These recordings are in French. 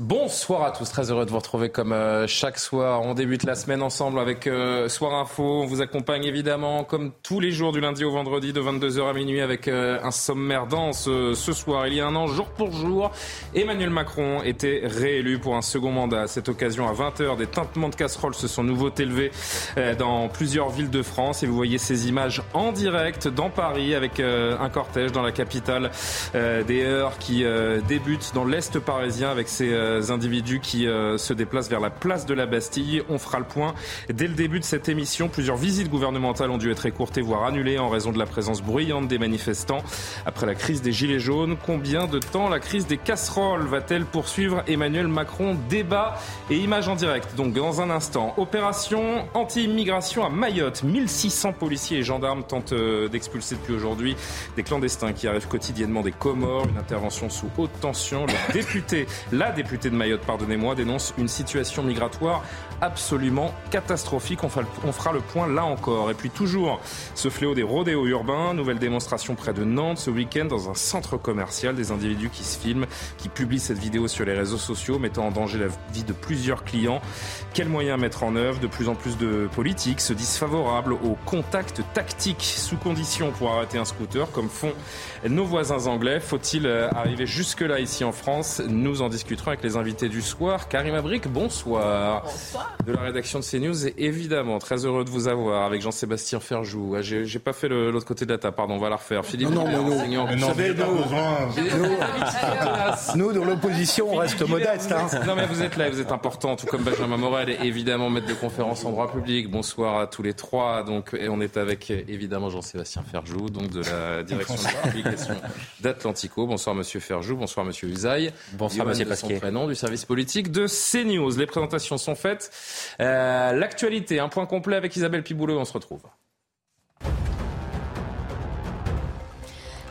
Bonsoir à tous, très heureux de vous retrouver comme euh, chaque soir. On débute la semaine ensemble avec euh, Soir Info. On vous accompagne évidemment comme tous les jours du lundi au vendredi de 22h à minuit avec euh, un sommaire dense ce soir. Il y a un an, jour pour jour, Emmanuel Macron était réélu pour un second mandat. À cette occasion, à 20h, des tintements de casseroles se sont nouveaux élevés dans plusieurs villes de France. Et vous voyez ces images en direct dans Paris avec un cortège dans la capitale des Heures qui débute dans l'Est parisien avec ses euh, individus qui euh, se déplacent vers la place de la Bastille. On fera le point dès le début de cette émission. Plusieurs visites gouvernementales ont dû être écourtées, voire annulées en raison de la présence bruyante des manifestants. Après la crise des Gilets jaunes, combien de temps la crise des casseroles va-t-elle poursuivre? Emmanuel Macron Débat et images en direct. Donc dans un instant, opération anti-immigration à Mayotte. 1600 policiers et gendarmes tentent euh, d'expulser depuis aujourd'hui des clandestins qui arrivent quotidiennement des Comores. Une intervention sous haute tension. Le député, la députée de Mayotte, pardonnez-moi, dénonce une situation migratoire absolument catastrophique. On fera, le, point là encore. Et puis toujours ce fléau des rodéos urbains, nouvelle démonstration près de Nantes ce week-end dans un centre commercial, des individus qui se filment, qui publient cette vidéo sur les réseaux sociaux, mettant en danger la vie de plusieurs clients. Quels moyens mettre en œuvre? De plus en plus de politiques se disent favorables au contact tactique sous condition pour arrêter un scooter, comme font nos voisins anglais. Faut-il euh, arriver jusque-là ici en France? Nous en discuterons avec les invités du soir. Karim Abric, bonsoir. Bonsoir. De la rédaction de CNews, et évidemment, très heureux de vous avoir avec Jean-Sébastien Ferjou. Ah, j'ai pas fait l'autre côté de la table, pardon, on va la refaire. Philippe non, non, non, non. Vous savez, nous, nous, dans l'opposition, on reste modeste. Hein. Non, mais vous êtes là, vous êtes important, tout comme Benjamin Morel, et évidemment, maître de conférence en droit public. Bonsoir à tous les trois. Donc, et on est avec, évidemment, Jean-Sébastien Ferjou, donc de la direction de la publication d'Atlantico. Bonsoir, monsieur Ferjou. Bonsoir, monsieur Usaï. Bonsoir, monsieur Pasquier du service politique de CNews. Les présentations sont faites. Euh, l'actualité, un point complet avec Isabelle Piboulot, on se retrouve.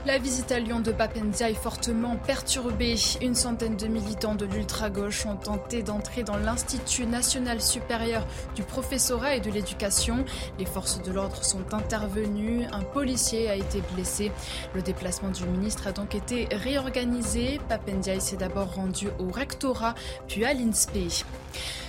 La visite à Lyon de Papendia est fortement perturbée. Une centaine de militants de l'ultra-gauche ont tenté d'entrer dans l'Institut national supérieur du professorat et de l'éducation. Les forces de l'ordre sont intervenues. Un policier a été blessé. Le déplacement du ministre a donc été réorganisé. Papendia s'est d'abord rendu au rectorat, puis à l'INSPE.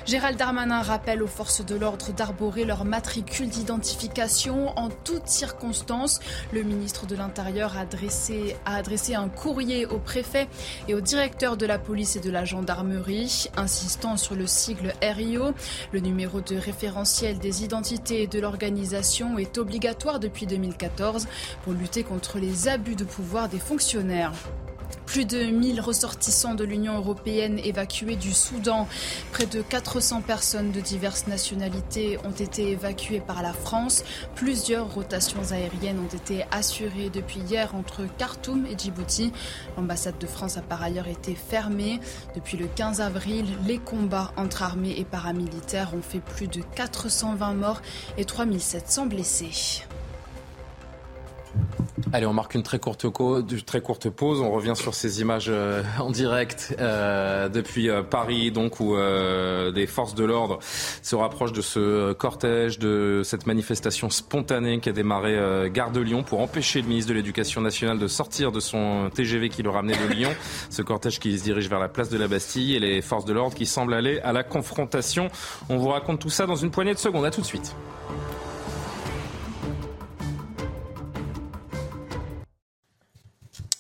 Gérald Darmanin rappelle aux forces de l'ordre d'arborer leur matricule d'identification en toutes circonstances. Le ministre de l'Intérieur a adressé, un courrier au préfet et au directeur de la police et de la gendarmerie, insistant sur le sigle RIO. Le numéro de référentiel des identités de l'organisation est obligatoire depuis 2014 pour lutter contre les abus de pouvoir des fonctionnaires. Plus de 1000 ressortissants de l'Union européenne évacués du Soudan. Près de 400 personnes de diverses nationalités ont été évacuées par la France. Plusieurs rotations aériennes ont été assurées depuis hier entre Khartoum et Djibouti. L'ambassade de France a par ailleurs été fermée. Depuis le 15 avril, les combats entre armées et paramilitaires ont fait plus de 420 morts et 3700 blessés. Allez, on marque une très courte, pause. On revient sur ces images euh, en direct euh, depuis euh, Paris, donc où des forces de l'ordre se rapprochent de ce cortège, de cette manifestation spontanée qui a démarré gare de Lyon pour empêcher le ministre de l'Éducation nationale de sortir de son TGV qui le ramenait de Lyon. Ce cortège qui se dirige vers la place de la Bastille et les forces de l'ordre qui semblent aller à la confrontation. On vous raconte tout ça dans une poignée de secondes. À tout de suite.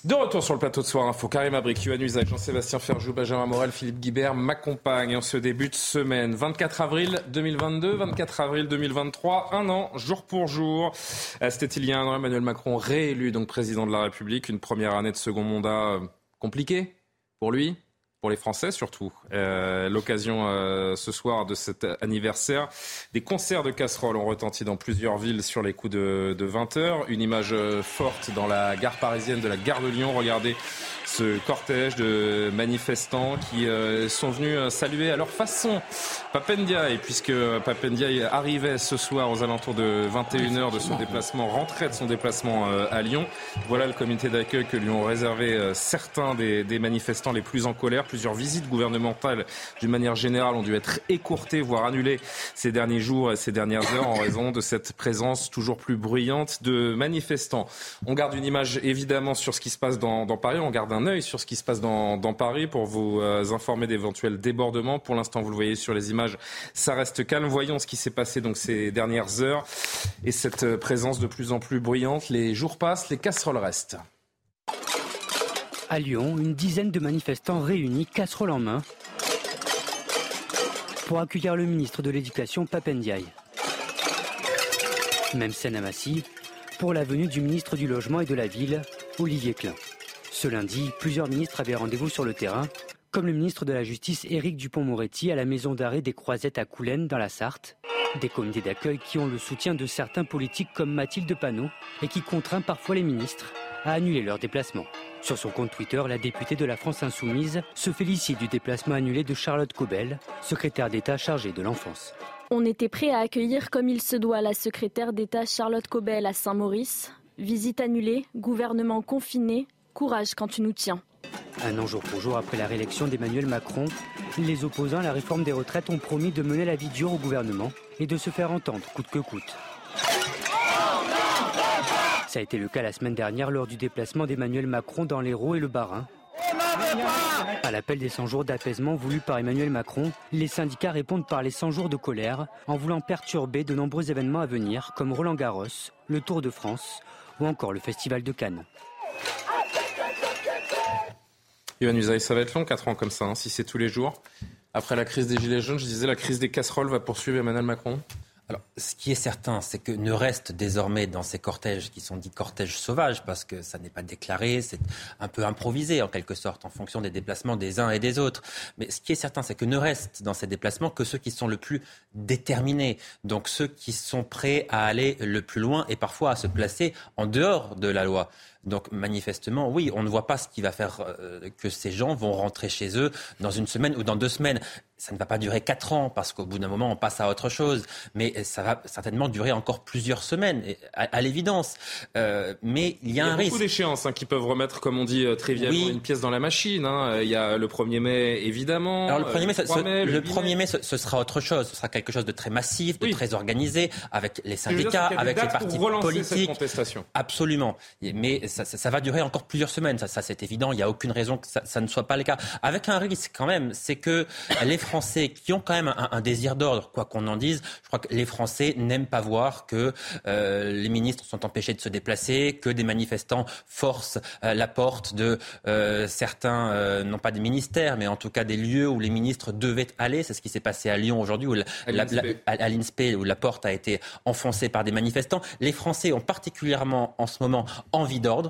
De retour sur le plateau de Soir Info, Karim Abric, Yohann Jean-Sébastien Ferjou, Benjamin Morel, Philippe Guibert m'accompagnent en ce début de semaine. 24 avril 2022, 24 avril 2023, un an, jour pour jour. Euh, c'était il y a un an, Emmanuel Macron réélu donc président de la République. Une première année de second mandat euh, compliquée pour lui, pour les Français surtout. Euh, l'occasion euh, ce soir de cet anniversaire. Des concerts de casseroles ont retenti dans plusieurs villes sur les coups de, de 20 heures. Une image euh, forte dans la gare parisienne de la gare de Lyon. Regardez ce cortège de manifestants qui euh, sont venus euh, saluer à leur façon Papendiaï, puisque Papendiaï arrivait ce soir aux alentours de 21h de son déplacement, rentrait de son déplacement euh, à Lyon. Voilà le comité d'accueil que lui ont réservé certains des, manifestants les plus en colère. Plusieurs visites gouvernementales, d'une manière générale, ont dû être écourtées, voire annulées ces derniers jours et ces dernières heures en raison de cette présence toujours plus bruyante de manifestants. On garde une image évidemment sur ce qui se passe dans, dans Paris, on garde un sur ce qui se passe dans, dans Paris pour vous euh, informer d'éventuels débordements. Pour l'instant, vous le voyez sur les images, ça reste calme. Voyons ce qui s'est passé donc ces dernières heures et cette euh, présence de plus en plus bruyante. Les jours passent, les casseroles restent. À Lyon, une dizaine de manifestants réunis, casseroles en main, pour accueillir le ministre de l'Éducation, Papendiaï. Même scène à Massy, pour la venue du ministre du Logement et de la Ville, Olivier Klein. Ce lundi, plusieurs ministres avaient rendez-vous sur le terrain, comme le ministre de la Justice Éric Dupont-Moretti à la maison d'arrêt des Croisettes à Coulennes dans la Sarthe. Des comités d'accueil qui ont le soutien de certains politiques comme Mathilde Panot et qui contraint parfois les ministres à annuler leurs déplacements. Sur son compte Twitter, la députée de la France Insoumise se félicite du déplacement annulé de Charlotte Cobel, secrétaire d'État chargée de l'enfance. On était prêt à accueillir comme il se doit la secrétaire d'État Charlotte Cobel à Saint-Maurice. Visite annulée, gouvernement confiné, courage quand tu nous tiens. Un an jour pour jour après la réélection d'Emmanuel Macron, les opposants à la réforme des retraites ont promis de mener la vie dure au gouvernement et de se faire entendre coûte que coûte. Ça a été le cas la semaine dernière lors du déplacement d'Emmanuel Macron dans l'Hérault et le Bas-Rhin. À l'appel des 100 jours d'apaisement voulu par Emmanuel Macron, les syndicats répondent par les 100 jours de colère en voulant perturber de nombreux événements à venir comme Roland Garros, le Tour de France ou encore le Festival de Cannes. Yohann ça va être long, 4 ans comme ça, hein, si c'est tous les jours. Après la crise des Gilets jaunes, je disais la crise des casseroles va poursuivre Emmanuel Macron alors, ce qui est certain, c'est que ne reste désormais dans ces cortèges qui sont dits cortèges sauvages, parce que ça n'est pas déclaré, c'est un peu improvisé en quelque sorte, en fonction des déplacements des uns et des autres. Mais ce qui est certain, c'est que ne reste dans ces déplacements que ceux qui sont le plus déterminés, donc ceux qui sont prêts à aller le plus loin et parfois à se placer en dehors de la loi. Donc manifestement, oui, on ne voit pas ce qui va faire euh, que ces gens vont rentrer chez eux dans une semaine ou dans deux semaines. Ça ne va pas durer quatre ans parce qu'au bout d'un moment, on passe à autre chose. Mais ça va certainement durer encore plusieurs semaines, à, à l'évidence. Euh, mais il y a, il y a un beaucoup risque. d'échéances hein, qui peuvent remettre, comme on dit euh, trivialement, Oui. une pièce dans la machine. hein. Il y a le 1er mai, évidemment. Alors le euh, 1er mai, ce, 3 ce- mai, le 8 mai. 1er mai, ce, ce sera autre chose. Ce sera quelque chose de très massif, de Oui. très organisé, avec les syndicats, avec les partis relancer cette politiques. contestation. Absolument. Mais ça, ça- ça va durer encore plusieurs semaines. Ça, ça, c'est évident. Il n'y a aucune raison que ça, ça ne soit pas le cas. Avec un risque quand même, c'est que les Français qui ont quand même un, un désir d'ordre, quoi qu'on en dise, je crois que les Français n'aiment pas voir que euh, les ministres sont empêchés de se déplacer, que des manifestants forcent euh, la porte de euh, certains, euh, non pas des ministères, mais en tout cas des lieux où les ministres devaient aller. C'est ce qui s'est passé à Lyon aujourd'hui, où la- à l'INSPE où la porte a été enfoncée par des manifestants. Les Français ont particulièrement en ce moment envie d'ordre,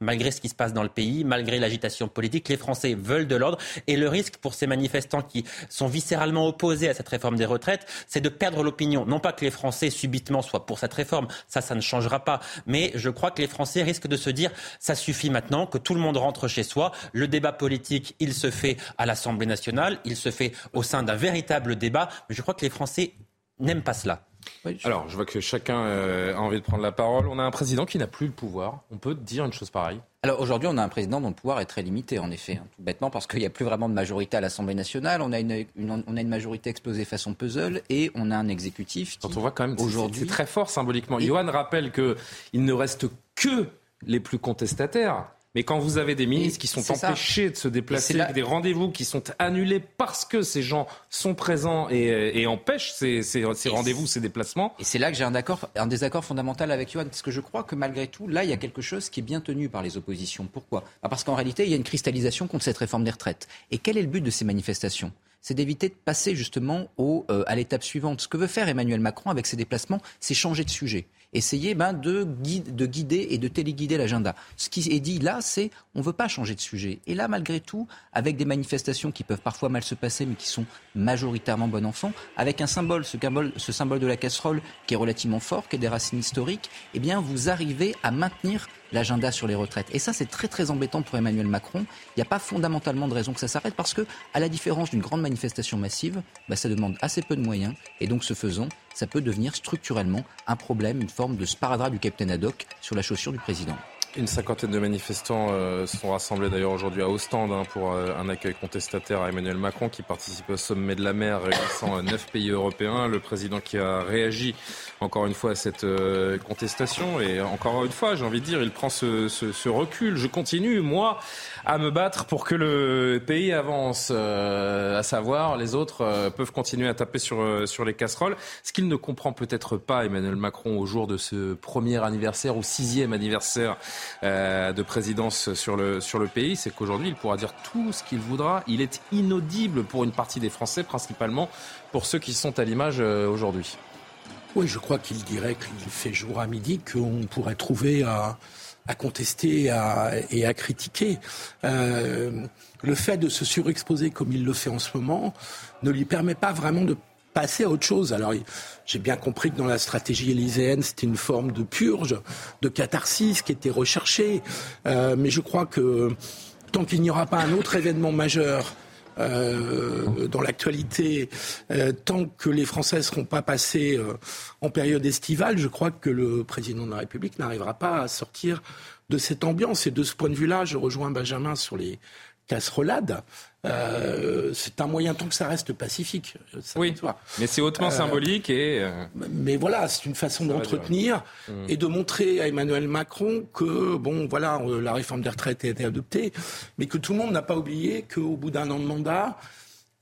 malgré ce qui se passe dans le pays, malgré l'agitation politique. Les Français veulent de l'ordre et le risque pour ces manifestants qui sont viscéralement opposés à cette réforme des retraites, c'est de perdre l'opinion. Non pas que les Français subitement soient pour cette réforme, ça, ça ne changera pas. Mais je crois que les Français risquent de se dire, ça suffit maintenant, que tout le monde rentre chez soi. Le débat politique, il se fait à l'Assemblée nationale, il se fait au sein d'un véritable débat. Mais je crois que les Français n'aiment pas cela. Alors, je vois que chacun euh, a envie de prendre la parole. On a un président qui n'a plus le pouvoir. On peut dire une chose pareille? Alors aujourd'hui, on a un président dont le pouvoir est très limité, en effet, hein, tout bêtement, parce qu'il n'y a plus vraiment de majorité à l'Assemblée nationale. On a une, une- on a une majorité explosée façon puzzle et on a un exécutif qui, Quand on voit quand même, aujourd'hui, c'est très fort symboliquement. Et- Johan rappelle qu'il ne reste que les plus contestataires. Mais quand vous avez des ministres qui sont ça. empêchés de se déplacer, là- des rendez-vous qui sont annulés parce que ces gens sont présents et, et empêchent ces, ces- ces Et rendez-vous, ces déplacements, Et c'est là que j'ai un, accord- un désaccord fondamental avec Johan, parce que je crois que malgré tout, là, il y a quelque chose qui est bien tenu par les oppositions. Pourquoi? Bah, Parce qu'en réalité, il y a une cristallisation contre cette réforme des retraites. Et quel est le but de ces manifestations? C'est d'éviter de passer justement au, euh, à l'étape suivante. Ce que veut faire Emmanuel Macron avec ses déplacements, c'est changer de sujet. Essayer ben, de, de guider et de téléguider l'agenda. Ce qui est dit là, c'est on ne veut pas changer de sujet. Et là, malgré tout, avec des manifestations qui peuvent parfois mal se passer, mais qui sont majoritairement bon enfant, avec un symbole, ce symbole, de la casserole qui est relativement fort, qui est des racines historiques, eh bien, vous arrivez à maintenir l'agenda sur les retraites. Et ça, c'est très très embêtant pour Emmanuel Macron. Il n'y a pas fondamentalement de raison que ça s'arrête parce que, à la différence d'une grande manifestation massive, bah, ça demande assez peu de moyens. Et donc, ce faisant, ça peut devenir structurellement un problème, une forme de sparadrap du capitaine Haddock sur la chaussure du président. Une cinquantaine de manifestants euh, sont rassemblés d'ailleurs aujourd'hui à Ostende hein, pour euh, un accueil contestataire à Emmanuel Macron qui participe au sommet de la mer réunissant euh, neuf pays européens. Le président qui a réagi encore une fois à cette contestation et encore une fois, j'ai envie de dire, il prend ce, ce, ce, recul. Je continue, moi, à me battre pour que le pays avance, à savoir les autres peuvent continuer à taper sur, sur les casseroles. Ce qu'il ne comprend peut-être pas, Emmanuel Macron, au jour de ce premier anniversaire ou sixième anniversaire euh, de présidence sur le, sur le pays, c'est qu'aujourd'hui, il pourra dire tout ce qu'il voudra. Il est inaudible pour une partie des Français, principalement pour ceux qui sont à l'image euh, aujourd'hui. Oui, je crois qu'il dirait qu'il fait jour à midi qu'on pourrait trouver à, à contester et à critiquer. Euh, le fait de se surexposer comme il le fait en ce moment ne lui permet pas vraiment de passer à autre chose. Alors, j'ai bien compris que dans la stratégie élyséenne, c'était une forme de purge, de catharsis qui était recherchée. Euh, mais je crois que tant qu'il n'y aura pas un autre événement majeur euh, dans l'actualité, euh, tant que les Français ne seront pas passés euh, en période estivale, je crois que le président de la République n'arrivera pas à sortir de cette ambiance. Et de ce point de vue-là, je rejoins Benjamin sur les casserolades. Euh, c'est un moyen tant que ça reste pacifique. oui, mais c'est hautement euh, symbolique et. Euh, mais voilà, c'est une façon d'entretenir et de montrer à Emmanuel Macron que bon, voilà, la réforme des retraites a été adoptée, mais que tout le monde n'a pas oublié qu'au bout d'un an de mandat,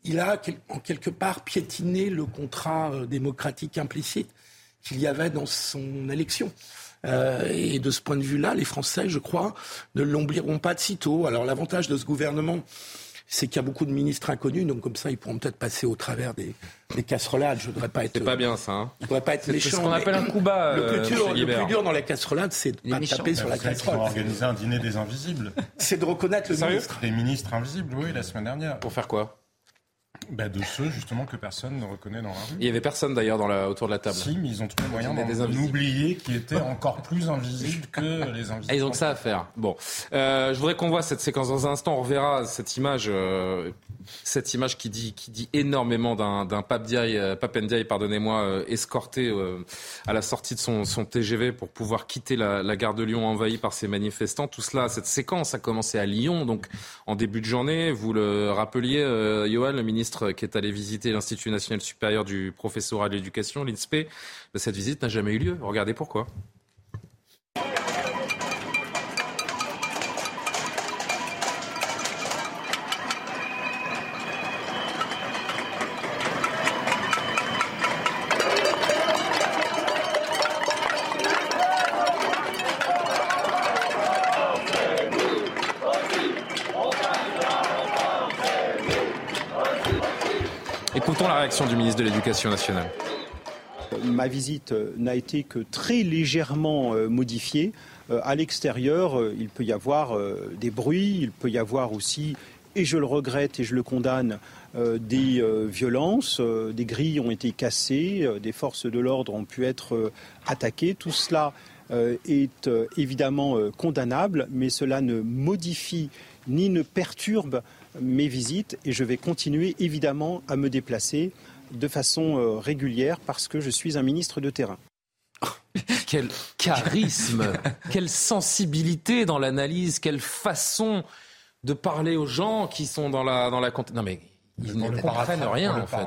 il a en quelque part piétiné le contrat démocratique implicite qu'il y avait dans son élection. Et de ce point de vue-là, les Français, je crois, ne l'oublieront pas de sitôt. Alors l'avantage de ce gouvernement, c'est qu'il y a beaucoup de ministres inconnus, donc comme ça, ils pourront peut-être passer au travers des, des casserolades. Je voudrais pas être. C'est pas bien ça. Hein. Je voudrais pas être méchant. C'est ce qu'on appelle un coup bas. Le plus, dur, le plus dur dans la casserolade, c'est de pas taper sur la casserole. Ils ont organisé un dîner des invisibles. C'est de reconnaître le ministre. Des ministres invisibles, oui, la semaine dernière. Pour faire quoi? Bah de ceux justement que personne ne reconnaît dans la rue. Il y avait personne d'ailleurs autour de la table. Si, mais ils ont trouvé moyen d'en oublier qui étaient encore plus invisibles que les invisibles. Et ils ont que ça à faire. Bon, euh, je voudrais qu'on voit cette séquence dans un instant. On reverra cette image, euh, cette image qui dit qui dit énormément d'un d'un Papendiaï, pardonnez-moi, euh, escorté à la sortie de son, TGV pour pouvoir quitter la, gare de Lyon envahie par ces manifestants. Tout cela, cette séquence a commencé à Lyon, donc en début de journée. Vous le rappeliez, Johan, le ministre qui est allé visiter l'Institut national supérieur du professorat de l'éducation, l'INSPE, cette visite n'a jamais eu lieu. Regardez pourquoi. Du ministre de l'Éducation nationale. Ma visite n'a été que très légèrement euh, modifiée. Euh, à l'extérieur, euh, il peut y avoir des bruits, il peut y avoir aussi, et je le regrette et je le condamne, des violences, des grilles ont été cassées, des forces de l'ordre ont pu être attaquées. Tout cela est évidemment condamnable, mais cela ne modifie ni ne perturbe mes visites et je vais continuer évidemment à me déplacer de façon euh, régulière parce que je suis un ministre de terrain. quel charisme, quelle sensibilité dans l'analyse, quelle façon de parler aux gens qui sont dans la dans la non mais ils ne comprennent rien en fait.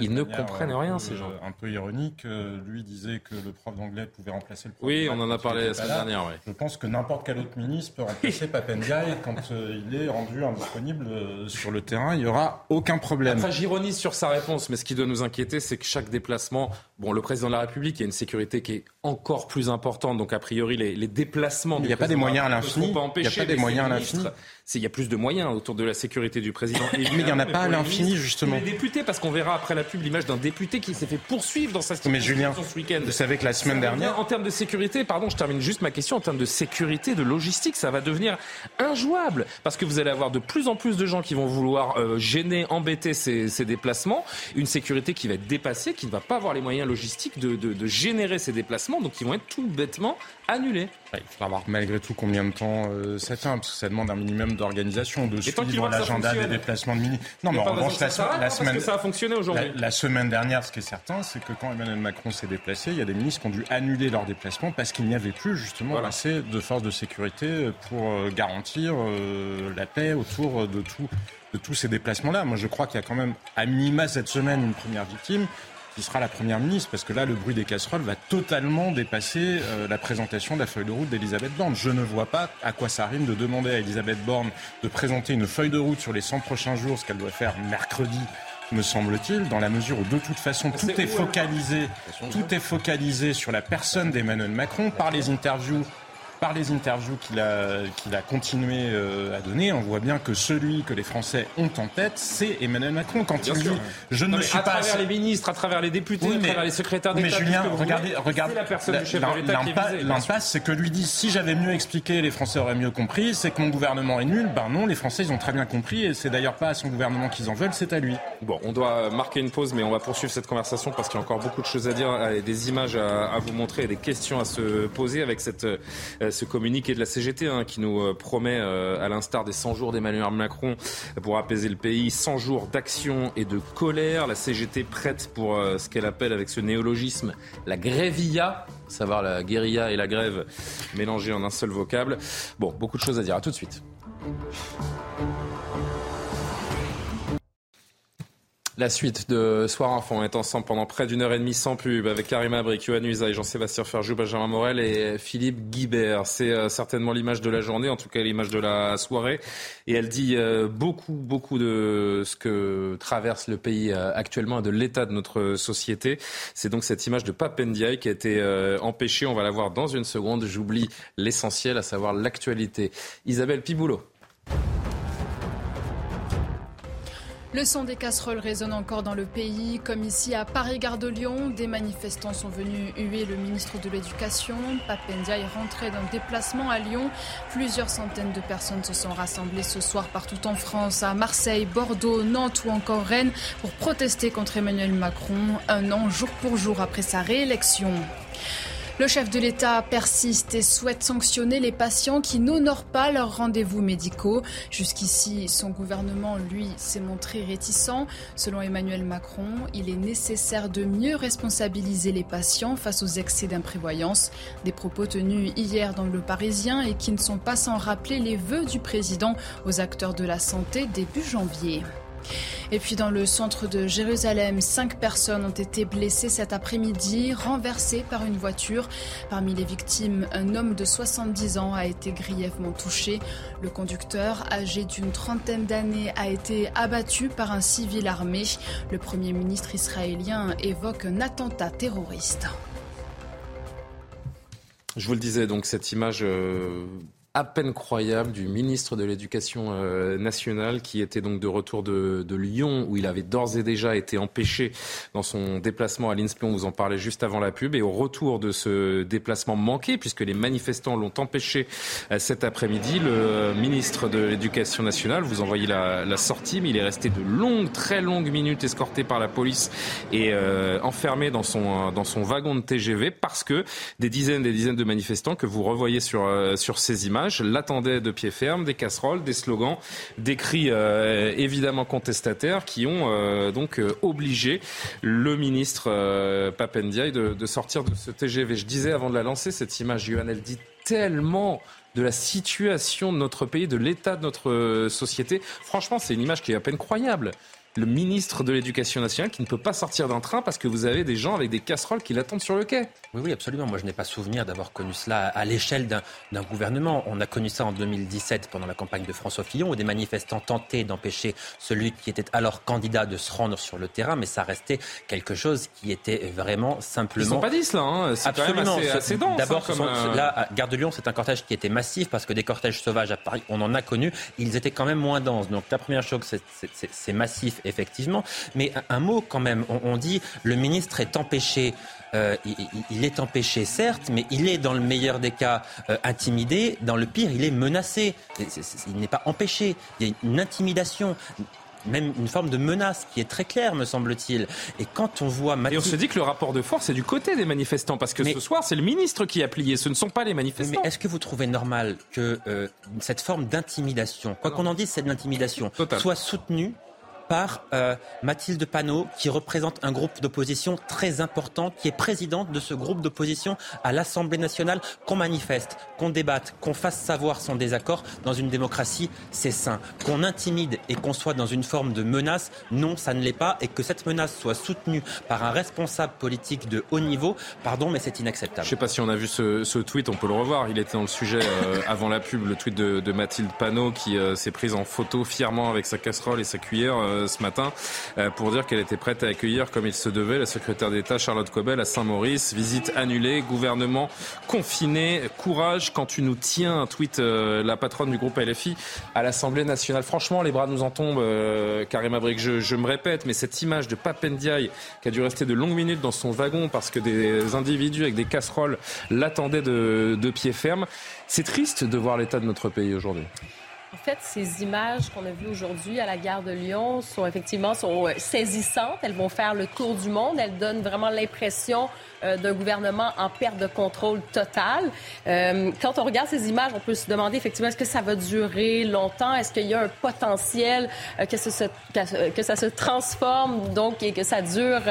Ils ne comprennent rien ces gens. Un peu ironique, euh, lui disait que le prof d'anglais pouvait remplacer le prof. Oui, on en a parlé la semaine dernière. Je pense que n'importe quel autre ministre peut remplacer Papendiaï quand euh, il est rendu indisponible euh, sur le terrain. Il n'y aura aucun problème. Enfin, j'ironise sur sa réponse, mais ce qui doit nous inquiéter, c'est que chaque déplacement, bon, le président de la République, il y a une sécurité qui est encore plus importante, donc a priori les, les déplacements. Il n'y a pas des moyens à l'infini. Il n'y a pas des moyens à l'infini. Il y a plus de moyens autour de la sécurité du président. mais il n'y en a pas à l'infini fini justement. Les députés, parce qu'on verra après la pub l'image d'un député qui s'est fait poursuivre dans sa Mais Julien, ce week-end. vous savez que la semaine dernière, en termes de sécurité, pardon, je termine juste ma question, en termes de sécurité, de logistique, ça va devenir injouable parce que vous allez avoir de plus en plus de gens qui vont vouloir euh, gêner, embêter ces, ces, déplacements, une sécurité qui va être dépassée, qui ne va pas avoir les moyens logistiques de, de, de générer ces déplacements, donc qui vont être tout bêtement annulés. Il faudra voir malgré tout combien de temps euh, ça tient, parce que ça demande un minimum d'organisation, de suivre l'agenda des déplacements de mini. Non, mais, en revanche, la, la semaine, ça a fonctionné aujourd'hui. La, la, semaine dernière, ce qui est certain, c'est que quand Emmanuel Macron s'est déplacé, il y a des ministres qui ont dû annuler leur déplacement parce qu'il n'y avait plus justement assez de forces de sécurité pour euh, garantir euh, la paix autour de tout de tous ces déplacements-là. Moi, je crois qu'il y a quand même, à minima cette semaine, une première victime qui sera la première ministre, parce que là, le bruit des casseroles va totalement dépasser euh, la présentation de la feuille de route d'Elisabeth Borne. Je ne vois pas à quoi ça rime de demander à Elisabeth Borne de présenter une feuille de route sur les 100 prochains jours, ce qu'elle doit faire mercredi me semble-t-il, dans la mesure où de toute façon tout est focalisé, tout est focalisé sur la personne d'Emmanuel Macron par les interviews par les interviews qu'il a, qu'il a continué euh, à donner, on voit bien que celui que les Français ont en tête, c'est Emmanuel Macron. Quand il dit Je ne suis à pas. À travers les ministres, à travers les députés, à travers les secrétaires d'État. Mais Julien, regardez, regardez. la personne du chef de l'État L'impasse, c'est que lui dit Si j'avais mieux expliqué, les Français auraient mieux compris. C'est que mon gouvernement est nul. Ben non, les Français, ils ont très bien compris. Et c'est d'ailleurs pas à son gouvernement qu'ils en veulent, c'est à lui. Bon, on doit marquer une pause, mais on va poursuivre cette conversation parce qu'il y a encore beaucoup de choses à dire, et des images à, à vous montrer et des questions à se poser avec cette, euh, ce communiqué de la CGT hein, qui nous euh, promet, euh, à l'instar des 100 jours d'Emmanuel Macron, pour apaiser le pays, 100 jours d'action et de colère. La CGT prête pour euh, ce qu'elle appelle avec ce néologisme la grévilla, savoir la guérilla et la grève mélangées en un seul vocable. Bon, beaucoup de choses à dire. À tout de suite. La suite de Soir Info, on est ensemble pendant près d'une heure et demie sans pub avec Karim Abrik, Yohann Usaï, Jean-Sébastien Ferjou, Benjamin Morel et Philippe Guibert. C'est euh, certainement l'image de la journée, en tout cas l'image de la soirée. Et elle dit euh, beaucoup, beaucoup de ce que traverse le pays euh, actuellement et de l'état de notre société. C'est donc cette image de Papendiaï qui a été empêchée. On va la voir dans une seconde. J'oublie l'essentiel, à savoir l'actualité. Isabelle Piboulot. Le son des casseroles résonne encore dans le pays, comme ici à Paris-Gare de Lyon. Des manifestants sont venus huer le ministre de l'Éducation. Papendia est rentré d'un déplacement à Lyon. Plusieurs centaines de personnes se sont rassemblées ce soir partout en France, à Marseille, Bordeaux, Nantes ou encore Rennes, pour protester contre Emmanuel Macron, un an jour pour jour après sa réélection. Le chef de l'État persiste et souhaite sanctionner les patients qui n'honorent pas leurs rendez-vous médicaux. Jusqu'ici, son gouvernement, lui, s'est montré réticent. Selon Emmanuel Macron, il est nécessaire de mieux responsabiliser les patients face aux excès d'imprévoyance. Des propos tenus hier dans Le Parisien et qui ne sont pas sans rappeler les vœux du président aux acteurs de la santé début janvier. Et puis dans le centre de Jérusalem, cinq personnes ont été blessées cet après-midi, renversées par une voiture. Parmi les victimes, un homme de 70 ans a été grièvement touché. Le conducteur, âgé d'une trentaine d'années, a été abattu par un civil armé. Le Premier ministre israélien évoque un attentat terroriste. Je vous le disais, donc cette image euh, à peine croyable du ministre de l'Éducation euh, nationale qui était donc de retour de, Lyon où il avait d'ores et déjà été empêché dans son déplacement à l'INSPI, on vous en parlait juste avant la pub, et au retour de ce déplacement manqué, puisque les manifestants l'ont empêché euh, cet après-midi, le ministre de l'Éducation nationale, vous envoyez la, la, sortie, mais il est resté de longues, très longues minutes escorté par la police et euh, enfermé dans son, dans son wagon de TGV parce que des dizaines et des dizaines de manifestants que vous revoyez sur, sur ces images l'attendaient de pied ferme, des casseroles, des slogans, des cris euh, évidemment contestataires qui ont euh, donc euh, obligé le ministre Papendiaï de, sortir de ce TGV. Je disais avant de la lancer, cette image, Yohann, elle dit tellement de la situation de notre pays, de l'état de notre société. Franchement, c'est une image qui est à peine croyable le ministre de l'Éducation nationale qui ne peut pas sortir d'un train parce que vous avez des gens avec des casseroles qui l'attendent sur le quai. Oui, oui, absolument. Moi, je n'ai pas souvenir d'avoir connu cela à l'échelle d'un gouvernement. On a connu ça en 2017 pendant la campagne de François Fillon où des manifestants tentaient d'empêcher celui qui était alors candidat de se rendre sur le terrain, mais ça restait quelque chose qui était vraiment simplement. Ils sont pas 10 là, hein. c'est assez, assez dense. D'abord, hein, euh... là, à Gare de Lyon, c'est un cortège qui était massif parce que des cortèges sauvages à Paris, on en a connu. Ils étaient quand même moins denses. Donc la première chose, c'est massif effectivement. Mais un, mot quand même, on, dit le ministre est empêché. Euh, il, est empêché, certes, mais il est dans le meilleur des cas euh, intimidé. Dans le pire, il est menacé. il n'est pas empêché. Il y a une intimidation même une forme de menace qui est très claire, me semble-t-il. Et quand on voit Et on se dit que le rapport de force est du côté des manifestants, parce que ce soir, c'est le ministre qui a plié, ce ne sont pas les manifestants. Mais est-ce que vous trouvez normal que euh, cette forme d'intimidation, quoi qu'on en dise, c'est de l'intimidation, soit soutenue par euh, Mathilde Panot, qui représente un groupe d'opposition très important, qui est présidente de ce groupe d'opposition à l'Assemblée nationale, qu'on manifeste, qu'on débatte, qu'on fasse savoir son désaccord. Dans une démocratie, c'est sain. Qu'on intimide et qu'on soit dans une forme de menace, non, ça ne l'est pas. Et que cette menace soit soutenue par un responsable politique de haut niveau, pardon, mais c'est inacceptable. Je ne sais pas si on a vu ce, tweet, on peut le revoir. Il était dans le sujet euh, avant la pub, le tweet de, Mathilde Panot, qui euh, s'est prise en photo fièrement avec sa casserole et sa cuillère euh, ce matin euh, pour dire qu'elle était prête à accueillir comme il se devait la secrétaire d'État Charlotte Cobel à Saint-Maurice. Visite annulée, gouvernement confiné. Courage quand tu nous tiens, tweet euh, la patronne du groupe LFI à l'Assemblée nationale. Franchement, les bras nous en tombent, euh, Karim Abrik. Je, me répète, mais cette image de Papendiaï qui a dû rester de longues minutes dans son wagon parce que des individus avec des casseroles l'attendaient de pied ferme. C'est triste de voir l'état de notre pays aujourd'hui. En fait, ces images qu'on a vues aujourd'hui à la gare de Lyon sont effectivement sont euh, saisissantes. Elles vont faire le tour du monde. Elles donnent vraiment l'impression euh, d'un gouvernement en perte de contrôle totale. Euh, quand on regarde ces images, on peut se demander effectivement est-ce que ça va durer longtemps? Est-ce qu'il y a un potentiel que, ça se, transforme donc et que ça dure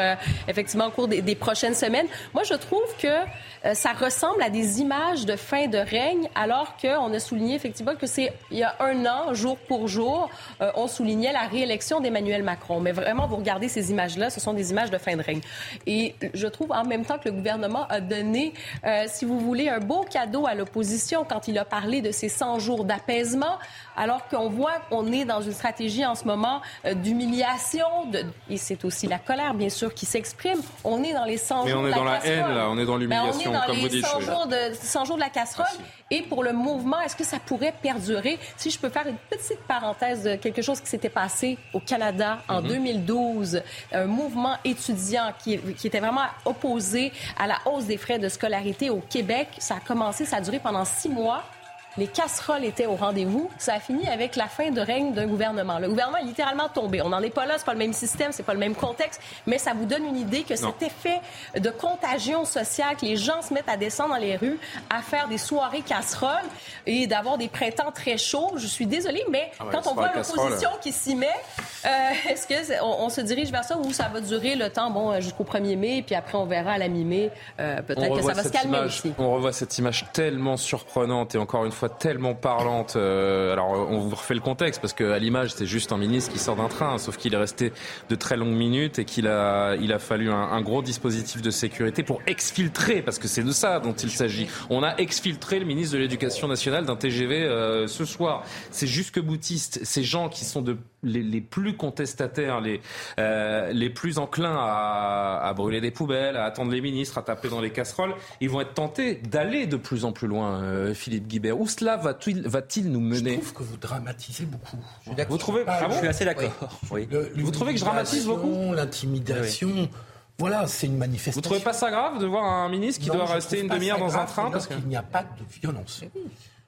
effectivement au cours des, des, prochaines semaines? Moi, je trouve que ça ressemble à des images de fin de règne, alors qu'on a souligné effectivement que c'est il y a un un an, jour pour jour, euh, on soulignait la réélection d'Emmanuel Macron. Mais vraiment, vous regardez ces images-là, ce sont des images de fin de règne. Et je trouve en même temps que le gouvernement a donné, euh, si vous voulez, un beau cadeau à l'opposition quand il a parlé de ces 100 jours d'apaisement, alors qu'on voit qu'on est dans une stratégie en ce moment euh, d'humiliation, et c'est aussi la colère, bien sûr, qui s'exprime. On est dans les 100 Mais jours on est de la dans la haine, là, on est dans ben, l'humiliation, comme vous dites. 100 jours, de, 100 jours de la casserole. Et pour le mouvement, est-ce que ça pourrait perdurer? Si je peux faire une petite parenthèse de quelque chose qui s'était passé au Canada en 2012, mhm. un mouvement étudiant qui, qui, était vraiment opposé à la hausse des frais de scolarité au Québec. Ça a commencé, ça a duré pendant six mois les casseroles étaient au rendez-vous. Ça a fini avec la fin de règne d'un gouvernement. Le gouvernement est littéralement tombé. On n'en est pas là, c'est pas le même système, c'est pas le même contexte, mais ça vous donne une idée que cet effet de contagion sociale, que les gens se mettent à descendre dans les rues, à faire des soirées casseroles et d'avoir des printemps très chauds. Je suis désolée, mais ah quand on voit l'opposition qui s'y met, euh, est-ce que on, se dirige vers ça ou ça va durer le temps, bon, jusqu'au 1er mai, puis après on verra à la mi-mai, euh, peut-être que ça va se calmer. On revoit cette image tellement surprenante et encore une fois tellement parlante. Euh, alors, on vous refait le contexte parce qu'à l'image, c'est juste un ministre qui sort d'un train, sauf qu'il est resté de très longues minutes et qu'il a, il a fallu un, gros dispositif de sécurité pour exfiltrer, parce que c'est de ça dont il s'agit. On a exfiltré le ministre de l'Éducation nationale d'un TGV euh, ce soir. C'est jusque boutiste, ces gens qui sont de les, plus contestataires, les, euh, les plus enclins à, à, brûler des poubelles, à attendre les ministres, à taper dans les casseroles, ils vont être tentés d'aller de plus en plus loin, euh, Philippe Guibert. Cela va-t-il va nous mener Je trouve que vous dramatisez beaucoup. Vous trouvez ah Je suis assez d'accord. Oui. vous trouvez que je dramatise beaucoup L'intimidation. Voilà, c'est une manifestation. Vous trouvez pas ça grave de voir un ministre qui doit rester une demi-heure dans un train parce qu'il n'y a pas de violence.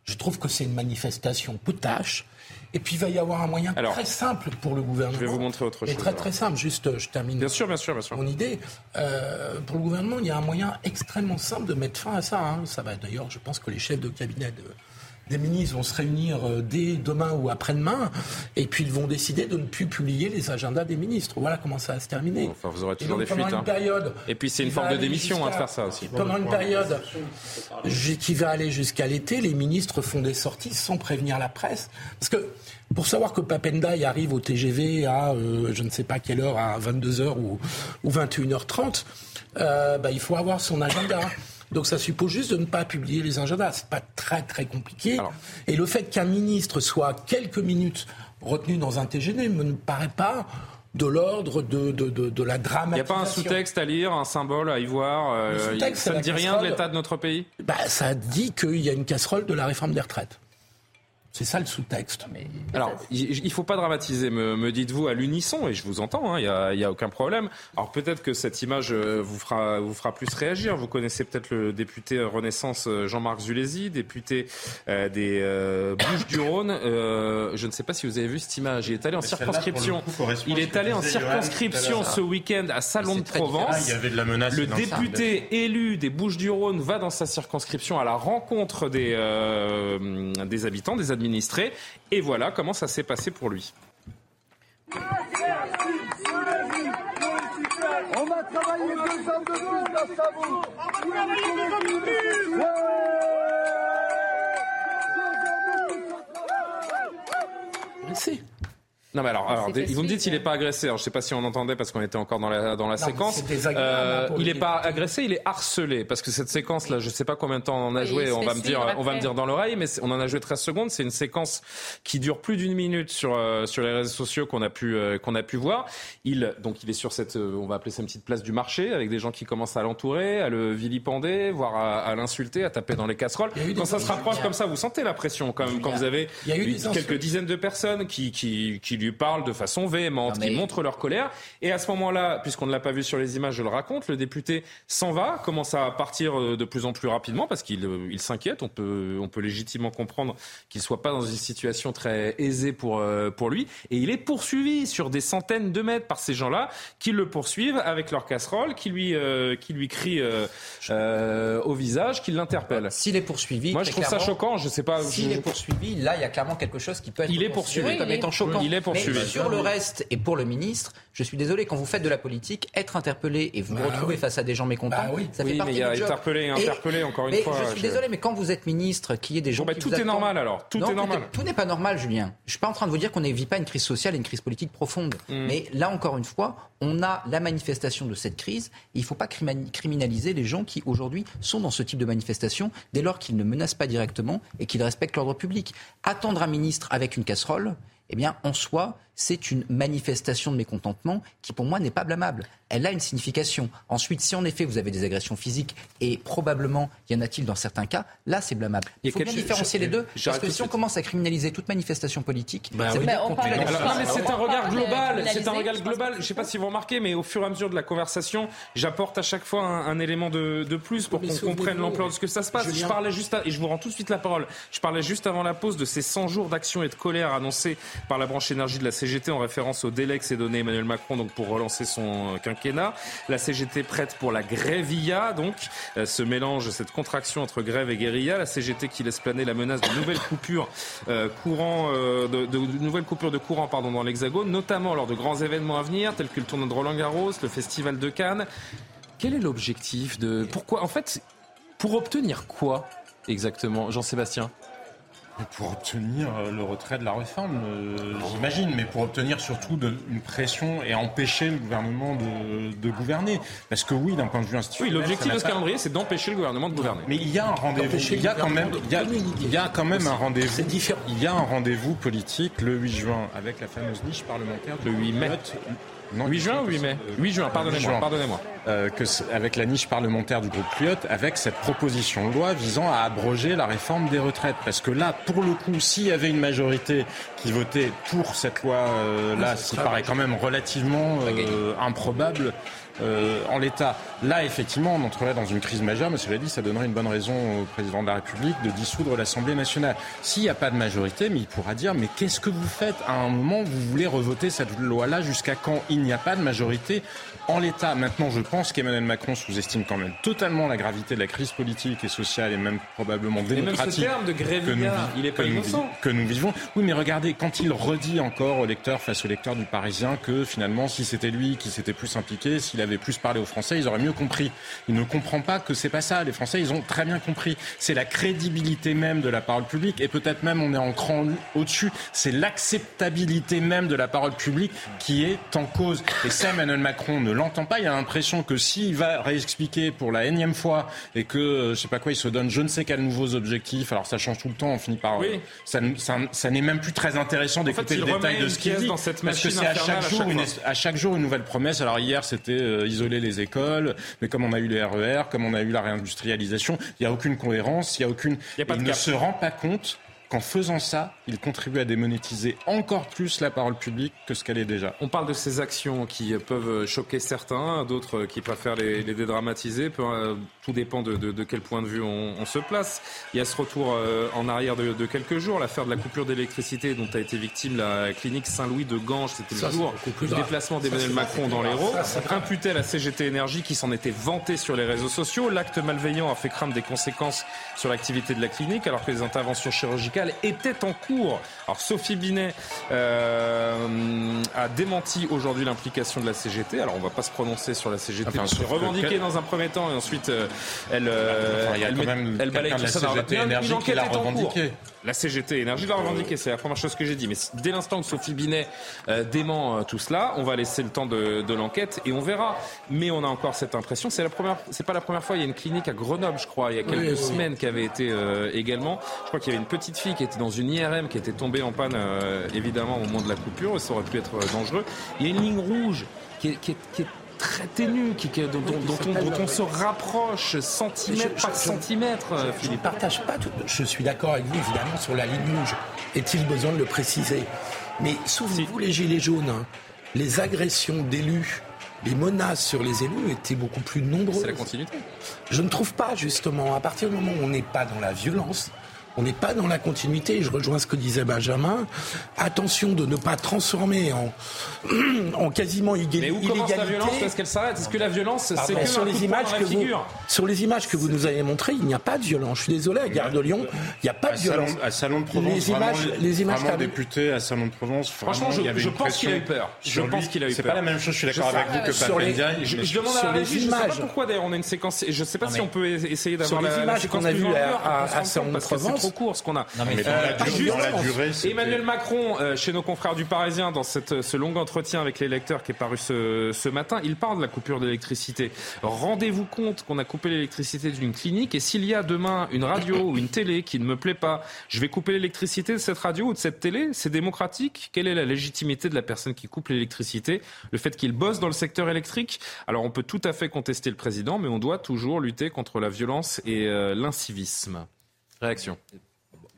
Je trouve que c'est une manifestation potache et puis il va y avoir un moyen très simple pour le gouvernement. Je vais vous montrer autre chose. Et très très simple, juste je termine. Bien sûr, bien sûr, bien sûr. Mon idée, euh, pour le gouvernement, il y a un moyen extrêmement simple de mettre fin à ça. Hein. Ça va d'ailleurs, je pense que les chefs de cabinet de des ministres vont se réunir euh, dès demain ou après-demain, et puis ils vont décider de ne plus publier les agendas des ministres. Voilà comment ça va se terminer. Enfin, vous aurez toujours des fuites. Hein. Période, et puis c'est une forme de démission hein, de faire ça aussi. Pendant une période qui va aller jusqu'à l'été, les ministres font des sorties sans prévenir la presse. Parce que pour savoir que Papendai arrive au TGV à euh, je ne sais pas quelle heure, à 22h ou, 21h30, euh, bah, il faut avoir son agenda. Donc ça suppose juste de ne pas publier les agendas. C'est pas très très compliqué. Et le fait qu'un ministre soit quelques minutes retenu dans un TGV ne me paraît pas de l'ordre de, de, de, la dramatisation. Il n'y a pas un sous-texte à lire, un symbole à y voir euh, Ça ne dit rien de l'état de notre pays? Bah, Ça dit qu'il y a une casserole de la réforme des retraites. C'est ça le sous-texte. Alors, il ne faut pas dramatiser, me, me dites-vous à l'unisson, et je vous entends, il hein, n'y a, a, aucun problème. Alors peut-être que cette image euh, vous fera, vous fera plus réagir. Vous connaissez peut-être le député Renaissance euh, Jean-Marc Zulési, député euh, des euh, Bouches-du-Rhône. Euh, je ne sais pas si vous avez vu cette image. Il est allé en circonscription. il est allé en circonscription ce week-end à Salon de Provence. il y avait de la menace. Le député élu des Bouches-du-Rhône va dans sa circonscription à la rencontre des, des habitants, des habitants Et voilà comment ça s'est passé pour lui. On va travailler deux ans de plus dans sa bouche. On va travailler deux ans de plus. Merci. Non mais alors, alors ils vous me dites qu'il n'est pas agressé. Alors, je ne sais pas si on entendait parce qu'on était encore dans la, dans la séquence. Euh, il n'est pas agressé, il est harcelé parce que cette séquence là, je ne sais pas combien de temps on en a joué. On va me dire, on va me dire dans l'oreille, mais on en a joué 13 secondes. C'est une séquence qui dure plus d'une minute sur euh, sur les réseaux sociaux qu'on a pu euh, qu'on a pu voir. Il donc il est sur cette, on va appeler ça une petite place du marché avec des gens qui commencent à l'entourer, à le vilipender, voire à, à l'insulter, à taper dans les casseroles. Quand ça se rapproche comme ça, vous sentez la pression quand même quand vous avez quelques dizaines de personnes qui qui, qui lui parlent de façon véhémente, qui montrent leur colère. Et à ce moment-là, puisqu'on ne l'a pas vu sur les images, je le raconte, le député s'en va, commence à partir euh, de plus en plus rapidement parce qu'il euh, il s'inquiète. On peut, on peut légitimement comprendre qu'il soit pas dans une situation très aisée pour, euh, pour lui. Et il est poursuivi sur des centaines de mètres par ces gens-là qui le poursuivent avec leur casserole, qui lui, qui lui crient au visage, qui l'interpellent. S'il est poursuivi, moi je trouve ça choquant. Je sais pas. S'il est poursuivi, là il y a clairement quelque chose qui peut être. Il est poursuivi comme étant choquant. Il est poursuivi sur le reste et pour le ministre, je suis désolé, quand vous faites de la politique, être interpellé et vous vous bah retrouvez face à des gens mécontents, bah ça fait partie mais il y a interpellé et interpellé, encore une fois. Je suis désolé, mais quand vous êtes ministre, qu'il y ait des gens bon, bah, qui Tout est normal alors, tout est normal. Tout n'est pas normal, Julien. Je suis pas en train de vous dire qu'on ne vit pas une crise sociale et une crise politique profonde. Hmm. Mais là, encore une fois, on a la manifestation de cette crise. il ne faut pas criminaliser les gens qui, aujourd'hui, sont dans ce type de manifestation dès lors qu'ils ne menacent pas directement et qu'ils respectent l'ordre public. Attendre un ministre avec une casserole, eh bien, en soi, c'est une manifestation de mécontentement qui, pour moi, n'est pas blâmable. Elle a une signification. Ensuite, si en effet vous avez des agressions physiques, et probablement y en a-t-il dans certains cas, là c'est blâmable. Il faut bien différencier les deux, parce que si on commence à criminaliser toute manifestation politique, bah c'est oui. c'est un regard global. C'est un regard global. Je ne sais pas si vous remarquez, mais au fur et à mesure de la conversation, j'apporte à chaque fois un, élément de, plus pour qu'on comprenne l'ampleur de ce que ça se passe. Je parlais juste, et je vous rends tout de suite la parole. Je parlais juste avant la pause de ces 100 jours d'action et de colère annoncés par la branche énergie de la CGT en référence au délai que s'est donné Emmanuel Macron donc pour relancer son quinquennat. La CGT prête pour la grévilla, donc euh, ce mélange, cette contraction entre grève et guérilla. La CGT qui laisse planer la menace de nouvelles coupures euh, courant, euh, de, de, nouvelles coupures de courant pardon dans l'Hexagone, notamment lors de grands événements à venir tels que le tournoi de Roland Garros, le festival de Cannes. Quel est l'objectif de pourquoi en fait pour obtenir quoi exactement, Jean-Sébastien? Pour obtenir euh, le retrait de la réforme, euh, j'imagine, mais pour obtenir surtout de, une pression et empêcher le gouvernement de, de gouverner. Parce que oui, d'un point de vue institutionnel. Oui, l'objectif de ce calendrier, c'est d'empêcher le gouvernement de gouverner. Mais il y a un rendez-vous. Il y a quand même, il y a, il y a quand même un rendez-vous. Il y a un rendez-vous politique le 8 juin avec la fameuse niche parlementaire le 8 mai. Non, 8 juin ou 8 mai 8 juin, pardonnez-moi. Pardonnez-moi. Euh, que avec la niche parlementaire du groupe Pliot, avec cette proposition de loi visant à abroger la réforme des retraites. Parce que là, pour le coup, s'il y avait une majorité qui votait pour cette loi-là, euh, ce qui paraît quand même relativement euh, improbable, euh, en l'état. Là, effectivement, on entrerait dans une crise majeure, mais cela dit, ça donnerait une bonne raison au président de la République de dissoudre l'Assemblée nationale. S'il n'y a pas de majorité, mais il pourra dire, mais qu'est-ce que vous faites À un moment, vous voulez revoter cette loi-là jusqu'à quand il n'y a pas de majorité en l'état. Maintenant, je pense qu'Emmanuel Macron sous-estime quand même totalement la gravité de la crise politique et sociale et même probablement démocratique. de que nous, il est pas que nous vivons. Oui, mais regardez, quand il redit encore au lecteur, face au lecteur du Parisien, que finalement, si c'était lui qui s'était plus impliqué, s'il avait plus parlé aux Français, ils auraient mieux compris. Il ne comprend pas que c'est pas ça. Les Français, ils ont très bien compris. C'est la crédibilité même de la parole publique et peut-être même on est en cran au-dessus. C'est l'acceptabilité même de la parole publique qui est en cause. Et ça, Emmanuel Macron ne l'entend pas. Il a l'impression que s'il va réexpliquer pour la énième fois et que, euh, je sais pas quoi, il se donne je ne sais quels nouveaux objectifs, alors ça change tout le temps, on finit par... Oui. Ça, ça, n'est même plus très intéressant d'écouter le détail de ce qu'il dit. Dans cette parce que c'est à chaque, jour une, à chaque jour une nouvelle promesse. Alors hier, c'était euh, isoler les écoles, mais comme on a eu les RER, comme on a eu la réindustrialisation, il n'y a aucune cohérence, il y a aucune... il ne se rend pas compte qu'en faisant ça, il contribue à démonétiser encore plus la parole publique que ce qu'elle est déjà. On parle de ces actions qui peuvent choquer certains, d'autres qui préfèrent les, les dédramatiser. Euh, tout dépend de, de, de, quel point de vue on, on, se place. Il y a ce retour euh, en arrière de, de quelques jours, l'affaire de la coupure d'électricité dont a été victime la clinique Saint-Louis de Ganges. C'était le jour du déplacement d'Emmanuel Macron dans l'Hérault. Imputé à la CGT Énergie qui s'en était vantée sur les réseaux sociaux. L'acte malveillant a fait craindre des conséquences sur l'activité de la clinique alors que les interventions chirurgicales étaient en cours. Alors Sophie Binet euh, a démenti aujourd'hui l'implication de la CGT. Alors on ne va pas se prononcer sur la CGT. Enfin, c'est revendiqué dans un premier temps et ensuite euh, elle, euh, enfin, elle, même elle balaye tout. La CGT Énergie l'a revendiqué, c'est la première chose que j'ai dit. Mais dès l'instant que Sophie Binet euh, dément euh, tout cela, on va laisser le temps de, de l'enquête et on verra. Mais on a encore cette impression. C'est la première, c'est pas la première fois. Il y a une clinique à Grenoble, je crois, il y a quelques Oui, oui, oui. semaines qui avait été euh, également. Je crois qu'il y avait une petite fille qui était dans une IRM qui était tombée en panne, euh, évidemment, au moment de la coupure. Et ça aurait pu être euh, dangereux. Il y a une ligne rouge qui est, qui est, qui est très ténue, qui, dont, on, dont on se rapproche centimètre Je- par je- centimètre, euh, Je ne Philippe. partage pas tout. Je suis d'accord avec vous, évidemment, sur la ligne rouge. Est-il besoin de le préciser? Mais souvenez-vous, les Gilets jaunes, hein, les agressions d'élus, les menaces sur les élus étaient beaucoup plus nombreuses. C'est la continuité. Je ne trouve pas, justement, à partir du moment où on n'est pas dans la violence, on n'est pas dans la continuité, et je rejoins ce que disait Benjamin, attention de ne pas transformer en, en quasiment illégalité. Mais où commence la violence Est-ce qu'elle s'arrête Est-ce que la violence, c'est que sur les images que la vous figure sur les images que vous nous avez montrées, il n'y a pas de violence. Je suis désolé, à Gare de Lyon, il n'y a pas À de violence. Salon, à Salon de Provence, les images, vraiment, les images vraiment qu'a- député à Salon de Provence, Franchement, vraiment, je- il y avait je une pense qu'il a eu peur. Je pense qu'il a eu C'est peur. pas la même chose, je suis d'accord avec vous que sur les-. Je, je demande à sur la les régie, je sais pas images. pourquoi d'ailleurs on a une séquence, je sais pas si on peut essayer d'avoir Sur les la, images qu'on a vues à- Salon de c'est Provence. Trop court ce qu'on a. Non, mais dans la Euh, durée- dans la justement, durée, c'était- Emmanuel Macron, euh, chez nos confrères du Parisien, dans cette, ce long entretien avec les lecteurs qui est paru ce, ce matin, il parle de la coupure d'électricité. Rendez-vous compte qu'on a coupé l'électricité d'une clinique et s'il y a demain une radio ou une télé qui ne me plaît pas, je vais couper l'électricité de cette radio ou de cette télé? C'est démocratique? Quelle est la légitimité de la personne qui coupe l'électricité? Le fait qu'il bosse dans le secteur électrique? Alors on peut tout à fait contester le président, mais on doit toujours lutter contre la violence et euh, l'incivisme. Réaction.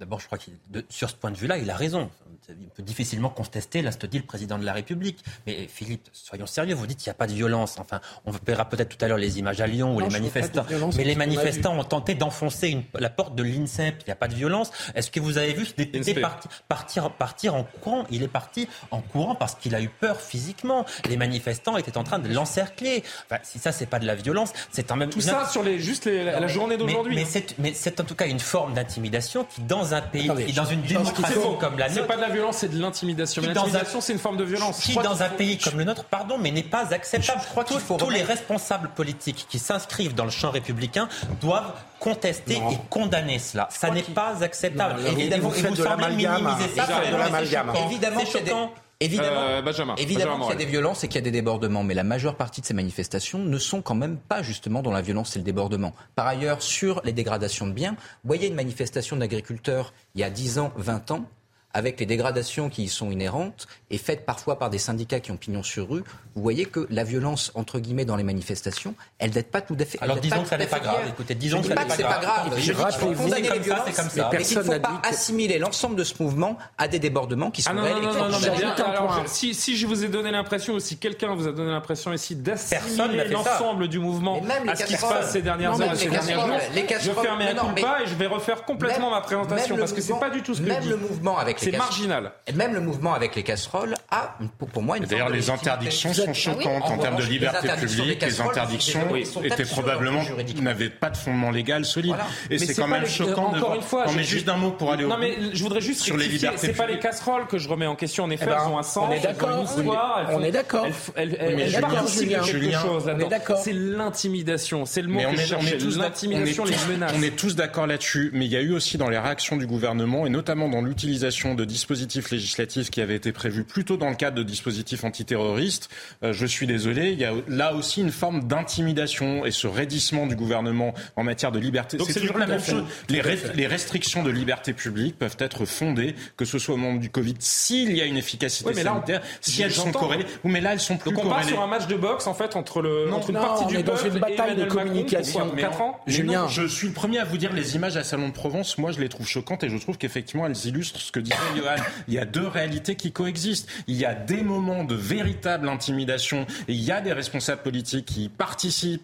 D'abord, je crois que sur ce point de vue-là, il a raison. On peut difficilement contester, là, ce que dit le président de la République. Mais Philippe, soyons sérieux, vous dites qu'il n'y a pas de violence. Enfin, on verra peut-être tout à l'heure les images à Lyon où Non, les manifestants. violence, Mais les manifestants ont tenté d'enfoncer une- la porte de l'INSEP. Il n'y a pas de violence. Est-ce que vous avez vu ce député parti- partir, partir en courant? Il est parti en courant parce qu'il a eu peur physiquement. Les manifestants étaient en train de l'encercler. Enfin, si ça, c'est pas de la violence, c'est en même Tout ça sur les, juste les- la, journée d'aujourd'hui. Mais, c'est, mais c'est en tout cas une forme d'intimidation qui, dans un pays, Attendez, qui, dans une démocratie faux. comme la C'est nôtre, pas de la violence, c'est de l'intimidation. L'intimidation, c'est une forme de violence. Qui, dans un pays comme le nôtre, pardon, mais n'est pas acceptable. Je crois qu'il Tous- faut tous les responsables politiques qui s'inscrivent dans le champ républicain doivent contester Non. et condamner cela. Ça n'est pas acceptable. Non, vous- et, et vous vous, et vous semblez minimiser ça. C'est. Évidemment, C'est choquant. Évidemment, Euh, Benjamin. évidemment Benjamin qu'il y a des violences et qu'il y a des débordements, mais la majeure partie de ces manifestations ne sont quand même pas justement dans la violence et le débordement. Par ailleurs, sur les dégradations de biens, vous voyez une manifestation d'agriculteurs il y a 10 ans, 20 ans, avec les dégradations qui y sont inhérentes et faites parfois par des syndicats qui ont pignon sur rue, vous voyez que la violence, entre guillemets, dans les manifestations, elle date pas tout à fait. Alors disons pas que ça n'est pas grave. Écoutez, disons dis que ça pas n'est que pas c'est pas grave. Je dis qu'il faut condamner c'est les comme ça, violences, mais qu'il Personne faut n'a pas assimiler l'ensemble de ce mouvement à des débordements qui sont Ah non, réels si, si je vous ai donné l'impression, ou si quelqu'un vous a donné l'impression ici d'assimiler l'ensemble du mouvement même à ce qui se passe ces dernières heures même et ces les derniers jours, je ferme un coup pas et je vais refaire complètement Même- ma présentation même parce que c'est pas du tout ce que même je dis. le mouvement avec C'est marginal. Et même le mouvement avec les casseroles a, pour, moi, une D'ailleurs, les interdictions sont choquantes en termes de liberté publique. Les interdictions étaient probablement n'avaient pas de fondement légal solide. Et c'est quand même choquant de encore une fois, mais juste d'un mot pour aller au Non mais je voudrais juste Sur les libertés c'est pas les casseroles que je remets en question. En effet, Eh ben, elles ont un sens, on est d'accord. On est d'accord. elles- participent de Julien, quelque chose on est là-dedans. d'accord. C'est l'intimidation, c'est le mot que je cherchais, l'intimidation, les menaces. on est tous d'accord là-dessus, mais il y a eu aussi dans les réactions du gouvernement, et notamment dans l'utilisation de dispositifs législatifs qui avaient été prévus plutôt dans le cadre de dispositifs antiterroristes. Euh, je suis désolé, il y a là aussi une forme d'intimidation et ce raidissement du gouvernement en matière de liberté. C'est toujours la même chose. Les, les, restrictions de liberté publique peuvent être fondées, que ce soit au moment du Covid, s'il y a une efficacité oui, mais sanitaire, si elles sont corrélées. Oui, mais là, elles sont plus Donc on part sur un match de boxe en fait entre, le, entre une partie du peuple une bataille de communication. Macron, 4 ans Julien, je suis le premier à vous dire les images à Salon de Provence. Moi, je les trouve choquantes et je trouve qu'effectivement, elles illustrent ce que disait Johan. Il y a deux réalités qui coexistent. Il y a des moments de véritable intimidation et il y a des responsables politiques qui participent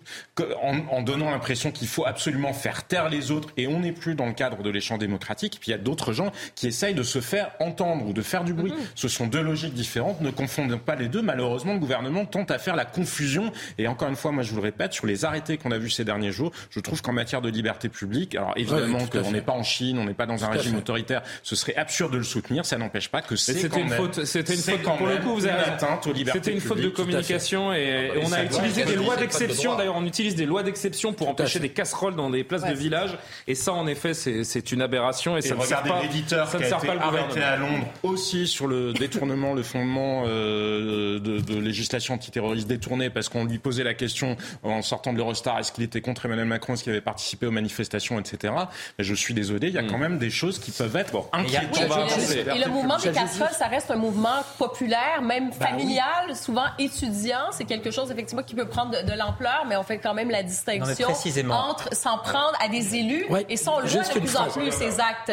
en, en donnant l'impression qu'il faut absolument faire taire les autres et on n'est plus dans le cadre de l'échange démocratique. Puis il y a d'autres gens qui essayent de se faire entendre ou de faire du bruit. Mm-hmm. Ce sont deux logiques différentes. Ne confondons pas les deux. Malheureusement, le gouvernement tente à faire la confusion. Et encore une fois, moi, je vous le répète, sur les arrêtés qu'on a vus ces derniers jours, je trouve qu'en matière de liberté publique, alors évidemment qu'on n'est pas en Chine, on n'est pas dans un régime autoritaire, ce serait absurde de le soutenir. Ça n'empêche pas que c'est une faute. C'était une faute pour le coup. Vous avez atteinte aux libertés. C'était une faute de communication et on a utilisé des lois d'exception. D'ailleurs, on utilise des lois d'exception pour empêcher des casseroles dans des places de village. Et ça, en effet, c'est une aberration et, ça ne sert pas. l'éditeur qui a été arrêté à Londres aussi sur le détournement, le fondement euh, de, de législation antiterroriste détournée parce qu'on lui posait la question en sortant de l'Eurostar est-ce qu'il était contre Emmanuel Macron, est-ce qu'il avait participé aux manifestations, etc. Mais je suis désolé, il y a quand même des choses qui peuvent être bon, inquiétantes. Et le mouvement des casseroles, ça reste un mouvement populaire, même bah familial, souvent étudiant. C'est quelque chose effectivement qui peut prendre de, l'ampleur, mais on fait quand même la distinction entre s'en prendre à des élus et ça on le voit de plus en plus ces actes.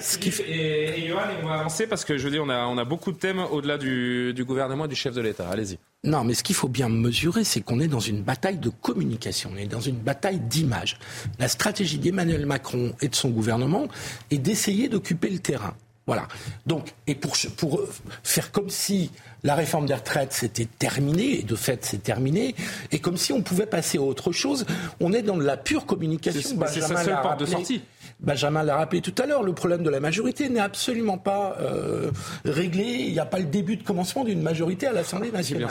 Ce qui fait... et, et Johan, on va avancer parce que je veux dire, on a, on a beaucoup de thèmes au-delà du, du gouvernement et du chef de l'État. Allez-y. Non, mais ce qu'il faut bien mesurer, c'est qu'on est dans une bataille de communication, on est dans une bataille d'image. La stratégie d'Emmanuel Macron et de son gouvernement est d'essayer d'occuper le terrain. Voilà. Donc, et pour, pour faire comme si la réforme des retraites c'était terminé, et de fait c'est terminé, et comme si on pouvait passer à autre chose, on est dans de la pure communication. C'est sa seule porte de sortie. Benjamin l'a rappelé tout à l'heure, le problème de la majorité n'est absolument pas euh, réglé. Il n'y a pas le début de commencement d'une majorité à l'Assemblée nationale.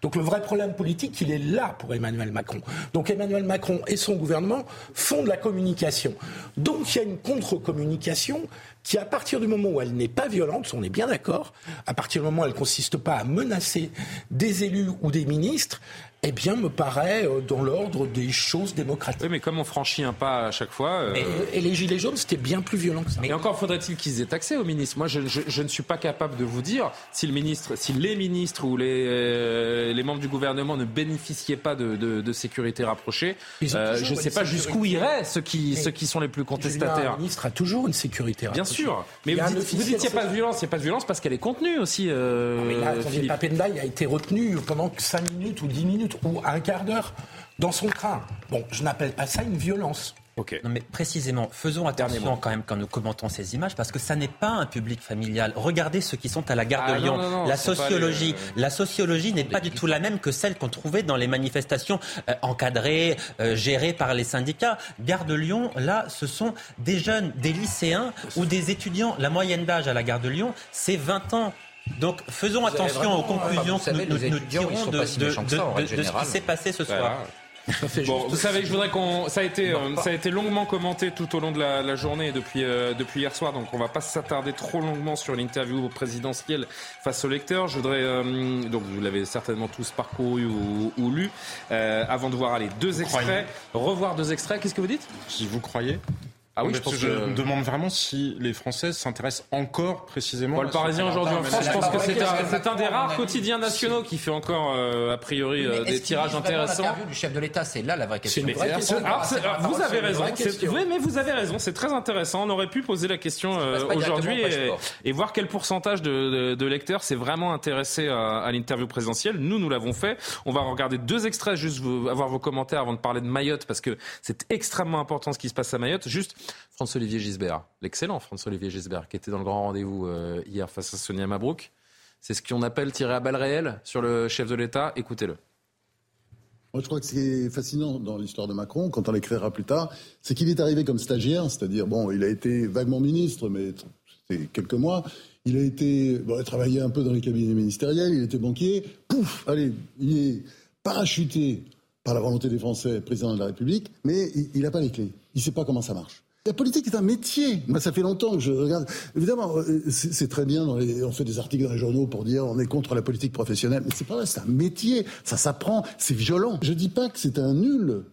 Donc le vrai problème politique, il est là pour Emmanuel Macron. Donc Emmanuel Macron et son gouvernement font de la communication. Donc il y a une contre-communication qui, à partir du moment où elle n'est pas violente, on est bien d'accord, à partir du moment où elle ne consiste pas à menacer des élus ou des ministres, eh bien, me paraît euh, dans l'ordre des choses démocratiques. Oui, mais comme on franchit un pas à chaque fois. Euh, et, les Gilets jaunes, c'était bien plus violent que ça. Mais encore faudrait-il qu'ils aient accès aux ministres. Moi, je, ne suis pas capable de vous dire si, le ministre, si les ministres ou les, euh, les membres du gouvernement ne bénéficiaient pas de, sécurité rapprochée. je ne sais pas jusqu'où iraient ceux qui, ceux qui sont les plus contestataires. Le ministre a toujours une sécurité rapprochée. Bien sûr. Mais vous dites, qu'il n'y a pas de violence. Il n'y a pas de violence parce qu'elle est contenue aussi. Euh, mais là, attendez, a été retenu pendant 5 minutes ou 10 minutes ou un quart d'heure dans son train. Bon, je n'appelle pas ça une violence. Non, mais précisément, faisons attention quand même quand nous commentons ces images, parce que ça n'est pas un public familial. Regardez ceux qui sont à la gare de ah, Lyon. la, sociologie, la sociologie n'est pas du tout la même que celle qu'on trouvait dans les manifestations euh, encadrées, euh, gérées par les syndicats. Gare de Lyon, là, ce sont des jeunes, des lycéens ou des étudiants. La moyenne d'âge à la gare de Lyon, c'est 20 ans. Donc faisons attention aux conclusions que nous, tirons de, ce qui s'est passé ce soir. Bon, vous savez, je voudrais qu'on. Ça a été, euh, ça a été longuement commenté tout au long de la, journée depuis euh, depuis hier soir, donc on va pas s'attarder trop longuement sur l'interview présidentielle face aux lecteurs. Je voudrais, euh, donc vous l'avez certainement tous parcouru ou, lu, avant de voir aller deux extraits, revoir deux extraits. Qu'est-ce que vous dites? Si vous croyez ah oui, je, pense je me demande vraiment si les Françaises s'intéressent encore précisément. le Parisien aujourd'hui en France, je pense que c'est un, des rares quotidiens nationaux qui fait encore euh, a priori euh, des tirages intéressants. L'interview du chef de l'État, c'est là la vraie question. vous avez raison. Oui, mais vous avez raison. C'est très intéressant. On aurait pu poser la question euh, aujourd'hui et, voir quel pourcentage de, lecteurs s'est vraiment intéressé à, l'interview présidentielle. Nous, nous l'avons fait. On va regarder deux extraits, juste avoir vos commentaires avant de parler de Mayotte parce que c'est extrêmement important ce qui se passe à Mayotte. Juste François-Olivier Gisbert, l'excellent François-Olivier Gisbert, qui était dans le grand rendez-vous euh, hier face à Sonia Mabrouk. C'est ce qu'on appelle tirer à balles réelles sur le chef de l'État. Écoutez-le. Moi, je crois que ce qui est fascinant dans l'histoire de Macron, quand on l'écrira plus tard, c'est qu'il est arrivé comme stagiaire, c'est-à-dire, bon, il a été vaguement ministre, mais c'était quelques mois. Il a été, bon, il a travaillé un peu dans les cabinets ministériels, il était banquier. Pouf, allez, il est parachuté par la volonté des Français, président de la République, mais il n'a pas les clés. Il ne sait pas comment ça marche. La politique est un métier. Moi, ça fait longtemps que je regarde. Évidemment, euh, c'est très bien. Dans les, on fait des articles dans les journaux pour dire on est contre la politique professionnelle. Mais c'est pas vrai, c'est un métier. Ça s'apprend. C'est violent. Je dis pas que c'est un nul.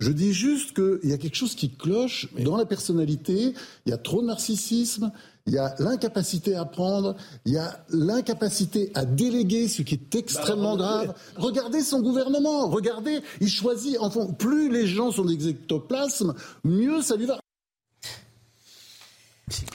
Je dis juste qu'il y a quelque chose qui cloche dans la personnalité. Il y a trop de narcissisme. Il y a l'incapacité à apprendre, il y a l'incapacité à déléguer, ce qui est extrêmement bah, grave. Regardez son gouvernement, regardez, il choisit, enfin, plus les gens sont des ectoplasmes, mieux ça lui va.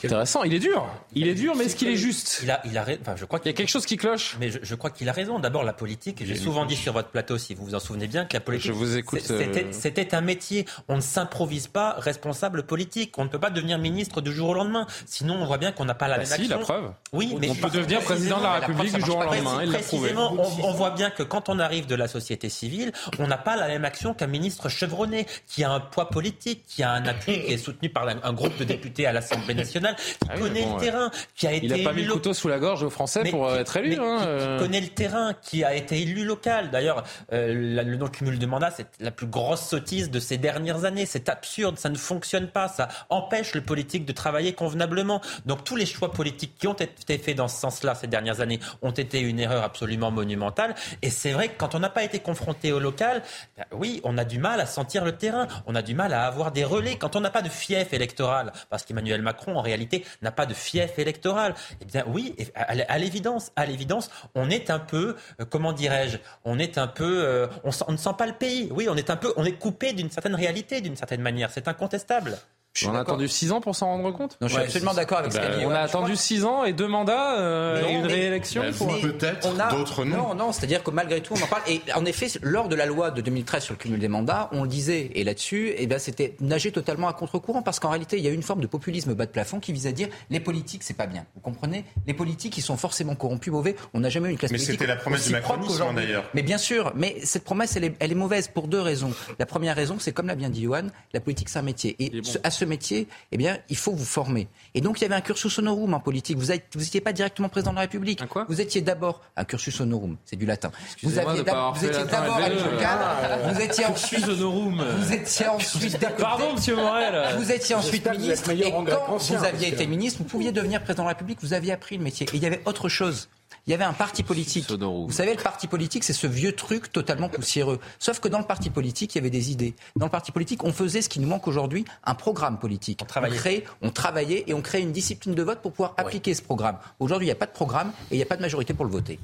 Intéressant, il est dur. Il est dur, mais est-ce qu'il est juste Il a, il a, enfin, je crois qu'il y a quelque chose qui cloche. Mais je, crois qu'il a raison. D'abord, la politique. J'ai souvent dit sur votre plateau, si vous vous en souvenez bien, que la politique. Je vous écoute. Euh, c'était un métier. On ne s'improvise pas responsable politique. On ne peut pas devenir ministre du jour au lendemain. Sinon, on voit bien qu'on n'a pas la bah même si, la preuve. Oui, mais on peut devenir président de la République du jour au lendemain. précisément, on, on, voit bien que quand on arrive de la société civile, on n'a pas la même action qu'un ministre chevronné qui a un poids politique, qui a un appui, qui est soutenu par un groupe de députés à l'Assemblée nationale. Ah connaît le terrain, qui a été. Il n'a pas mis le couteau sous la gorge aux Français pour euh, être élu. Hein, qui, euh. connaît le terrain, qui a été élu local. D'ailleurs, euh, le non-cumul de mandat, c'est la plus grosse sottise de ces dernières années. C'est absurde, ça ne fonctionne pas, ça empêche le politique de travailler convenablement. Donc tous les choix politiques qui ont été faits dans ce sens-là ces dernières années ont été une erreur absolument monumentale. Et c'est vrai que quand on n'a pas été confronté au local, ben oui, on a du mal à sentir le terrain, on a du mal à avoir des relais. Quand on n'a pas de fief électoral, parce qu'Emmanuel Macron, en réalité, n'a pas de fief électoral. Eh bien oui, à l'évidence, à l'évidence, on est un peu, euh, comment dirais-je, on est un peu, euh, on, ne sent pas le pays. Oui, on est un peu, on est coupé d'une certaine réalité, d'une certaine manière. C'est incontestable. On a attendu 6 ans pour s'en rendre compte non, Je suis absolument d'accord avec ce bah, On a attendu 6 ans et deux mandats euh, et une réélection Peut-être, d'autres non. Non, non, c'est-à-dire que malgré tout, on en parle. Et en effet, lors de la loi de 2013 sur le cumul des mandats, on le disait, et là-dessus, eh ben, c'était nager totalement à contre-courant, parce qu'en réalité, il y a une forme de populisme bas de plafond qui vise à dire les politiques, c'est pas bien. Vous comprenez? Les politiques, ils sont forcément corrompus, mauvais. On n'a jamais eu une classe politique. Mais c'était la promesse du macronisme, d'ailleurs. Mais bien sûr, mais cette promesse, elle est, elle est mauvaise pour deux raisons. La première raison, c'est comme l'a bien dit Johan, la politique, c'est un métier. Et à ce métier, eh bien, il faut vous former. Et donc, il y avait un cursus honorum en politique. Vous n'étiez pas directement président de la République. vous étiez d'abord un cursus honorum, c'est du latin. Vous, aviez vous étiez d'abord à vous étiez ensuite honorum. Vous étiez ensuite Pardon, monsieur Morel. Vous étiez ensuite ministre. Et quand vous aviez été ministre, vous pouviez devenir président de la République. Vous aviez appris le métier. Et il y avait autre chose il y avait un parti politique. Vous savez, le parti politique, c'est ce vieux truc totalement poussiéreux. Sauf que dans le parti politique, il y avait des idées. Dans le parti politique, on faisait ce qui nous manque aujourd'hui, un programme politique. On travaillait. On, travaillait et on créait une discipline de vote pour pouvoir appliquer ce programme. Aujourd'hui, il n'y a pas de programme et il n'y a pas de majorité pour le voter.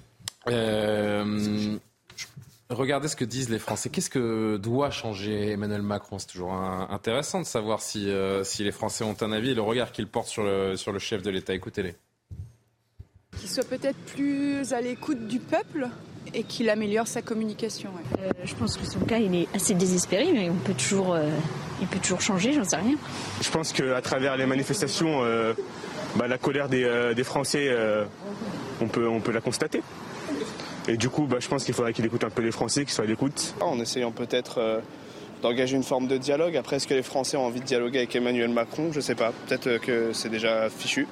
Euh, regardez ce que disent les Français. Qu'est-ce que doit changer Emmanuel Macron? C'est toujours intéressant de savoir si, euh, si les Français ont un avis et le regard qu'ils portent sur le, sur le chef de l'État. Écoutez-les qu'il soit peut-être plus à l'écoute du peuple et qu'il améliore sa communication. Euh, je pense que son cas, il est assez désespéré, mais on peut toujours, euh, il peut toujours changer, j'en sais rien. Je pense qu'à travers les manifestations, euh, bah, la colère des, Français, on, peut, on peut la constater. Et du coup, bah, je pense qu'il faudrait qu'il écoute un peu les Français, qu'il soit à l'écoute. En essayant peut-être d'engager une forme de dialogue. Après, est-ce que les Français ont envie de dialoguer avec Emmanuel Macron? Je ne sais pas. Peut-être que c'est déjà fichu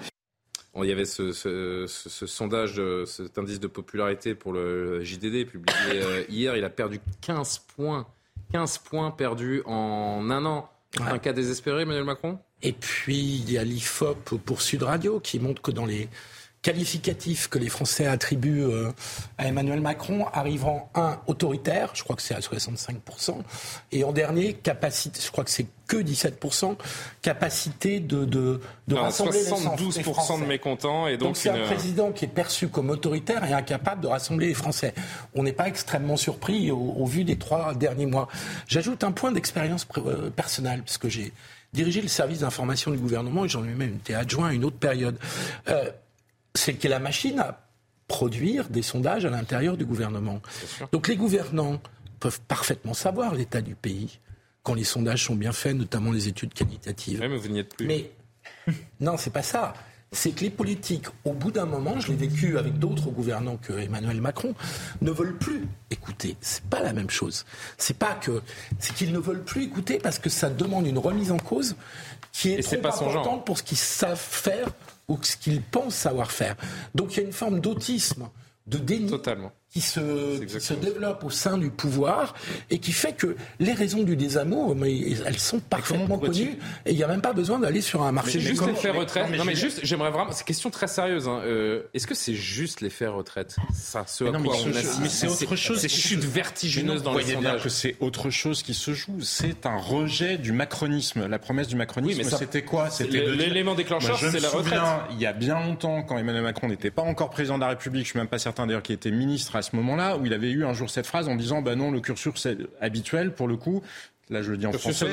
il y avait ce, sondage, cet indice de popularité pour le JDD publié euh, hier. Il a perdu 15 points. 15 points perdus en un an. Un cas désespéré, Emmanuel Macron? Et puis, il y a l'IFOP pour Sud Radio qui montre que dans les qualificatif que les Français attribuent euh, à Emmanuel Macron arrivant un autoritaire, je crois que c'est à 65%, et en dernier capacité, je crois que c'est que 17%, capacité de, de, de rassembler 72% de mécontents et donc, c'est un président qui est perçu comme autoritaire et incapable de rassembler les Français. On n'est pas extrêmement surpris au, vu des trois derniers mois. J'ajoute un point d'expérience euh, personnelle parce que j'ai dirigé le service d'information du gouvernement et j'en ai même été adjoint à une autre période. Euh, c'est que la machine à produire des sondages à l'intérieur du gouvernement. Donc les gouvernants peuvent parfaitement savoir l'état du pays quand les sondages sont bien faits, notamment les études qualitatives. mais vous n'y êtes plus. Mais non, c'est pas ça. C'est que les politiques, au bout d'un moment, je l'ai vécu avec d'autres gouvernants que Emmanuel Macron, ne veulent plus écouter. C'est pas la même chose. C'est pas que, c'est qu'ils ne veulent plus écouter parce que ça demande une remise en cause qui est, trop importante pour ce qu'ils savent faire ou ce qu'ils pensent savoir faire. Donc il y a une forme d'autisme, de déni, qui se, qui se développe au sein du pouvoir et qui fait que les raisons du désamour, mais elles sont parfaitement connues et il n'y a même pas besoin d'aller sur un marché. C'est juste l'effet retraite. Non, mais juste, j'aimerais vraiment. C'est une question très sérieuse. Hein. Euh, Est-ce que c'est juste l'effet retraite Ça, ce à Mais non, quoi mais on ce- assiste? mais c'est autre chose. Ces chutes vertigineuses dans Vous les voyez bien que c'est autre chose qui se joue. C'est un rejet du macronisme. La promesse du macronisme, Oui, mais c'était quoi? C'est C'était le- l'élément déclencheur, c'est me la retraite. souviens, Il y a bien longtemps, quand Emmanuel Macron n'était pas encore président de la République, je suis même pas certain d'ailleurs qu'il était ministre à ce moment-là, où il avait eu un jour cette phrase en disant, bah non, le cursus c'est habituel pour le coup. Là, je le dis en français,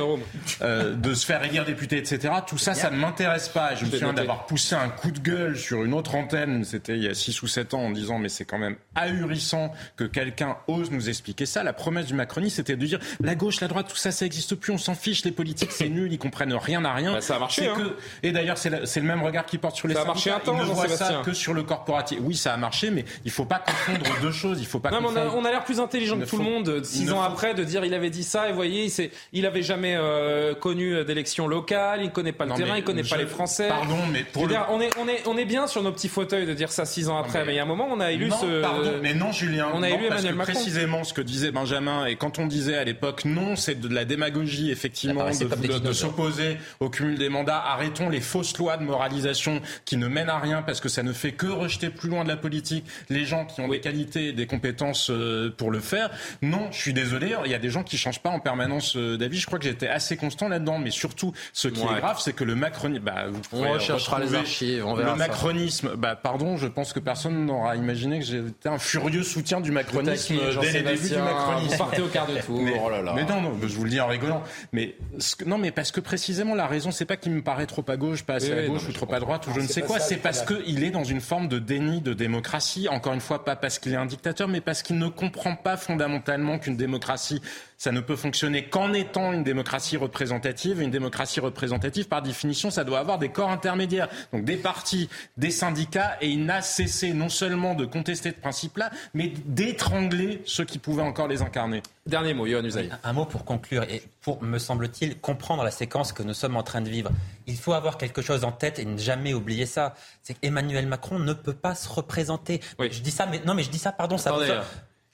euh, de se faire élire député, etc. Tout ça, ça ne m'intéresse pas. Je me souviens d'avoir poussé un coup de gueule sur une autre antenne, c'était il y a 6 ou 7 ans, en disant mais c'est quand même ahurissant que quelqu'un ose nous expliquer ça. La promesse du macronisme, c'était de dire la gauche, la droite, tout ça, ça n'existe plus, on s'en fiche, les politiques, c'est nul, ils comprennent rien à rien. Bah, ça a marché, hein. que- Et d'ailleurs, c'est le même regard qui porte sur les Ça a marché un temps, Ils ne voient ça que sur le corporatif. Oui, ça a marché, mais il faut pas confondre deux choses. Il faut pas Non, mais on a, confondre. on a l'air plus intelligent que ne tout le monde, euh, il six ne ans faut- après, de dire il avait dit ça, et voyez, il, il avait jamais euh, connu d'élections locales, il connaît pas le Non, terrain, il connaît pas les Français. Pardon, mais pour le- dire, on, est, on, est, on est bien sur nos petits fauteuils de dire ça six ans après, mais, il y a un moment, on a élu non, ce. pardon, mais non, Julien. On a non, élu parce Emmanuel que Macron. précisément ce que disait Benjamin, et quand on disait à l'époque non, c'est de la démagogie, effectivement, paraissait de, s'opposer au cumul des mandats. Arrêtons les fausses lois de moralisation qui ne mènent à rien parce que ça ne fait que rejeter plus loin de la politique les gens qui ont des qualités et des compétences euh, pour le faire. Non, je suis désolé, il y a des gens qui changent pas en permanence euh, d'avis. Je crois que j'étais assez constant là-dedans, mais surtout, ce qui Ouais. est grave, c'est que le macronisme, bah, vous On recherchera les archives, on verra Le ça. macronisme, bah, pardon, je pense que personne n'aura imaginé que j'étais un furieux soutien du macronisme euh, dès les débuts du macronisme. vous partez au quart de tour, Mais, oh là là. mais non, non, je vous le dis en rigolant. Mais ce que- non, mais parce que précisément la raison, c'est pas qu'il me paraît trop à gauche, pas assez Oui, à gauche non, ou trop à droite ou je comprends. ne sais quoi. C'est parce qu'il est dans une forme de déni de démocratie. Encore une fois, pas parce qu'il est un dictateur, mais parce qu'il ne comprend pas fondamentalement qu'une démocratie, ça ne peut fonctionner qu'en étant une démocratie représentative. Une démocratie représentative, par définition, ça doit avoir des corps intermédiaires, donc des partis, des syndicats, et il n'a cessé non seulement de contester ce principe-là, mais d'étrangler ceux qui pouvaient encore les incarner. Dernier mot, Yohann Usaï. Un mot pour conclure et pour, me semble-t-il, comprendre la séquence que nous sommes en train de vivre. Il faut avoir quelque chose en tête et ne jamais oublier ça. C'est qu'Emmanuel Macron ne peut pas se représenter. Je dis ça, mais non, mais je dis ça, pardon, ça Attendez.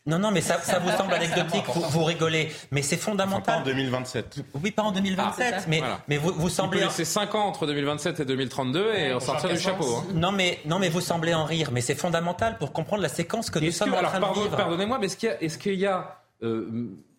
Non, non, mais ça, ça vous semble anecdotique, vous, vous rigolez. Mais c'est Enfin, fondamental. pas en 2027. Oui, pas en 2027, mais, Voilà. mais vous, vous semblez... laisser 5 ans entre 2027 et 2032 et en sortir du chapeau. hein. Non mais, non, mais vous semblez en rire, mais c'est fondamental pour comprendre la séquence que nous sommes que- en alors, train pardon- de vivre. Pardonnez-moi, mais est-ce qu'il y a, est-ce qu'il y a euh,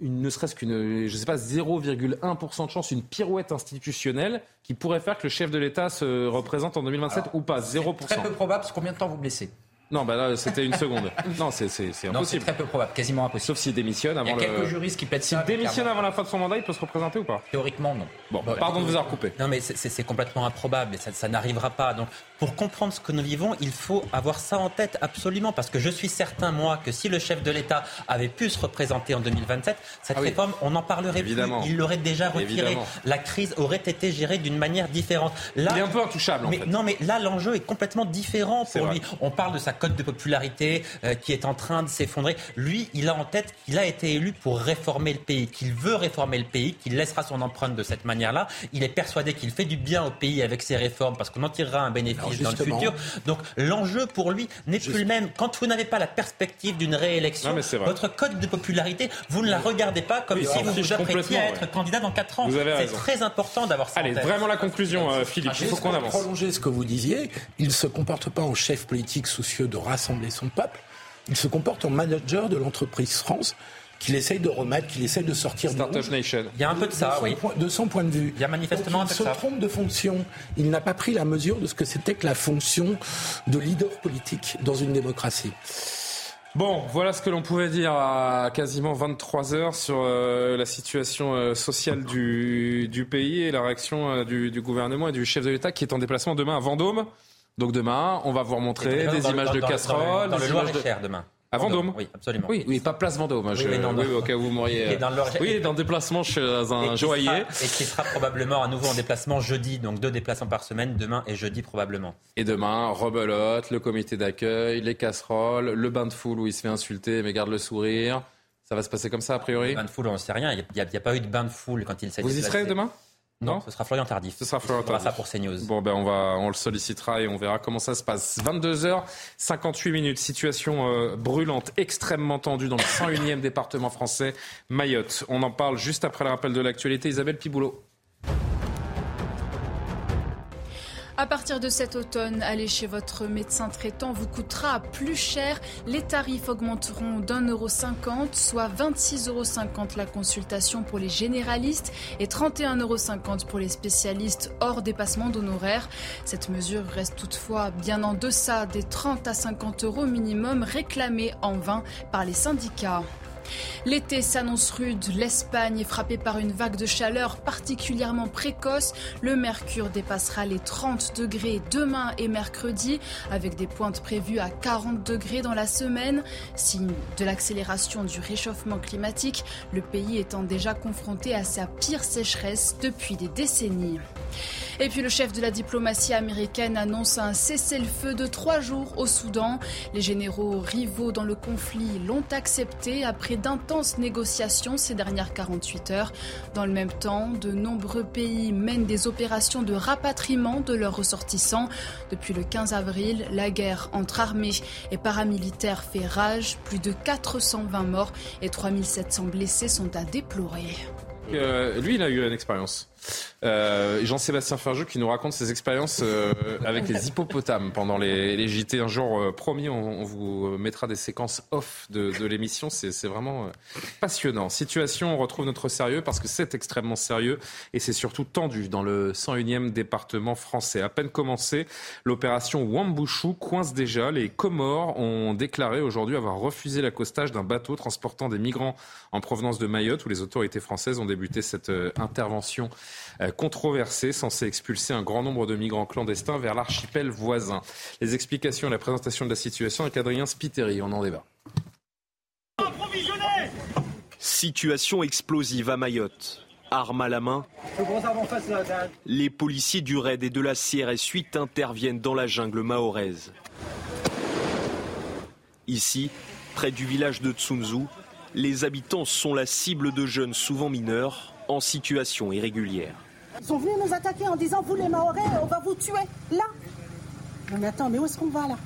une, ne serait-ce qu'une, je sais pas, 0,1% de chance, une pirouette institutionnelle qui pourrait faire que le chef de l'État se représente en 2027 ou pas? 0%. Très peu probable, parce que combien de temps vous blessez Non, bah là, c'était une seconde. non, c'est, c'est Non, c'est impossible. très peu probable, quasiment impossible. Sauf s'il démissionne Il y avant a quelques le... juristes qui S'il ça. démissionne clairement. avant la fin de son mandat, il peut se représenter ou pas? Théoriquement, non. Bon, pardon de vous avoir coupé. Non, mais c'est complètement improbable et ça, ça n'arrivera pas. Donc, pour comprendre ce que nous vivons, il faut avoir ça en tête absolument, parce que je suis certain, moi, que si le chef de l'État avait pu se représenter en 2027, cette Ah oui. réforme, on n'en parlerait Évidemment. plus. Il l'aurait déjà retirée. Évidemment. La crise aurait été gérée d'une manière différente. Là, Il est un peu intouchable, en fait. Non, mais là, l'enjeu est complètement différent pour vrai. lui. On parle de sa cote de popularité euh, qui est en train de s'effondrer. Lui, il a en tête qu'il a été élu pour réformer le pays, qu'il veut réformer le pays, qu'il laissera son empreinte de cette manière-là. Il est persuadé qu'il fait du bien au pays avec ses réformes parce qu'on en tirera un bénéfice Alors, dans le justement. futur. Donc l'enjeu pour lui n'est plus le même. Quand vous n'avez pas la perspective d'une réélection, Non, votre cote de popularité, vous ne la regardez pas comme Oui, si vous vous apprêtiez à être ouais. candidat dans 4 ans. C'est très important d'avoir ça Allez, en tête. vraiment la conclusion, euh, Philippe. Il faut qu'on pour avance. prolonger ce que vous disiez, il ne se comporte pas en chef politique soucieux de rassembler son peuple, il se comporte en manager de l'entreprise France qu'il essaye de remettre, qu'il essaye de sortir Startup rouge. Nation. Il y a un peu de ça, son oui. point- de son point de vue. Il y a manifestement un Donc, peu il de se ça. trompe de fonction. Il n'a pas pris la mesure de ce que c'était que la fonction de leader politique dans une démocratie. Bon, voilà ce que l'on pouvait dire à quasiment 23 heures sur euh, la situation euh, sociale du, du pays et la réaction euh, du, du gouvernement et du chef de l'État qui est en déplacement demain à Vendôme. Donc demain, on va vous montrer Dans- des images de casseroles, Dans, le des images de... Loir-et-Cher demain. À Vendôme Oui, absolument. Oui, oui, pas place Vendôme. hein, je- Oui, mais non, non. oui, au cas où vous m'auriez. Et dans le Loir-et-Cher. Oui, dans le déplacement chez Et un joaillier. sera- Et qui sera probablement à nouveau en déplacement jeudi, donc deux déplacements par semaine, demain et jeudi probablement. Et demain, rebelote, le comité d'accueil, les casseroles, le bain de foule où il se fait insulter mais garde le sourire. Ça va se passer comme ça a priori? Bain de foule, on ne sait rien. Il n'y a, il pas eu de bain de foule quand il s'est Vous y serez demain? Non, ce sera Florian Tardif. Ce sera Florian Tardif. ça pour CNews. Bon, ben on va, on le sollicitera et on verra comment ça se passe. 22h, 58 minutes. Situation euh, brûlante, extrêmement tendue dans le 101e département français, Mayotte. On en parle juste après le rappel de l'actualité. Isabelle Piboulot. À partir de cet automne, aller chez votre médecin traitant vous coûtera plus cher. Les tarifs augmenteront d'un euro cinquante, soit 26,50 euros la consultation pour les généralistes et 31,50 euros pour les spécialistes hors dépassement d'honoraires. Cette mesure reste toutefois bien en deçà des 30 à 50 euros minimum réclamés en vain par les syndicats. L'été s'annonce rude. L'Espagne est frappée par une vague de chaleur particulièrement précoce. Le mercure dépassera les 30 degrés demain et mercredi, avec des pointes prévues à 40 degrés dans la semaine. Signe de l'accélération du réchauffement climatique, le pays étant déjà confronté à sa pire sécheresse depuis des décennies. Et puis le chef de la diplomatie américaine annonce un cessez-le-feu de trois jours au Soudan. Les généraux rivaux dans le conflit l'ont accepté après d'intenses négociations ces dernières 48 heures. Dans le même temps, de nombreux pays mènent des opérations de rapatriement de leurs ressortissants. Depuis le 15 avril, la guerre entre armées et paramilitaires fait rage. Plus de 420 morts et 3700 blessés sont à déplorer. Euh, lui, il a eu une expérience. Euh, Jean-Sébastien Ferjou qui nous raconte ses expériences euh, avec les hippopotames pendant les, les JT. Un jour, euh, promis, on, on, vous mettra des séquences off de, de l'émission. C'est vraiment euh, passionnant. Situation, on retrouve notre sérieux parce que c'est extrêmement sérieux et c'est surtout tendu dans le 101e département français. À peine commencé, l'opération Wambouchou coince déjà. Les Comores ont déclaré aujourd'hui avoir refusé l'accostage d'un bateau transportant des migrants en provenance de Mayotte où les autorités françaises ont débuté cette intervention euh, controversé, censé expulser un grand nombre de migrants clandestins vers l'archipel voisin. Les explications et la présentation de la situation avec Adrien Spiteri. On en débat. Situation explosive à Mayotte. Armes à la main, les policiers du RAID et de la CRS 8 interviennent dans la jungle mahoraise. Ici, près du village de Tsunzu, les habitants sont la cible de jeunes souvent mineurs en situation irrégulière. Ils sont venus nous attaquer en disant Vous les Mahorais, on va vous tuer là. Mais attends, mais où est-ce qu'on va là?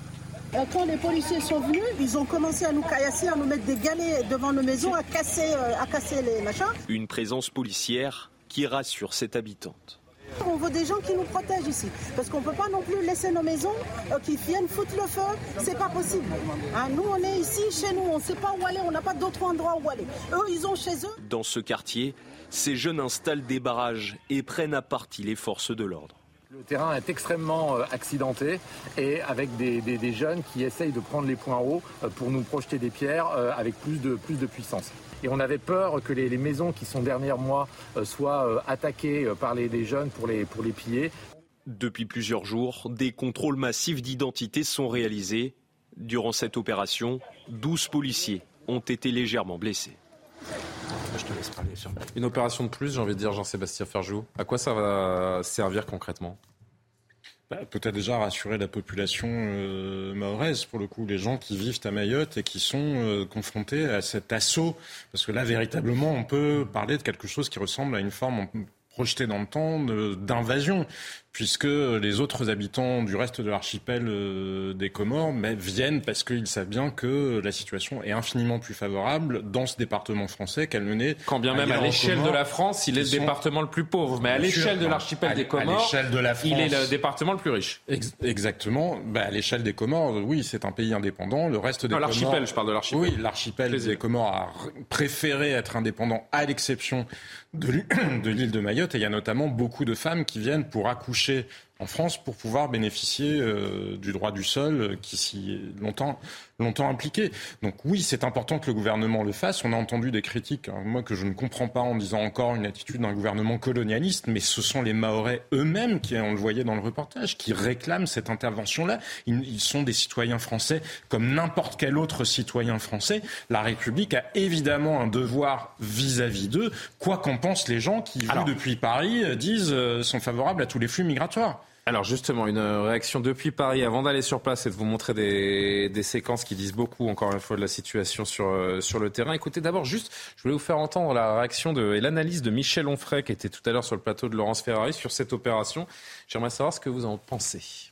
Euh, Quand les policiers sont venus, ils ont commencé à nous caillasser, à nous mettre des galets devant nos maisons, à casser, euh, à casser les machins. Une présence policière qui rassure cette habitante. On veut des gens qui nous protègent ici. Parce qu'on ne peut pas non plus laisser nos maisons euh, qui viennent foutre le feu. C'est pas possible. Hein, nous, on est ici, chez nous. On ne sait pas où aller. On n'a pas d'autre endroit où aller. Eux, ils ont chez eux. Dans ce quartier, ces jeunes installent des barrages et prennent à partie les forces de l'ordre. Le terrain est extrêmement euh, accidenté et avec des, des, des, jeunes qui essayent de prendre les points hauts euh, pour nous projeter des pierres avec plus de, plus de puissance. Et on avait peur que les, les maisons qui sont derrière moi soient attaquées par les, les jeunes pour les, pour les piller. Depuis plusieurs jours, des contrôles massifs d'identité sont réalisés. Durant cette opération, 12 policiers ont été légèrement blessés. Je te laisse parler sur... Une opération de plus, j'ai envie de dire, Jean-Sébastien Ferjou. À quoi ça va servir concrètement? Bah, Peut-être déjà rassurer la population euh, mahoraise, pour le coup, les gens qui vivent à Mayotte et qui sont euh, confrontés à cet assaut. Parce que là, véritablement, on peut parler de quelque chose qui ressemble à une forme projetée dans le temps d'invasion puisque les autres habitants du reste de l'archipel euh, des Comores mais, viennent parce qu'ils savent bien que la situation est infiniment plus favorable dans ce département français qu'elle menait. Quand bien même à l'échelle de la France, il est le sont... département le plus pauvre, mais à l'échelle de l'archipel des Comores, de la France, il est le département le plus riche. Ex exactement. Bah, à l'échelle des Comores, oui, c'est un pays indépendant. Le reste des non, l'archipel, je parle de l'archipel. Oui, l'archipel des Comores a préféré être indépendant à l'exception de l'île de Mayotte. Et il y a notamment beaucoup de femmes qui viennent pour accoucher przy en France pour pouvoir bénéficier euh, du droit du sol euh, qui s'y est longtemps, longtemps impliqué. Donc oui, c'est important que le gouvernement le fasse. On a entendu des critiques, hein, moi que je ne comprends pas en disant encore une attitude d'un gouvernement colonialiste, mais ce sont les Mahorais eux-mêmes qui, on le voyait dans le reportage, qui réclament cette intervention-là. Ils, ils, sont des citoyens français comme n'importe quel autre citoyen français. La République a évidemment un devoir vis-à-vis d'eux, quoi qu'en pensent les gens qui, depuis Paris, disent euh, sont favorables à tous les flux migratoires. Alors justement, une réaction depuis Paris avant d'aller sur place et de vous montrer des, séquences qui disent beaucoup, encore une fois, de la situation sur, euh, sur le terrain. Écoutez, d'abord, juste, je voulais vous faire entendre la réaction et l'analyse de Michel Onfray, qui était tout à l'heure sur le plateau de Laurence Ferrari, sur cette opération. J'aimerais savoir ce que vous en pensez.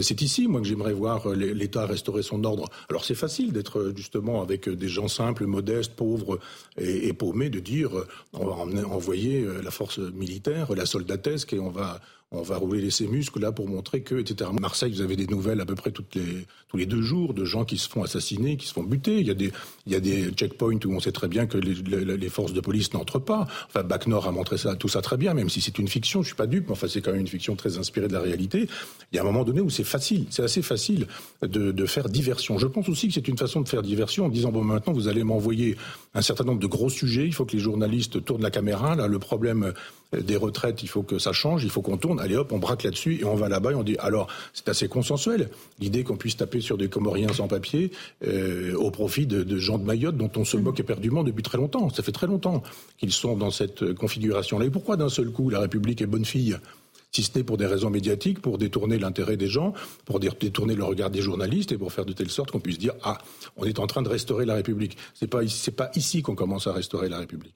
C'est ici, moi, que j'aimerais voir euh, l'État restaurer son ordre. Alors c'est facile d'être euh, justement avec des gens simples, modestes, pauvres et, paumés, de dire on va envoyer la force militaire, la soldatesque, et on va on va rouler ses muscles là pour montrer que, etc. Marseille, vous avez des nouvelles à peu près toutes les, tous les deux jours de gens qui se font assassiner, qui se font buter. Il y a des, il y a des checkpoints où on sait très bien que les, les, forces de police n'entrent pas. Enfin, Bac Nord a montré ça, tout ça très bien, même si c'est une fiction. Je suis pas dupe, mais enfin, c'est quand même une fiction très inspirée de la réalité. Il y a un moment donné où c'est facile, c'est assez facile de, de faire diversion. Je pense aussi que c'est une façon de faire diversion en disant bon, maintenant vous allez m'envoyer un certain nombre de gros sujets. Il faut que les journalistes tournent la caméra. Là, le problème des retraites, il faut que ça change, il faut qu'on tourne. Allez hop, on braque là-dessus et on va là-bas et on dit alors c'est assez consensuel l'idée qu'on puisse taper sur des Comoriens sans papier euh, au profit de, gens de Mayotte dont on se moque éperdument depuis très longtemps. Ça fait très longtemps qu'ils sont dans cette configuration-là. Et pourquoi d'un seul coup la République est bonne fille? Si ce n'est pour des raisons médiatiques, pour détourner l'intérêt des gens, pour détourner le regard des journalistes et pour faire de telle sorte qu'on puisse dire ah, on est en train de restaurer la République. C'est pas c'est pas ici qu'on commence à restaurer la République.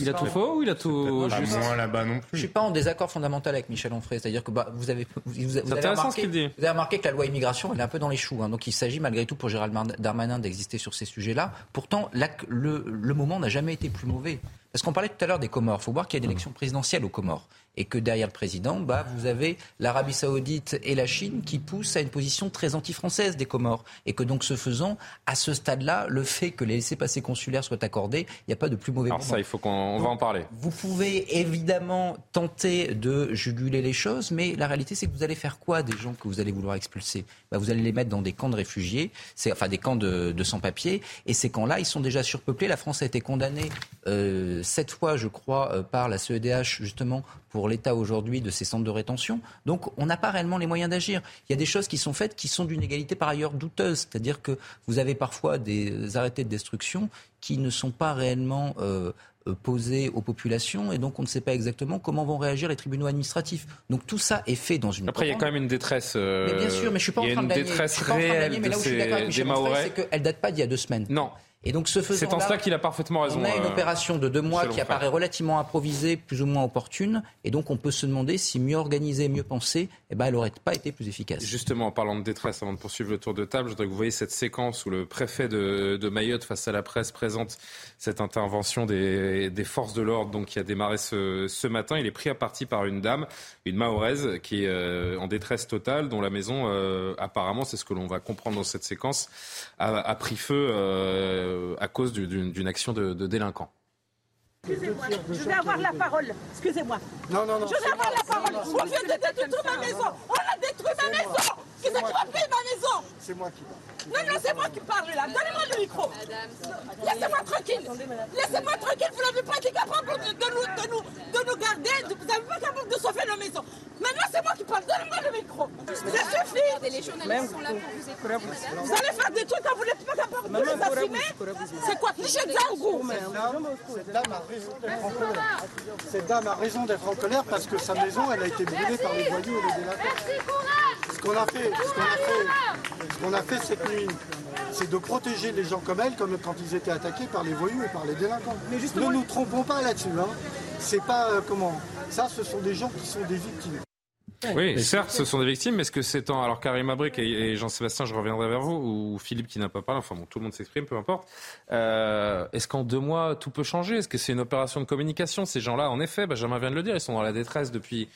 Il a tout faux ou il a tout juste moins là-bas non plus. Je suis pas en désaccord fondamental avec Michel Onfray, c'est-à-dire que bah, vous avez vous, avez remarqué, vous avez remarqué que la loi immigration elle est un peu dans les choux, hein. donc il s'agit malgré tout pour Gérald Darmanin d'exister sur ces sujets-là. Pourtant, le, le moment n'a jamais été plus mauvais. Parce qu'on parlait tout à l'heure des Comores. Il faut voir qu'il y a des élections présidentielles aux Comores. Et que derrière le président, bah, vous avez l'Arabie Saoudite et la Chine qui poussent à une position très anti-française des Comores. Et que donc, ce faisant, à ce stade-là, le fait que les laissés-passer consulaires soient accordés, il n'y a pas de plus mauvais Alors ça, il faut qu'on va en parler. Vous pouvez évidemment tenter de juguler les choses, mais la réalité, c'est que vous allez faire quoi des gens que vous allez vouloir expulser? Bah, Vous allez les mettre dans des camps de réfugiés, enfin des camps de, sans-papiers. Et ces camps-là, ils sont déjà surpeuplés. La France a été condamnée. Euh, sept fois, je crois, euh, par la CEDH, justement, pour l'état aujourd'hui de ces centres de rétention. Donc, on n'a pas réellement les moyens d'agir. Il y a des choses qui sont faites qui sont d'une égalité par ailleurs douteuse. C'est-à-dire que vous avez parfois des arrêtés de destruction qui ne sont pas réellement euh, euh, posés aux populations et donc on ne sait pas exactement comment vont réagir les tribunaux administratifs. Donc tout ça est fait dans une. Après, il y a quand même une détresse. mais bien sûr, mais je suis pas en train de gagner. détresse réelle mais là où je suis d'accord avec Michel c'est qu'elle date pas d'il y a deux semaines. Non. Et donc, ce C'est en cela qu'il a parfaitement raison. On a une euh, opération de deux mois qui apparaît relativement improvisée, plus ou moins opportune, et donc on peut se demander si mieux organisée, mieux pensée, eh ben, elle n'aurait pas été plus efficace. Justement, en parlant de détresse, avant de poursuivre le tour de table, je voudrais que vous voyez cette séquence où le préfet de, Mayotte, face à la presse, présente cette intervention des, forces de l'ordre donc, qui a démarré ce, matin. Il est pris à partie par une dame, une Mahoraise, qui est euh, en détresse totale, dont la maison, euh, apparemment, c'est ce que l'on va comprendre dans cette séquence, a, pris feu euh, à cause d'une action de, de délinquants. Excusez-moi, je vais avoir la parole. Excusez-moi. Non, non, non. Je vais avoir la parole. On vient de détruire ma maison. On a détruit ma maison. Qui va payer ma maison C'est moi qui parle. Non, non, c'est moi qui parle là. Donnez-moi le micro. Laissez-moi tranquille. Laissez-moi tranquille. Vous n'avez pas été capable de, nous, de, nous, de nous garder. Vous n'avez pas capable de sauver nos maisons. Maintenant, c'est moi qui parle. Donnez-moi le micro. Ça suffit. Les journalistes sont là pour vous écouter, Vous allez faire des trucs quand vous n'êtes pas capable de les assumer. C'est quoi Cliché de Cette dame a raison d'être en colère. Cette dame a raison d'être en colère parce que sa maison, elle a été brûlée par les voyous et les délinquants. Ce qu'on a fait, ce qu'on a fait, ce qu'on a fait cette nuit, c'est de protéger les gens comme elle, comme quand ils étaient attaqués par les voyous et par les délinquants. Mais ne nous trompons pas là-dessus. Hein. C'est pas euh, comment. Ça, ce sont des gens qui sont des victimes. Oui, certes, ce sont des victimes, mais est-ce que c'est en. Alors, Karim Abric et, Jean-Sébastien, je reviendrai vers vous, ou Philippe qui n'a pas parlé, enfin bon, tout le monde s'exprime, peu importe. Euh, est-ce qu'en deux mois, tout peut changer? Est-ce que c'est une opération de communication? Ces gens-là, en effet, Benjamin vient de le dire, ils sont dans la détresse depuis,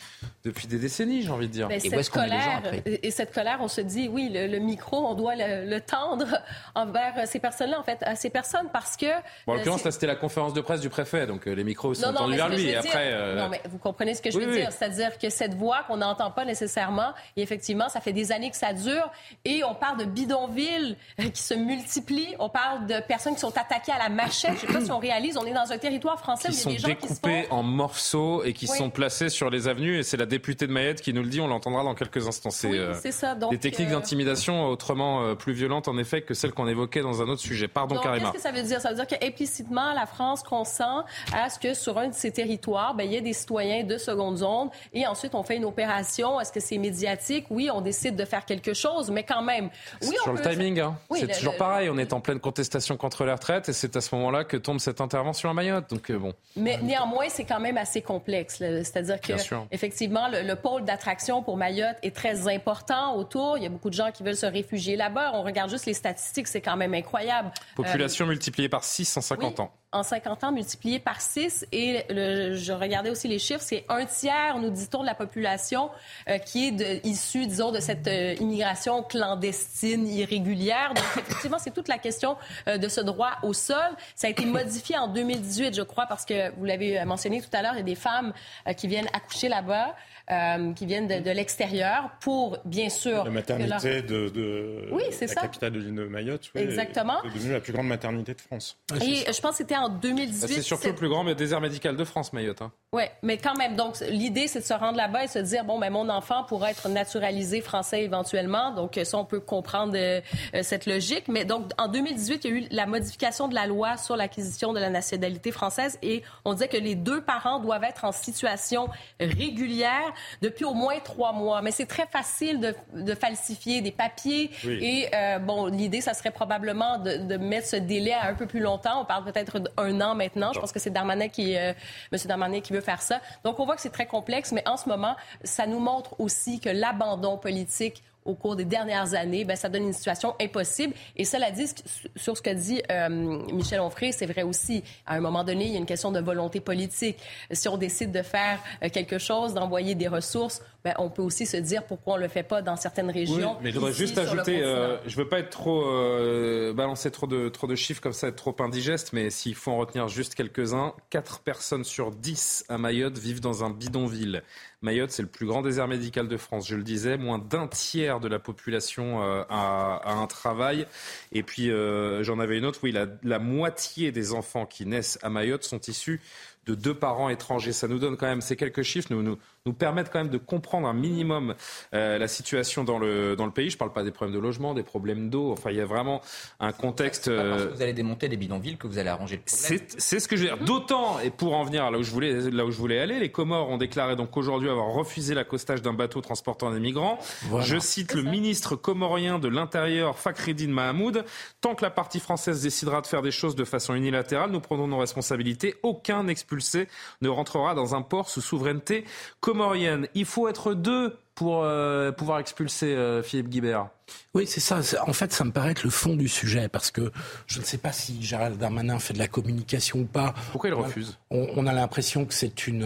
depuis des décennies, j'ai envie de dire. et cette, colère, et cette colère, on se dit, oui, le, micro, on doit le, tendre envers ces personnes-là, en fait, à ces personnes, parce que. Bon, en l'occurrence, là, c'était la conférence de presse du préfet, donc euh, les micros sont tendus vers lui. Et après. Non, mais vous comprenez ce que je veux dire, c'est-à-dire que cette voix qu'on a n'entend pas nécessairement. Et effectivement, ça fait des années que ça dure. Et on parle de bidonvilles qui se multiplient. On parle de personnes qui sont attaquées à la machette. Je ne sais pas si on réalise, on est dans un territoire français où il y a sont des gens découpés qui se en morceaux et qui Oui. sont placés sur les avenues. Et c'est la députée de Mayette qui nous le dit. On l'entendra dans quelques instants. C'est Oui, euh, c'est ça. Donc, des techniques euh, d'intimidation autrement euh, plus violentes en effet que celles qu'on évoquait dans un autre sujet. Pardon, Donc, Karima. qu'est-ce que ça veut dire? Ça veut dire qu'implicitement, la France consent à ce que sur un de ses territoires, ben, il y ait des citoyens de seconde zone et ensuite on fait une opération. Est-ce que c'est médiatique? Oui, on décide de faire quelque chose, mais quand même. Oui, on sur le peut- timing. hein. Oui, c'est toujours le- pareil. On est en pleine contestation contre les retraites et c'est à ce moment-là que tombe cette intervention à Mayotte. Donc euh, bon. Mais néanmoins, c'est quand même assez complexe. C'est-à-dire que, effectivement, le, le pôle d'attraction pour Mayotte est très important autour. Il y a beaucoup de gens qui veulent se réfugier là-bas. On regarde juste les statistiques, c'est quand même incroyable. Euh, Population multipliée par 6 en 50 oui. ans. En 50 ans multiplié par 6. Et je regardais aussi les chiffres, c'est un tiers, nous dit-on, de la population euh, qui est issue, disons, de cette euh, immigration clandestine, irrégulière. Donc, effectivement, c'est toute la question euh, de ce droit au sol. Ça a été modifié en 2018, je crois, parce que vous l'avez mentionné tout à l'heure, il y a des femmes euh, qui viennent accoucher là-bas. Euh, qui viennent de, de l'extérieur pour, bien sûr... La maternité leur- de, de Oui, c'est la ça. capitale de l'île de Mayotte. oui, Exactement. est devenue la plus grande maternité de France. Et je pense que c'était en 2018. C'est surtout le plus grand désert médical de France, Mayotte. hein. Oui, mais quand même, donc l'idée, c'est de se rendre là-bas et se dire, bon, ben mon enfant pourrait être naturalisé français éventuellement. Donc ça, on peut comprendre euh, euh, cette logique. Mais donc, en 2018, il y a eu la modification de la loi sur l'acquisition de la nationalité française et on disait que les deux parents doivent être en situation régulière depuis au moins trois mois. Mais c'est très facile de, de falsifier des papiers Oui. et euh, bon, l'idée, ça serait probablement de, de mettre ce délai à un peu plus longtemps. On parle peut-être d'un an maintenant. Je pense que c'est Darmanin qui, euh, M. Darmanin qui veut Donc, on voit que c'est très complexe, mais en ce moment, ça nous montre aussi que l'abandon politique au cours des dernières années, ben, ça donne une situation impossible. Et cela dit, sur ce que dit euh, Michel Onfray, c'est vrai aussi. À un moment donné, il y a une question de volonté politique. Si on décide de faire euh, quelque chose, d'envoyer des ressources, ben, on peut aussi se dire pourquoi on le fait pas dans certaines régions. mais je voudrais juste ajouter, euh, je veux pas être trop euh, balancer trop de trop de chiffres comme ça, être trop indigeste, mais s'il faut en retenir juste quelques-uns, 4 personnes sur 10 à Mayotte vivent dans un bidonville. Mayotte, c'est le plus grand désert médical de France, je le disais, moins d'un tiers de la population euh, a, a un travail. Et puis euh, j'en avais une autre, oui, la, la moitié des enfants qui naissent à Mayotte sont issus de deux parents étrangers. Ça nous donne quand même ces quelques chiffres, nous, nous, nous permettent quand même de comprendre un minimum euh, la situation dans le, dans le pays. Je ne parle pas des problèmes de logement, des problèmes d'eau. Enfin, il y a vraiment un contexte. Pas parce euh, que vous allez démonter des bidonvilles que vous allez arranger le problème. c'est c'est ce que je veux dire. D'autant, et pour en venir là où je voulais, là où je voulais aller, les Comores ont déclaré donc aujourd'hui avoir refusé l'accostage d'un bateau transportant des migrants. Voilà. Je cite le ministre comorien de l'Intérieur, Fakhreddin Mahamoud. Tant que la partie française décidera de faire des choses de façon unilatérale, nous prenons nos responsabilités. Aucun ne rentrera dans un port sous souveraineté comorienne. Il faut être deux pour euh, pouvoir expulser euh, Philippe Guibert. Oui, c'est ça. En fait, ça me paraît être le fond du sujet, parce que je ne sais pas si Gérald Darmanin fait de la communication ou pas. Pourquoi il refuse? on, on a l'impression que c'est une,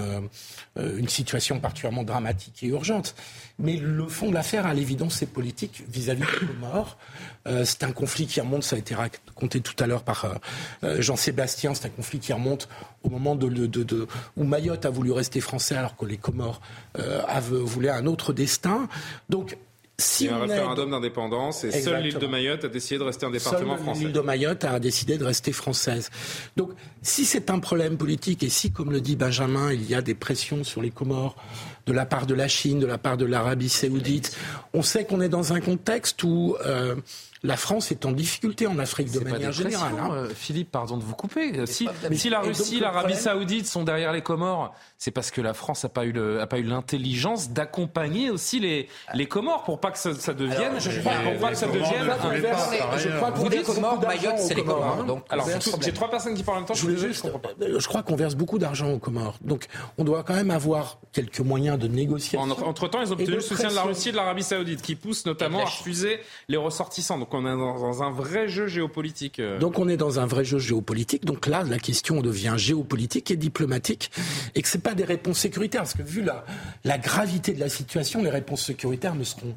euh, une situation particulièrement dramatique et urgente. Mais le fond de l'affaire, à l'évidence, c'est politique vis-à-vis des Comores. Euh, c'est un conflit qui remonte, ça a été raconté tout à l'heure par euh, euh, Jean-Sébastien, c'est un conflit qui remonte au moment de, de- de- de- où Mayotte a voulu rester français alors que les Comores euh, voulaient un autre destin. Donc, si un référendum d'indépendance et seule l'île de Mayotte a décidé de rester un département Seule français. l'île de Mayotte a décidé de rester française. Donc, si c'est un problème politique et si, comme le dit Benjamin, il y a des pressions sur les Comores de la part de la Chine, de la part de l'Arabie saoudite, on sait qu'on est dans un contexte où euh, la France est en difficulté en Afrique de manière générale. hein. euh, Philippe, pardon de vous couper. Euh, Si, la Russie, l'Arabie problème- Saoudite sont derrière les Comores, c'est parce que la France n'a pas eu le- a pas eu l'intelligence d'accompagner aussi les, les Comores pour pas que ça, ça devienne. Alors, je crois- que ça devienne. Je crois Vous que dites Comores, Mayotte, c'est les Comores, hein. donc Alors, problème. j'ai trois personnes qui parlent en même temps. Je, voulais juste, je euh, je crois qu'on verse beaucoup d'argent aux Comores. Donc, on doit quand même avoir quelques moyens de négociation. En- Entre-temps, ils ont obtenu de le soutien de la. Russie et de l'Arabie Saoudite, qui poussent notamment à refuser les ressortissants. Donc on est dans, un vrai jeu géopolitique. euh. Donc on est dans un vrai jeu géopolitique. Donc là, la question devient géopolitique et diplomatique, et que c'est pas des réponses sécuritaires, parce que vu la, la gravité de la situation, les réponses sécuritaires ne seront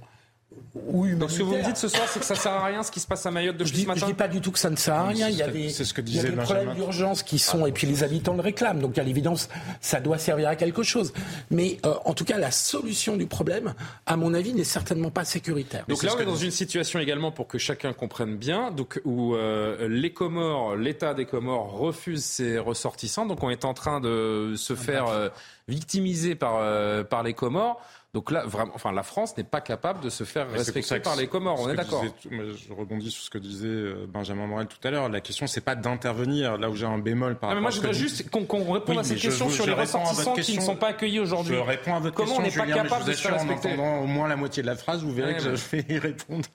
Donc ce que vous me dites ce soir, c'est que ça sert à rien ce qui se passe à Mayotte depuis je dis, ce matin Je dis pas du tout que ça ne sert à rien. il y a des, ce que il y a des problèmes d'urgence qui sont, et puis les habitants le réclament. Donc à l'évidence, ça doit servir à quelque chose. Mais euh, en tout cas, la solution du problème, à mon avis, n'est certainement pas sécuritaire. Donc là, on est dans une situation également pour que chacun comprenne bien, donc où euh, les Comores, l'État des Comores refuse ses ressortissants. Donc on est en train de se faire euh, victimiser par, par les Comores. Donc là, vraiment, enfin, la France n'est pas capable de se faire respecter par les Comores. On est d'accord. Je rebondis sur ce que disait euh, Benjamin Morel tout à l'heure. La question, c'est pas d'intervenir là où j'ai un bémol par rapport. moi, je voudrais juste qu'on réponde à cette question sur les ressortissants qui ne sont pas accueillis aujourd'hui. Je réponds à votre Comment question. on n'est pas capable de se faire respecter En entendant au moins la moitié de la phrase, vous verrez que je vais y répondre.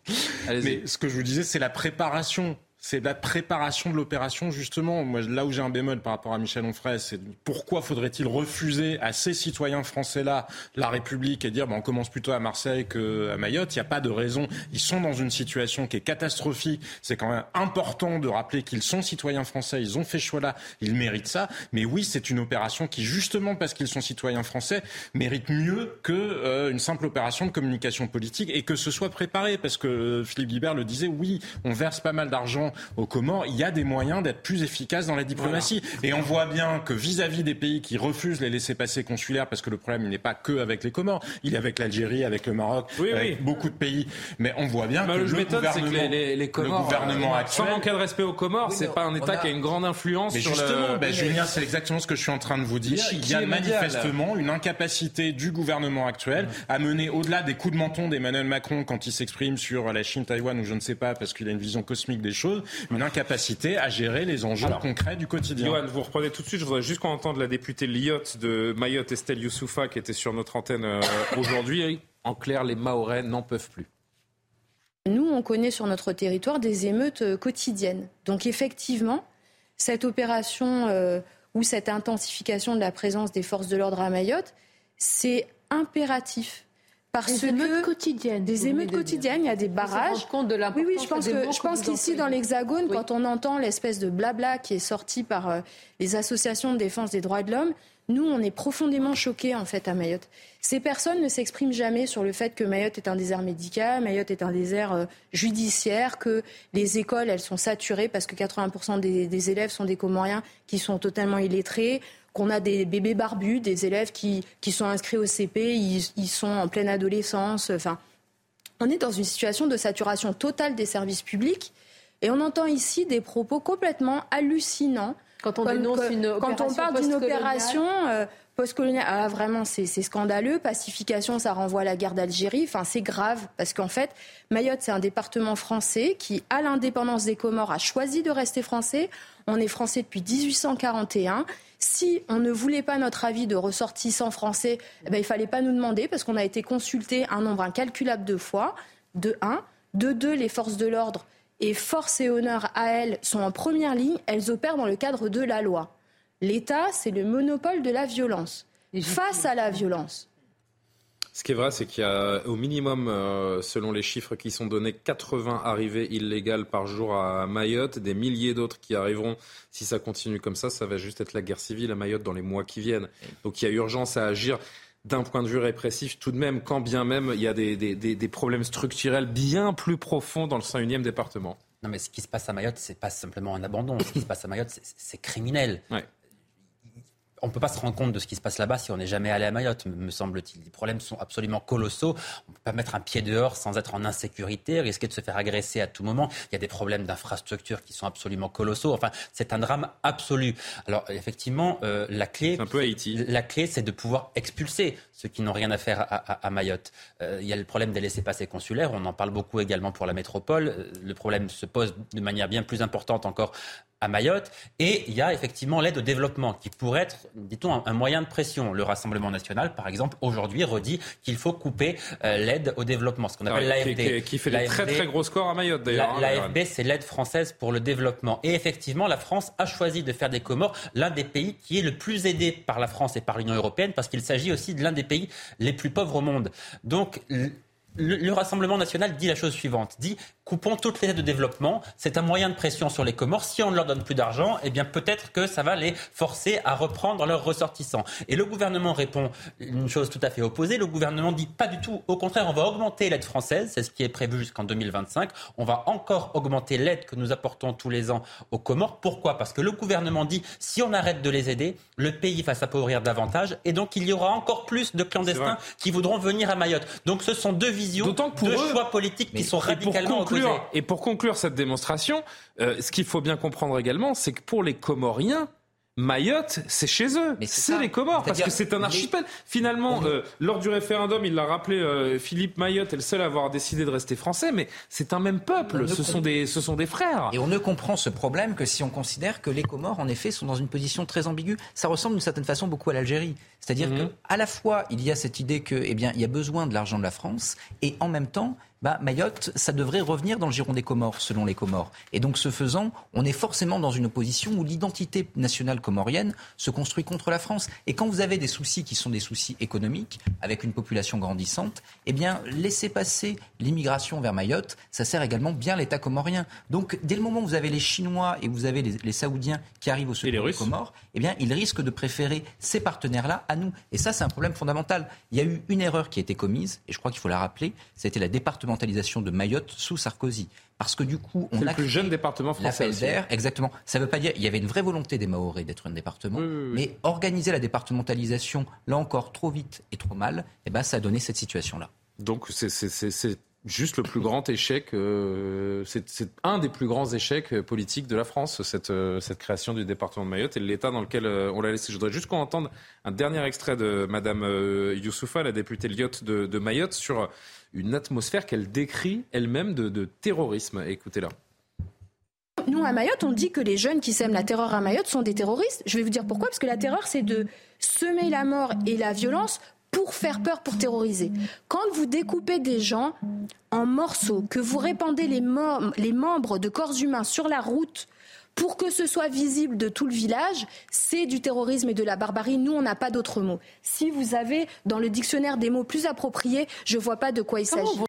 Mais ce que je vous disais, c'est la préparation c'est la préparation de l'opération justement. Moi, là où j'ai un bémol par rapport à Michel Onfray, c'est pourquoi faudrait-il refuser à ces citoyens français-là la République et dire ben, on commence plutôt à Marseille qu'à Mayotte Il n'y a pas de raison. Ils sont dans une situation qui est catastrophique. C'est quand même important de rappeler qu'ils sont citoyens français. Ils ont fait ce choix-là. Ils méritent ça. Mais oui, c'est une opération qui, justement parce qu'ils sont citoyens français, mérite mieux que euh, simple opération de communication politique et que ce soit préparé. Parce que euh, Philippe Guibert le disait, oui, on verse pas mal d'argent aux Comores, il y a des moyens d'être plus efficaces dans la diplomatie. Et on voit bien que vis-à-vis des pays qui refusent les laissés-passer consulaires, parce que le problème n'est pas que avec les Comores, il est avec l'Algérie, avec le Maroc, avec beaucoup de pays. Mais on voit bien que le, le gouvernement, que les, les, Comores, le gouvernement euh, actuel, sans manquer de respect aux Comores, c'est pas un État qui a une grande influence mais sur justement, le. Ben, Julien, c'est exactement ce que je suis en train de vous dire. il y a manifestement une incapacité du gouvernement actuel à mener au-delà des coups de menton d'Emmanuel Macron quand il s'exprime sur la Chine, Taïwan ou je ne sais pas, parce qu'il a une vision cosmique des choses, une incapacité à gérer les enjeux concrets du quotidien. Johan, vous reprenez tout de suite. Je voudrais juste qu'on entende la députée Lyotte de Mayotte, Estelle Youssoufa, qui était sur notre antenne euh, aujourd'hui. En clair, les Mahorais n'en peuvent plus. Nous, on connaît sur notre territoire des émeutes euh, quotidiennes. Donc effectivement, cette opération euh, ou cette intensification de la présence des forces de l'ordre à Mayotte, c'est impératif parce des émeutes quotidiennes. Des émeutes quotidiennes, il y a des barrages. compte de oui, oui, je pense, que, je pense qu'ici, dans l'Hexagone, quand on entend l'espèce de blabla qui est sorti par euh, les associations de défense des droits de l'homme, nous, on est profondément choqués, en fait, à Mayotte. Ces personnes ne s'expriment jamais sur le fait que Mayotte est un désert médical, Mayotte est un désert euh, judiciaire, que les écoles, elles sont saturées parce que 80% des, des élèves sont des Comoriens qui sont totalement illettrés qu'on a des bébés barbus, des élèves qui, qui sont inscrits au CP, ils, ils, sont en pleine adolescence. Enfin, on est dans une situation de saturation totale des services publics et on entend ici des propos complètement hallucinants. Quand on dénonce une Quand on parle d'une opération euh, post-coloniale, ah, vraiment, c'est scandaleux. Pacification, ça renvoie à la guerre d'Algérie. Enfin, c'est grave parce qu'en fait, Mayotte, c'est un département français qui, à l'indépendance des Comores, a choisi de rester français. On est français depuis 1841. Si on ne voulait pas notre avis de ressortissants français, eh ben, il ne fallait pas nous demander parce qu'on a été consulté un nombre incalculable de fois, de un. De deux, les forces de l'ordre et force et honneur à elles sont en première ligne, elles opèrent dans le cadre de la loi. L'État, c'est le monopole de la violence. Face à la violence, ce qui est vrai, c'est qu'il y a au minimum, euh, selon les chiffres qui sont donnés, 80 arrivées illégales par jour à Mayotte, des milliers d'autres qui arriveront. Si ça continue comme ça, ça va juste être la guerre civile à Mayotte dans les mois qui viennent. Donc il y a urgence à agir d'un point de vue répressif, tout de même, quand bien même il y a des, des, des, problèmes structurels bien plus profonds dans le 101e département. Non, mais ce qui se passe à Mayotte, c'est pas simplement un abandon. Ce qui se passe à Mayotte, c'est criminel. Ouais on ne peut pas se rendre compte de ce qui se passe là-bas si on n'est jamais allé à Mayotte, me semble-t-il. Les problèmes sont absolument colossaux. On ne peut pas mettre un pied dehors sans être en insécurité, risquer de se faire agresser à tout moment. Il y a des problèmes d'infrastructure qui sont absolument colossaux. Enfin, c'est un drame absolu. Alors, effectivement, euh, la clé, un peu Haïti. La clé, c'est de pouvoir expulser ceux qui n'ont rien à faire à, Mayotte. Euh, il y a le problème des laissés-passer consulaires. On en parle beaucoup également pour la métropole. Euh, le problème se pose de manière bien plus importante encore à Mayotte. Et il y a effectivement l'aide au développement qui pourrait être, dit-on, un, moyen de pression. Le Rassemblement national, par exemple, aujourd'hui redit qu'il faut couper euh, l'aide au développement, ce qu'on appelle ah, l'AFD. Qui, fait des très très gros scores à Mayotte d'ailleurs. L'AFD, hein, c'est l'aide française pour le développement. Et effectivement, la France a choisi de faire des Comores l'un des pays qui est le plus aidé par la France et par l'Union européenne parce qu'il s'agit aussi de l'un des pays les plus pauvres au monde. Donc, le, Rassemblement national dit la chose suivante, dit coupons toutes les aides de développement, c'est un moyen de pression sur les Comores. Si on ne leur donne plus d'argent, eh bien peut-être que ça va les forcer à reprendre leurs ressortissants. Et le gouvernement répond une chose tout à fait opposée. Le gouvernement dit pas du tout. Au contraire, on va augmenter l'aide française, c'est ce qui est prévu jusqu'en 2025. On va encore augmenter l'aide que nous apportons tous les ans aux Comores. Pourquoi? Parce que le gouvernement dit si on arrête de les aider, le pays va s'appauvrir davantage et donc il y aura encore plus de clandestins qui voudront venir à Mayotte. Donc ce sont deux visions, deux choix politiques qui sont radicalement Et pour conclure cette démonstration, euh, ce qu'il faut bien comprendre également, c'est que pour les Comoriens, Mayotte, c'est chez eux, c'est les Comores, parce que c'est un archipel. Finalement, euh, lors du référendum, il l'a rappelé, euh, Philippe Mayotte est le seul à avoir décidé de rester français, mais c'est un même peuple, ce sont, des, ce sont des frères. Et on ne comprend ce problème que si on considère que les Comores, en effet, sont dans une position très ambiguë. Ça ressemble d'une certaine façon beaucoup à l'Algérie. C'est-à-dire mhm. qu'à la fois, il y a cette idée que, eh bien, il y a besoin de l'argent de la France, et en même temps, bah, Mayotte, ça devrait revenir dans le giron des Comores, selon les Comores. Et donc, ce faisant, on est forcément dans une opposition où l'identité nationale comorienne se construit contre la France. Et quand vous avez des soucis qui sont des soucis économiques, avec une population grandissante, eh bien, laisser passer l'immigration vers Mayotte, ça sert également bien l'État comorien. Donc, dès le moment où vous avez les Chinois et vous avez les, Saoudiens qui arrivent au secours des Comores, eh bien, ils risquent de préférer ces partenaires-là à nous. Et ça, c'est un problème fondamental. Il y a eu une erreur qui a été commise, et je crois qu'il faut la rappeler, c'était la de Mayotte sous Sarkozy. Parce que du coup, on a le plus jeune département français. d'air, exactement. Ça ne veut pas dire il y avait une vraie volonté des Maoris d'être un département, mais organiser la départementalisation là encore trop vite et trop mal, eh ben ça a donné cette situation-là. Donc c'est juste le plus grand échec, euh, c'est un des plus grands échecs euh, politiques de la France, cette, euh, cette création du département de Mayotte et l'état dans lequel on l'a laissé. Je voudrais juste qu'on entende un dernier extrait de Madame Youssoufa, la députée Lyotte de, de Mayotte, sur une atmosphère qu'elle décrit elle-même de, terrorisme. Écoutez-la. Nous, à Mayotte, on dit que les jeunes qui sèment la terreur à Mayotte sont des terroristes. Je vais vous dire pourquoi. Parce que la terreur, c'est de semer la mort et la violence pour faire peur, pour terroriser. Quand vous découpez des gens en morceaux, que vous répandez les, membres de corps humains sur la route pour que ce soit visible de tout le village, c'est du terrorisme et de la barbarie. Nous, on n'a pas d'autres mots. Si vous avez dans le dictionnaire des mots plus appropriés, je ne vois pas de quoi il s'agit.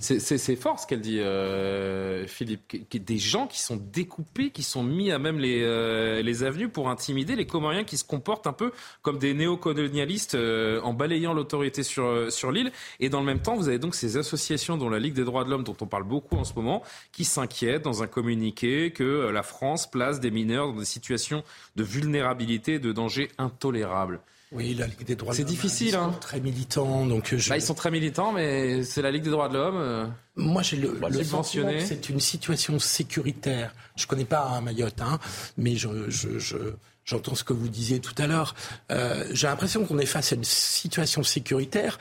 C'est fort ce qu'elle dit, euh, Philippe. Des gens qui sont découpés, qui sont mis à même les, euh, les avenues pour intimider les Comoriens qui se comportent un peu comme des néocolonialistes euh, en balayant l'autorité sur, sur l'île. Et dans le même temps, vous avez donc ces associations, dont la Ligue des droits de l'homme, dont on parle beaucoup en ce moment, qui s'inquiètent dans un communiqué que la France place des mineurs dans des situations de vulnérabilité, de danger intolérable. Oui, la Ligue des droits de l'homme. C'est difficile, hein. Très militants, donc. Euh, bah, ils sont très militants, mais c'est la Ligue des droits de l'homme. Euh, Moi, j'ai le, le sentiment que c'est une situation sécuritaire. Je connais pas Mayotte, hein, mais je, je, je j'entends ce que vous disiez tout à l'heure. Euh, j'ai l'impression qu'on est face à une situation sécuritaire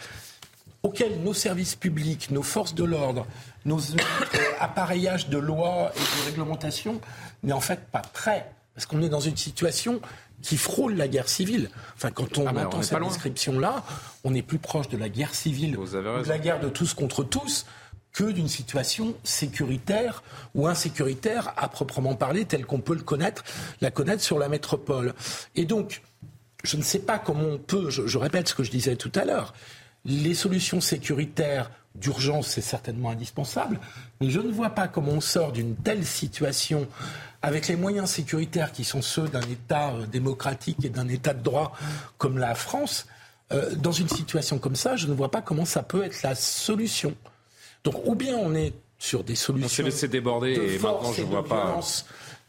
auquel nos services publics, nos forces de l'ordre, nos appareillages de loi et de réglementation n'est en fait pas prêts. Parce qu'on est dans une situation qui frôle la guerre civile. Enfin, quand on ah entend cette description-là, on est plus proche de la guerre civile, de la guerre de tous contre tous, que d'une situation sécuritaire ou insécuritaire à proprement parler, telle qu'on peut le connaître, la connaître sur la métropole. Et donc, je ne sais pas comment on peut, je répète ce que je disais tout à l'heure, les solutions sécuritaires d'urgence, c'est certainement indispensable, mais je ne vois pas comment on sort d'une telle situation avec les moyens sécuritaires qui sont ceux d'un État euh, démocratique et d'un État de droit comme la France. Euh, dans une situation comme ça, je ne vois pas comment ça peut être la solution. Donc, ou bien on est sur des solutions. On s'est laissé déborder et maintenant je ne vois pas.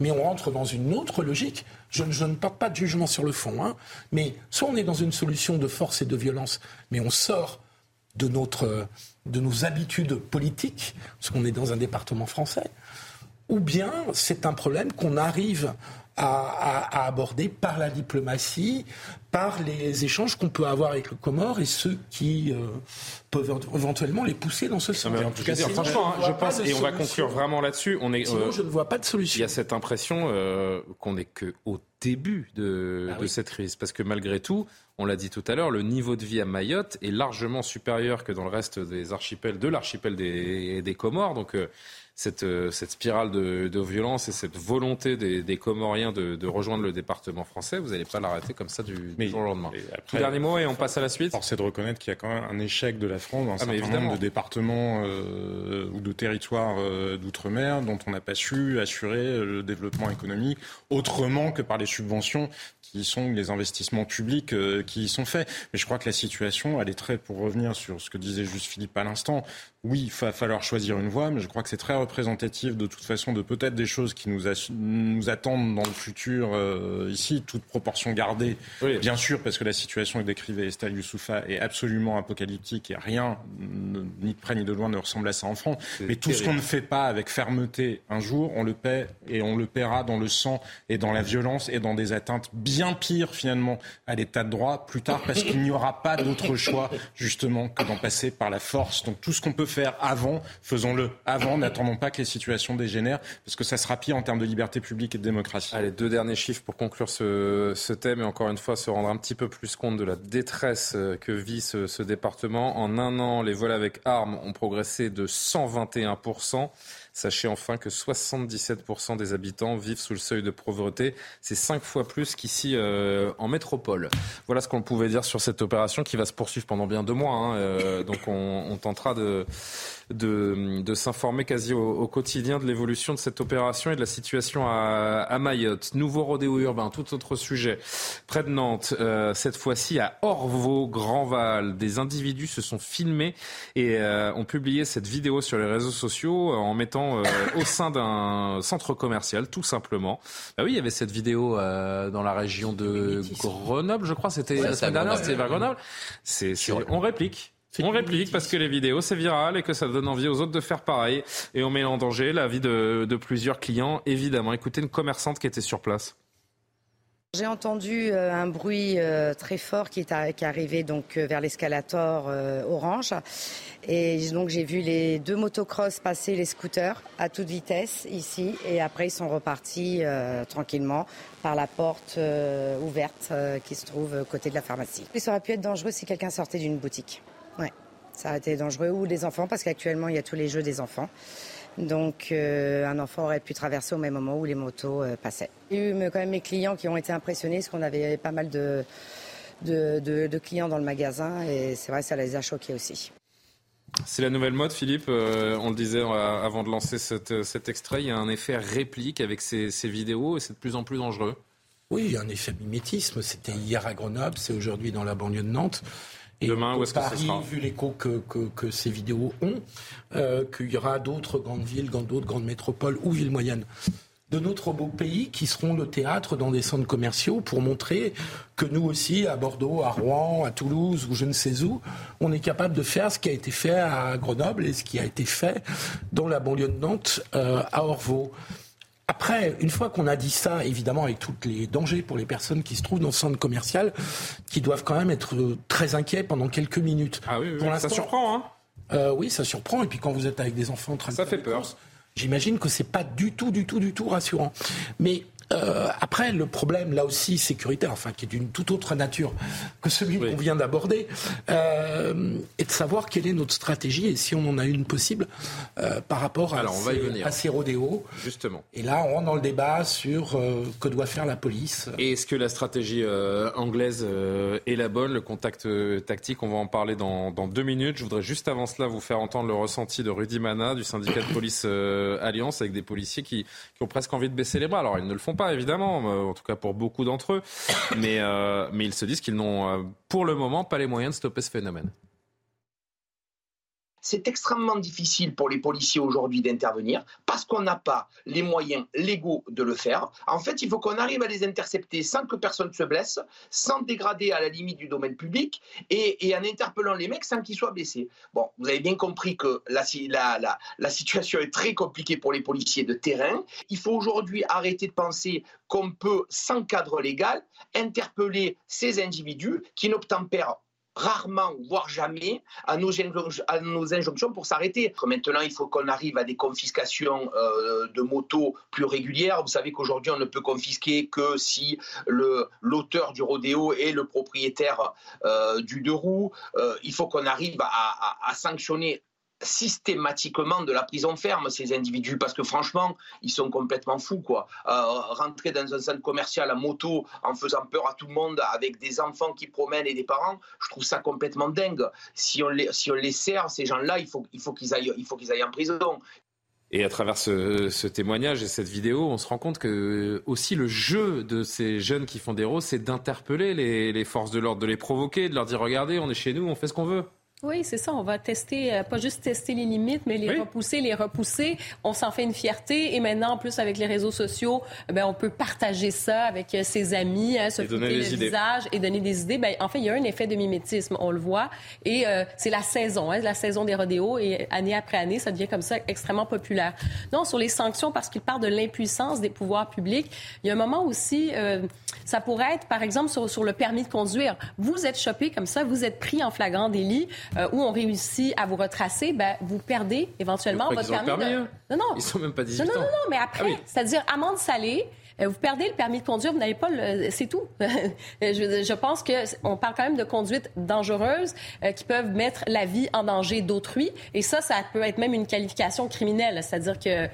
Mais on rentre dans une autre logique. Je, ne porte pas de jugement sur le fond, hein, mais soit on est dans une solution de force et de violence, mais on sort de, notre, de nos habitudes politiques, parce qu'on est dans un département français, ou bien c'est un problème qu'on arrive à, aborder par la diplomatie, par les échanges qu'on peut avoir avec le Comore et ceux qui euh, peuvent éventuellement les pousser dans ce sens. en tout cas, franchement, hein, je pense, et on va conclure vraiment là-dessus. On est, Sinon, euh, je ne vois pas de solution. Il y a cette impression euh, qu'on n'est qu'au début de, ah de cette crise, parce que malgré tout, on l'a dit tout à l'heure, le niveau de vie à Mayotte est largement supérieur que dans le reste des archipels, de l'archipel des, des Comores. Donc cette, euh, cette spirale de, de, violence et cette volonté des, des Comoriens de, de, rejoindre le département français, vous n'allez pas l'arrêter comme ça du, du jour au lendemain. Tout dernier mot et on passe à la suite. Force est de reconnaître qu'il y a quand même un échec de la France dans un Ah, certain nombre de départements euh, ou de territoires euh, d'outre-mer dont on n'a pas su assurer le développement économique autrement que par les subventions qui sont les investissements publics euh, qui y sont faits. Mais je crois que la situation, elle est très, pour revenir sur ce que disait juste Philippe à l'instant, oui, il va falloir choisir une voie, mais je crois que c'est très représentatif de toute façon de peut-être des choses qui nous, nous attendent dans le futur euh, ici, toute proportion gardée, bien sûr, parce que la situation que décrivait Estelle Youssoufa est absolument apocalyptique et rien, ne- ni de près ni de loin, ne ressemble à ça en France. Mais tout ce qu'on ne fait pas avec fermeté un jour, on le paie et on le paiera dans le sang et dans la violence et dans des atteintes bien pires finalement à l'état de droit plus tard parce qu'il n'y aura pas d'autre choix justement que d'en passer par la force. Donc tout ce qu'on peut faire avant, faisons-le avant, n'attendons pas que les situations dégénèrent parce que ça sera pire en termes de liberté publique et de démocratie. Allez, deux derniers chiffres pour conclure ce, thème et encore une fois se rendre un petit peu plus compte de la détresse euh, que vit ce département. En un an, les vols avec armes ont progressé de 121%. Sachez enfin que 77% des habitants vivent sous le seuil de pauvreté. C'est cinq fois plus qu'ici euh, en métropole. Voilà ce qu'on pouvait dire sur cette opération qui va se poursuivre pendant bien deux mois. hein. Euh, donc on, on tentera de, de, de s'informer quasi au, au quotidien de l'évolution de cette opération et de la situation à, à Mayotte. Nouveau rodéo urbain, tout autre sujet. Près de Nantes, euh, cette fois-ci à Orvaux, Grandval, des individus se sont filmés et euh, ont publié cette vidéo sur les réseaux sociaux euh, en mettant euh, au sein d'un centre commercial, tout simplement. Bah oui, il y avait cette vidéo euh, dans la région de Grenoble, je crois. C'était Ouais, la semaine dernière, c'était vers Grenoble. C'est, c'est- on réplique. On réplique parce que les vidéos c'est viral et que ça donne envie aux autres de faire pareil et on met en danger la vie de, de plusieurs clients évidemment. Écoutez une commerçante qui était sur place. J'ai entendu euh, un bruit euh, très fort qui est, arrivé donc euh, vers l'escalator orange et donc j'ai vu les deux motocross passer les scooters à toute vitesse ici et après ils sont repartis euh, tranquillement par la porte euh, ouverte euh, qui se trouve côté de la pharmacie. Ça aurait pu être dangereux si quelqu'un sortait d'une boutique. Ouais, ça aurait été dangereux ou des enfants parce qu'actuellement il y a tous les jeux des enfants. Donc euh, un enfant aurait pu traverser au même moment où les motos euh, passaient. Il y a eu quand même mes clients qui ont été impressionnés parce qu'on avait pas mal de, de, de- de clients dans le magasin et c'est vrai ça les a choqués aussi. C'est la nouvelle mode, Philippe. Euh, on le disait avant de lancer cette- cet extrait. Il y a un effet réplique avec ces, ces vidéos et c'est de plus en plus dangereux. Oui, il y a un effet mimétisme. C'était hier à Grenoble, c'est aujourd'hui dans la banlieue de Nantes. Et Demain, où est-ce que Paris, sera vu l'écho que, que, que ces vidéos ont, euh, qu'il y aura d'autres grandes villes, dans d'autres grandes métropoles ou villes moyennes de notre beau pays qui seront le théâtre dans des centres commerciaux pour montrer que nous aussi, à Bordeaux, à Rouen, à Toulouse ou je ne sais où, on est capable de faire ce qui a été fait à Grenoble et ce qui a été fait dans la banlieue de Nantes euh, à Orvaux. Après, une fois qu'on a dit ça, évidemment, avec tous les dangers pour les personnes qui se trouvent dans ce centre commercial, qui doivent quand même être euh, très inquiets pendant quelques minutes. Ah oui, oui, Pour ça surprend, hein Euh, Oui, ça surprend. Et puis quand vous êtes avec des enfants en train de Ça fait peur. courses, J'imagine que c'est pas du tout, du tout, du tout rassurant. Mais euh, après, le problème, là aussi, sécuritaire, enfin, qui est d'une toute autre nature que celui qu'on vient d'aborder, euh, est de savoir quelle est notre stratégie et si on en a une possible euh, par rapport à, Alors, on va y ces, venir. à ces rodéos. Justement. Et là, on rentre dans le débat sur euh, que doit faire la police. Et est-ce que la stratégie anglaise est la bonne? Le contact tactique, on va en parler dans, dans deux minutes. Je voudrais juste avant cela vous faire entendre le ressenti de Rudy Mana du syndicat de police Alliance avec des policiers qui, qui ont presque envie de baisser les bras. Alors ils ne le font pas évidemment, en tout cas pour beaucoup d'entre eux, mais, euh, ils se disent qu'ils n'ont euh, pour le moment pas les moyens de stopper ce phénomène. C'est extrêmement difficile pour les policiers aujourd'hui d'intervenir parce qu'on n'a pas les moyens légaux de le faire. En fait, il faut qu'on arrive à les intercepter sans que personne se blesse, sans dégrader à la limite du domaine public et, en interpellant les mecs sans qu'ils soient blessés. Bon, vous avez bien compris que la- la situation est très compliquée pour les policiers de terrain. Il faut aujourd'hui arrêter de penser qu'on peut, sans cadre légal, interpeller ces individus qui n'obtempèrent rarement, voire jamais, à nos, injonctions pour s'arrêter. Maintenant, il faut qu'on arrive à des confiscations euh, de motos plus régulières. Vous savez qu'aujourd'hui, on ne peut confisquer que si l'auteur du rodéo est le propriétaire euh, du deux roues. Euh, il faut qu'on arrive à sanctionner systématiquement de la prison ferme, ces individus, parce que franchement, ils sont complètement fous, quoi. Euh, rentrer dans un centre commercial à moto en faisant peur à tout le monde, avec des enfants qui promènent et des parents, je trouve ça complètement dingue. Si on les, si on les sert, ces gens-là, il faut, il faut qu'ils aillent, il faut qu'ils aillent en prison. Et à travers ce, témoignage et cette vidéo, on se rend compte que aussi le jeu de ces jeunes qui font des rôles, c'est d'interpeller les forces de l'ordre, de les provoquer, de leur dire regardez, on est chez nous, on fait ce qu'on veut. Oui, c'est ça. On va tester, euh, pas juste tester les limites, mais les repousser, les repousser. On s'en fait une fierté. Et maintenant, en plus, avec les réseaux sociaux, ben, on peut partager ça avec euh, ses amis, hein, se foutre le visage et donner des idées. Ben, en fait, il y a un effet de mimétisme, on le voit. Et euh, c'est la saison, hein, la saison des rodéos. Et année après année, ça devient comme ça extrêmement populaire. Non, sur les sanctions, parce qu'il parle de l'impuissance des pouvoirs publics, il y a un moment aussi, ça pourrait être, par exemple, sur, sur, le permis de conduire. Vous êtes chopé comme ça, vous êtes pris en flagrant délit. Euh, où on réussit à vous retracer, ben, vous perdez éventuellement votre permis. de... Hein. Non, non. Ils sont même pas 18 non, non, Non, non, mais après, ah c'est-à-dire amende salée. Euh, vous perdez le permis de conduire, vous n'avez pas le... C'est tout. je, je, pense qu'on parle quand même de conduite dangereuse euh, qui peuvent mettre la vie en danger d'autrui. Et ça, ça peut être même une qualification criminelle. C'est-à-dire que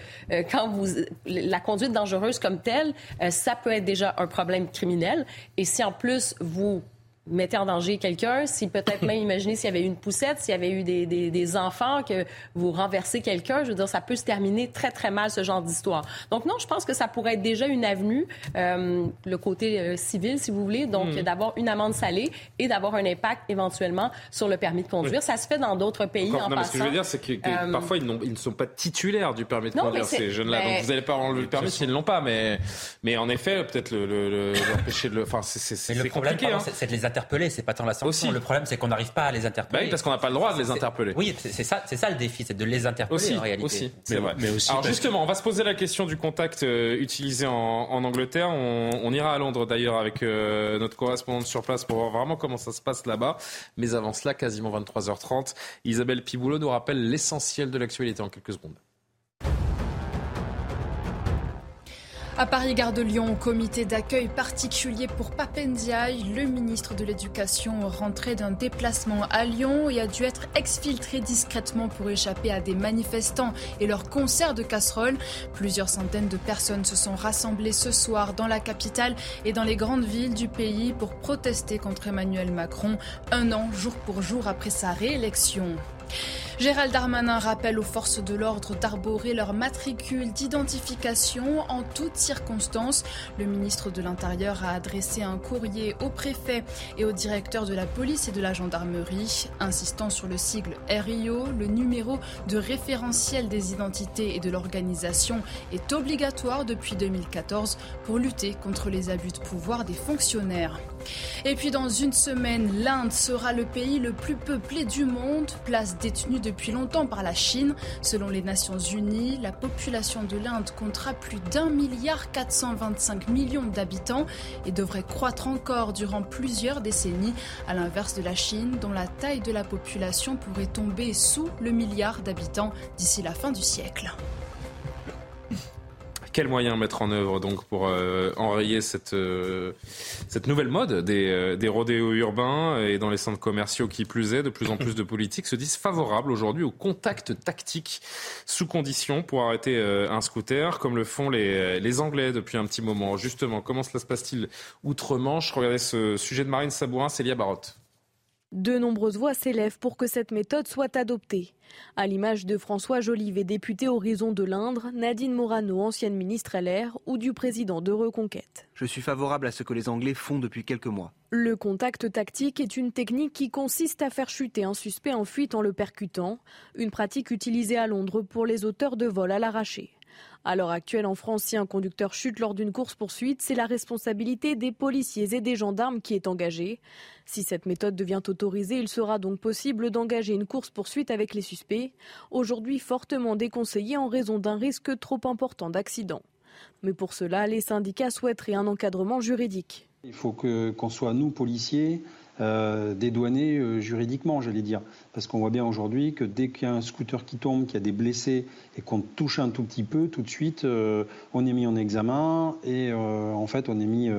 quand vous... La conduite dangereuse comme telle, ça peut être déjà un problème criminel. Et si en plus vous mettez en danger quelqu'un, si peut-être même imaginez s'il y avait eu une poussette, s'il y avait eu des, des, des, enfants, que vous renversez quelqu'un, je veux dire, ça peut se terminer très, très mal, ce genre d'histoire. Donc non, je pense que ça pourrait être déjà une avenue, euh, le côté euh, civil, si vous voulez, donc hmm. d'avoir une amende salée et d'avoir un impact éventuellement sur le permis de conduire. Ça se fait dans d'autres pays en non, passant. ce que je veux dire, c'est que, euh, parfois, ils, ils, ne sont pas titulaires du permis de conduire, ces jeunes-là. Donc vous n'allez pas enlever le permis s'ils ne l'ont pas, mais, mais en effet, peut-être le, le, le, de le... Enfin, c'est compliqué. Hein. C'est de les interpeller, c'est pas tant la sanction. Aussi. Le problème, c'est qu'on n'arrive pas à les interpeller. Bah oui, parce qu'on n'a pas le droit de les interpeller. Oui, c'est ça, c'est ça le défi, c'est de les interpeller aussi, en réalité. Aussi. Mais, mais aussi Alors justement, on va se poser la question du contact euh, utilisé en, en, Angleterre. On, on, ira à Londres d'ailleurs avec euh, notre correspondante sur place pour voir vraiment comment ça se passe là-bas. Mais avant cela, quasiment 23h30, Isabelle Piboulot nous rappelle l'essentiel de l'actualité en quelques secondes. À Paris, Gare de Lyon, comité d'accueil particulier pour Papendiaï, le ministre de l'Éducation rentré d'un déplacement à Lyon et a dû être exfiltré discrètement pour échapper à des manifestants et leur concert de casseroles. Plusieurs centaines de personnes se sont rassemblées ce soir dans la capitale et dans les grandes villes du pays pour protester contre Emmanuel Macron, un an jour pour jour après sa réélection. Gérald Darmanin rappelle aux forces de l'ordre d'arborer leur matricule d'identification en toutes circonstances. Le ministre de l'Intérieur a adressé un courrier au préfet et au directeur de la police et de la gendarmerie, insistant sur le sigle RIO. Le numéro de référentiel des identités et de l'organisation est obligatoire depuis 2014 pour lutter contre les abus de pouvoir des fonctionnaires. Et puis dans une semaine, l'Inde sera le pays le plus peuplé du monde, détenue depuis longtemps par la Chine. Selon les Nations Unies, la population de l'Inde comptera plus d'un milliard 425 millions d'habitants et devrait croître encore durant plusieurs décennies, à l'inverse de la Chine, dont la taille de la population pourrait tomber sous le milliard d'habitants d'ici la fin du siècle. Quels moyens mettre en œuvre donc pour euh, enrayer cette, euh, cette nouvelle mode des, euh, des rodéos urbains et dans les centres commerciaux qui plus est, de plus en plus de politiques se disent favorables aujourd'hui au contact tactique sous condition pour arrêter un scooter, comme le font les, les Anglais depuis un petit moment. Justement, comment cela se passe-t-il outre-Manche? Regardez ce sujet de Marine Sabourin, Célia Barotte. De nombreuses voix s'élèvent pour que cette méthode soit adoptée. À l'image de François Jolivet, député Horizon de l'Indre, Nadine Morano, ancienne ministre LR, ou du président de Reconquête. Je suis favorable à ce que les Anglais font depuis quelques mois. Le contact tactique est une technique qui consiste à faire chuter un suspect en fuite en le percutant, une pratique utilisée à Londres pour les auteurs de vols à l'arraché. À l'heure actuelle, en France, si un conducteur chute lors d'une course-poursuite, c'est la responsabilité des policiers et des gendarmes qui est engagée. Si cette méthode devient autorisée, il sera donc possible d'engager une course-poursuite avec les suspects, aujourd'hui fortement déconseillée en raison d'un risque trop important d'accident. Mais pour cela, les syndicats souhaiteraient un encadrement juridique. Il faut qu'on soit, nous, policiers, euh, dédouanés euh, juridiquement, j'allais dire. Parce qu'on voit bien aujourd'hui que dès qu'il y a un scooter qui tombe, qu'il y a des blessés et qu'on touche un tout petit peu, tout de suite, euh, on est mis en examen et en fait, on est mis,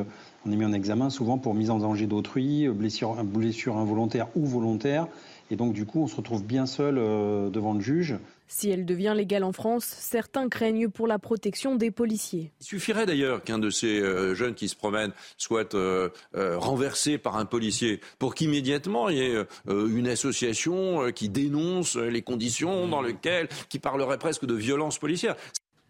on est mis en examen souvent pour mise en danger d'autrui, blessure involontaire ou volontaire. Et donc, du coup, on se retrouve bien seul devant le juge. Si elle devient légale en France, certains craignent pour la protection des policiers. Il suffirait d'ailleurs qu'un de ces euh, jeunes qui se promènent soit euh, euh, renversé par un policier pour qu'immédiatement il y ait une association qui dénonce les conditions dans lesquelles, qui parlerait presque de violence policière.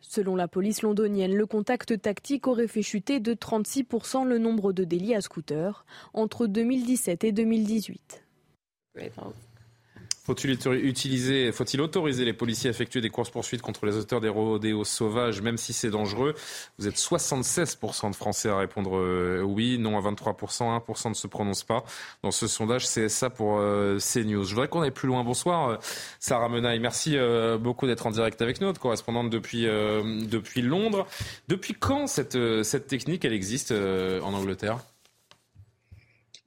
Selon la police londonienne, le contact tactique aurait fait chuter de 36% le nombre de délits à scooter entre 2017 et 2018. Faut-il utiliser, faut-il autoriser les policiers à effectuer des courses-poursuites contre les auteurs des rodéos sauvages, même si c'est dangereux? Vous êtes 76% de Français à répondre euh, oui, non à 23%, 1% ne se prononce pas. Dans ce sondage, c'est ça pour euh, CNews. Je voudrais qu'on aille plus loin. Bonsoir, euh, Sarah Menaille. Merci beaucoup d'être en direct avec nous, notre correspondante depuis, depuis Londres. Depuis quand cette, cette technique, elle existe en Angleterre?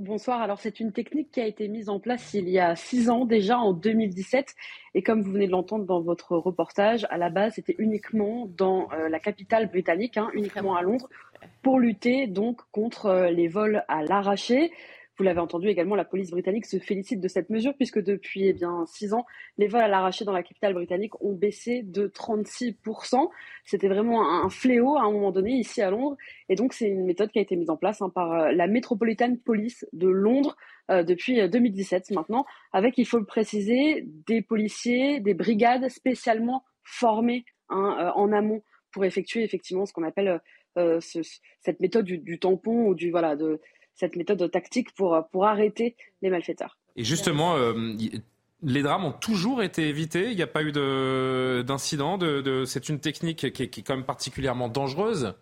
Bonsoir. Alors, c'est une technique qui a été mise en place il y a six ans, déjà en 2017. Et comme vous venez de l'entendre dans votre reportage, à la base, c'était uniquement dans euh, la capitale britannique, hein, uniquement à Londres, pour lutter donc contre euh, les vols à l'arraché. Vous l'avez entendu également, la police britannique se félicite de cette mesure puisque depuis eh bien six ans, les vols à l'arraché dans la capitale britannique ont baissé de 36%. C'était vraiment un fléau à un moment donné ici à Londres. Et donc c'est une méthode qui a été mise en place hein, par euh, la Metropolitan Police de Londres euh, depuis 2017 euh, maintenant, avec, il faut le préciser, des policiers, des brigades spécialement formées hein, en amont pour effectuer effectivement ce qu'on appelle cette méthode du, du, tampon ou du voilà de cette méthode tactique pour, pour arrêter les malfaiteurs. Et justement, euh, les drames ont toujours été évités. Il n'y a pas eu d'incident. De, c'est une technique qui est, qui est, quand même particulièrement dangereuse.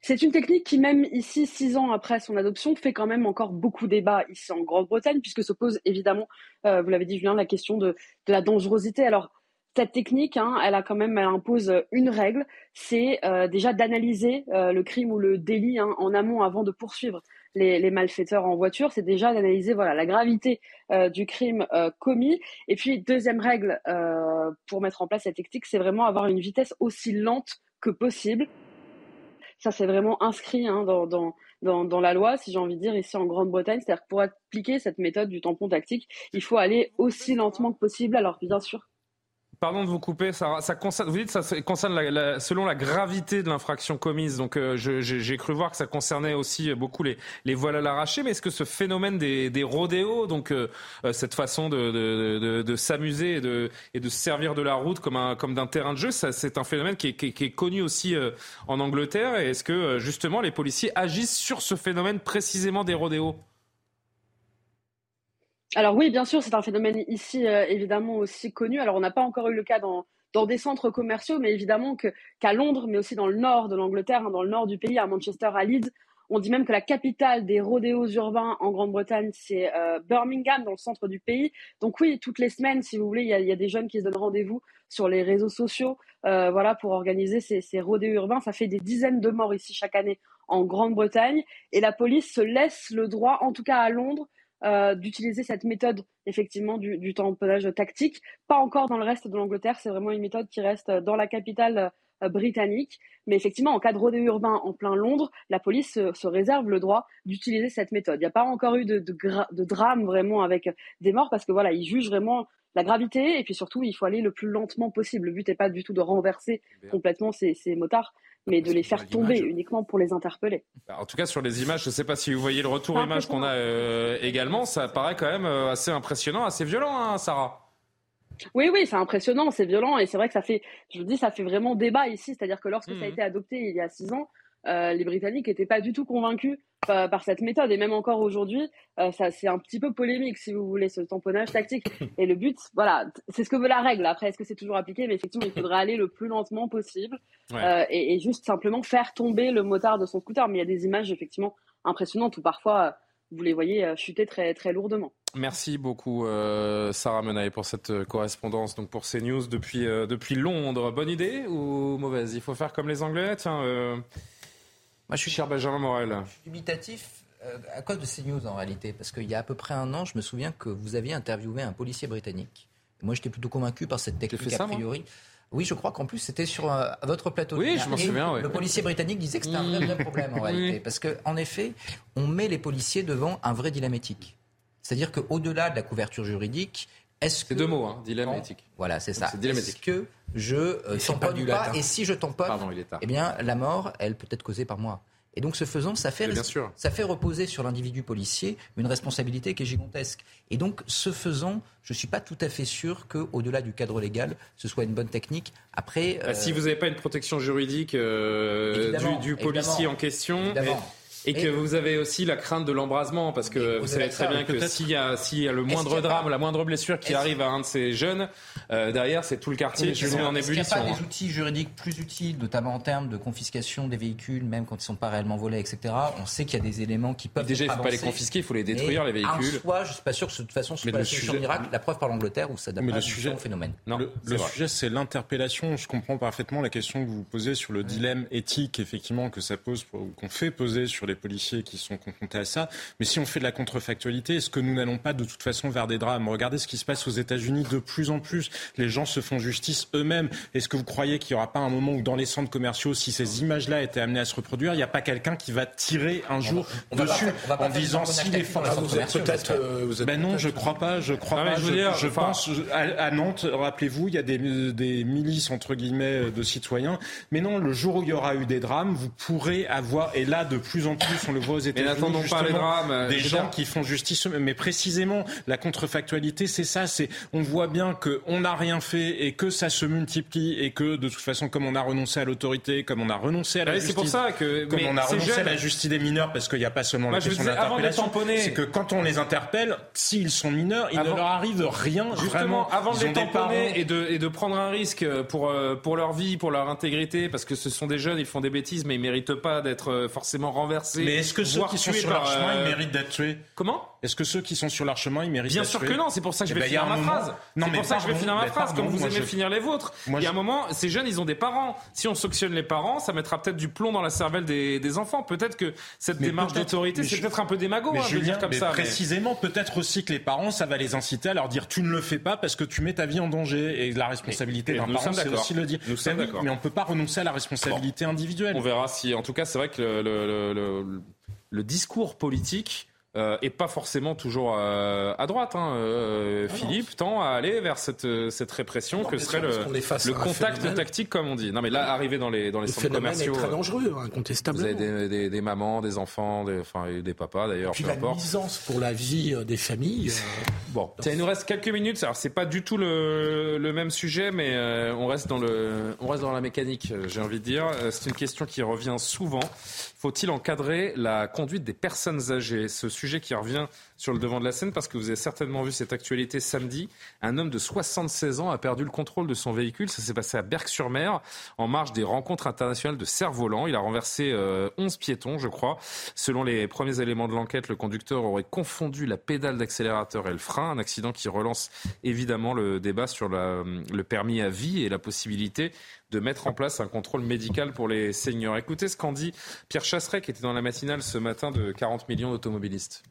C'est une technique qui, même ici, six ans après son adoption, fait quand même encore beaucoup débat ici en Grande-Bretagne, puisque se pose évidemment, euh, vous l'avez dit Julien, la question de, de la dangerosité. Alors, cette technique, hein, elle a quand même, elle impose une règle, c'est euh, déjà d'analyser euh, le crime ou le délit hein, en amont avant de poursuivre les, malfaiteurs en voiture. C'est déjà d'analyser la gravité euh, du crime commis. Et puis deuxième règle pour mettre en place cette technique, c'est vraiment avoir une vitesse aussi lente que possible. Ça, c'est vraiment inscrit hein, dans, dans, la loi, si j'ai envie de dire, ici en Grande-Bretagne. C'est-à-dire que pour appliquer cette méthode du tampon tactique, il faut aller aussi lentement que possible. Alors, bien sûr, Pardon de vous couper, ça, ça concerne, vous dites ça concerne la, selon la gravité de l'infraction commise. Donc euh, j'ai cru voir que ça concernait aussi beaucoup les, les voiles à l'arraché. Mais est-ce que ce phénomène des, des rodéos, donc euh, euh, cette façon de, de, de, de s'amuser et de, et de se servir de la route comme, un, comme d'un terrain de jeu, c'est un phénomène qui est, qui, qui est connu aussi en Angleterre. Et est-ce que justement les policiers agissent sur ce phénomène précisément des rodéos? Alors oui, bien sûr, c'est un phénomène ici euh, évidemment aussi connu. Alors on n'a pas encore eu le cas dans, dans des centres commerciaux, mais évidemment qu'à Londres, mais aussi dans le nord de l'Angleterre, hein, dans le nord du pays, à Manchester, à Leeds, on dit même que la capitale des rodéos urbains en Grande-Bretagne, c'est euh, Birmingham, dans le centre du pays. Donc oui, toutes les semaines, si vous voulez, il y a, y a, des jeunes qui se donnent rendez-vous sur les réseaux sociaux, euh, voilà, pour organiser ces, ces rodéos urbains. Ça fait des dizaines de morts ici chaque année en Grande-Bretagne, et la police se laisse le droit, en tout cas à Londres, euh, d'utiliser cette méthode effectivement du, du, tamponnage tactique. Pas encore dans le reste de l'Angleterre, c'est vraiment une méthode qui reste dans la capitale euh, britannique. Mais effectivement, en cas de rodéo urbain en plein Londres, la police se, réserve le droit d'utiliser cette méthode. Il n'y a pas encore eu de, de, de, drame vraiment avec des morts parce que voilà, ils jugent vraiment la gravité et puis surtout, il faut aller le plus lentement possible. Le but n'est pas du tout de renverser complètement ces, ces motards, mais de les faire tomber uniquement pour les interpeller. Bah, en tout cas, sur les images, je ne sais pas si vous voyez le retour image qu'on a euh, également, ça paraît quand même euh, assez impressionnant, assez violent, hein, Sarah. Oui, oui, c'est impressionnant, c'est violent, et c'est vrai que ça fait, je vous dis, ça fait vraiment débat ici, c'est-à-dire que lorsque ça a mmh. été adopté il y a six ans, euh, les Britanniques n'étaient pas du tout convaincus par, cette méthode. Et même encore aujourd'hui, euh, ça c'est un petit peu polémique, si vous voulez, ce tamponnage tactique. Et le but, voilà, c'est ce que veut la règle. Après, est-ce que c'est toujours appliqué? Mais effectivement, il faudrait aller le plus lentement possible euh, et, juste simplement faire tomber le motard de son scooter. Mais il y a des images effectivement impressionnantes où parfois vous les voyez chuter très très lourdement. Merci beaucoup Sarah Menaille pour cette correspondance donc pour CNews depuis depuis Londres. Bonne idée ou mauvaise? Il faut faire comme les Anglais? Tiens, moi, je suis cher Benjamin Morel. Je suis dubitatif euh, à cause de CNews en réalité, parce qu'il y a à peu près un an, je me souviens que vous aviez interviewé un policier britannique. Moi, j'étais plutôt convaincu par cette technique a priori. Oui, je crois qu'en plus c'était sur euh, votre plateau. Oui, je m'en souviens. Le policier britannique disait que c'était un vrai, problème en réalité, parce qu'en effet, on met les policiers devant un vrai dilemme éthique. C'est-à-dire qu'au-delà de la couverture juridique, est-ce que... deux mots, hein, dilemme et éthique. Voilà, c'est ça. Est-ce que je euh, tamponne pas du pas. Et si je tamponne, Pardon, il est tard. eh bien, la mort, elle peut être causée par moi. Et donc, ce faisant, ça fait, bien sûr. ça fait reposer sur l'individu policier une responsabilité qui est gigantesque. Et donc, ce faisant, je ne suis pas tout à fait sûr qu'au-delà du cadre légal, ce soit une bonne technique. Après, Ah, Si vous n'avez pas une protection juridique euh, du, du policier en question, Évidemment. et, et que vous avez aussi la crainte de l'embrasement, parce que vous savez très bien que s'il y, a, s'il y a le moindre pas- drame, la moindre blessure qui arrive à un de ces jeunes, euh, derrière c'est tout le quartier qui met en Est-ce qu'il n'y a ébullition. pas hein. des outils juridiques plus utiles, notamment en termes de confiscation des véhicules, même quand ils ne sont pas réellement volés, etc. On sait qu'il y a des éléments qui peuvent Déjà, il être faut pas les confisquer, il faut les détruire, Mais les En véhicules. soi, je ne suis pas sûr que de toute façon ce soit la le solution sujet- miracle. La preuve par l'Angleterre où ça n'a Mais pas sujet- au phénomène. Non, le sujet, c'est l'interpellation. Je comprends parfaitement la question que vous posez sur le dilemme éthique, effectivement, que ça pose, qu'on fait poser sur les policiers qui sont confrontés à ça. Mais si on fait de la contrefactualité, est-ce que nous n'allons pas de toute façon vers des drames? Regardez ce qui se passe aux États-Unis de plus en plus. Les gens se font justice eux-mêmes. Est-ce que vous croyez qu'il n'y aura pas un moment où, dans les centres commerciaux, si ces images-là étaient amenées à se reproduire, il n'y a pas quelqu'un qui va tirer un jour on va pas dessus va pas en disant si les forces peut-être, euh, vous êtes ben non, peut-être- je crois pas. Je crois Non, pas. je veux Je, dire, je pense à, à Nantes, rappelez-vous, il y a des, des milices entre guillemets de citoyens. Mais non, le jour où il y aura eu des drames, vous pourrez avoir. Et là, de plus en plus, on le voit aux États-Unis. n'attendons pas les drames, euh, Des gens qui font justice. Mais précisément, la contrefactualité, c'est ça. C'est on voit bien que on n'a rien fait et que ça se multiplie et que de toute façon, comme on a renoncé à l'autorité, comme on a renoncé à la justice, pour ça que- comme mais on a renoncé à jeunes- la justice des mineurs, parce qu'il n'y a pas seulement Moi, la question disais, avant de d'interpellation, c'est que quand on les interpelle, s'ils sont mineurs, il Avant- ne leur arrive rien Justement, vraiment. avant de les tamponner et de, et de prendre un risque pour, euh, pour leur vie, pour leur intégrité, parce que ce sont des jeunes, ils font des bêtises, mais ils méritent pas d'être euh, forcément renversés. Mais est-ce que ceux qui sont sur leur chemin, euh, ils méritent d'être tués? Comment? Est-ce que ceux qui sont sur leur chemin, ils méritent Bien sûr que non, c'est pour ça que je Eh vais ben, finir ma phrase. Non, C'est pour ça que je vais finir ma phrase, comme vous aimez je- finir les vôtres. Il y a un je- moment, ces jeunes, ils ont des parents. Si on sanctionne les parents, ça mettra peut-être du plomb dans la cervelle des, des enfants. Peut-être que cette Mais démarche d'autorité, c'est je- peut-être un peu démago hein, de Julien, dire comme mais ça. mais- précisément, peut-être aussi que les parents, ça va les inciter à leur dire tu ne le fais pas parce que tu mets ta vie en danger. Et la responsabilité d'un parent, c'est aussi le dire. Nous sommes Ben d'accord. Mais on peut pas renoncer à la responsabilité individuelle. On verra si, en tout cas, c'est vrai que le, le- le- le- le discours politique euh, est pas forcément toujours euh, à droite. hein. Euh, Philippe tend à aller vers cette, cette répression Non, que serait sûr, le, contact tactique, comme on dit. Non, mais là, arriver dans les, dans les Le centres est commerciaux. très euh, dangereux, Vous incontestablement. avez des, des- des mamans, des enfants, des, enfin, et des papas d'ailleurs, peu la importe. nuisance pour la vie des familles. Bon, Tiens, il nous reste quelques minutes. Alors, c'est pas du tout le, le même sujet, mais on reste dans le, on reste dans la mécanique. J'ai envie de dire. C'est une question qui revient souvent. Faut-il encadrer la conduite des personnes âgées? Ce sujet qui revient sur le devant de la scène parce que vous avez certainement vu cette actualité samedi. Un homme de 76 ans a perdu le contrôle de son véhicule. Ça s'est passé à Berck-sur-Mer, en marge des rencontres internationales de cerf-volant. Il a renversé euh, 11 piétons, je crois. Selon les premiers éléments de l'enquête, le conducteur aurait confondu la pédale d'accélérateur et le frein. Un accident qui relance évidemment le débat sur le permis à vie et la possibilité de mettre en place un contrôle médical pour les seniors. Écoutez ce qu'en dit Pierre Chasseret, qui était dans la matinale ce matin de 40 millions d'automobilistes.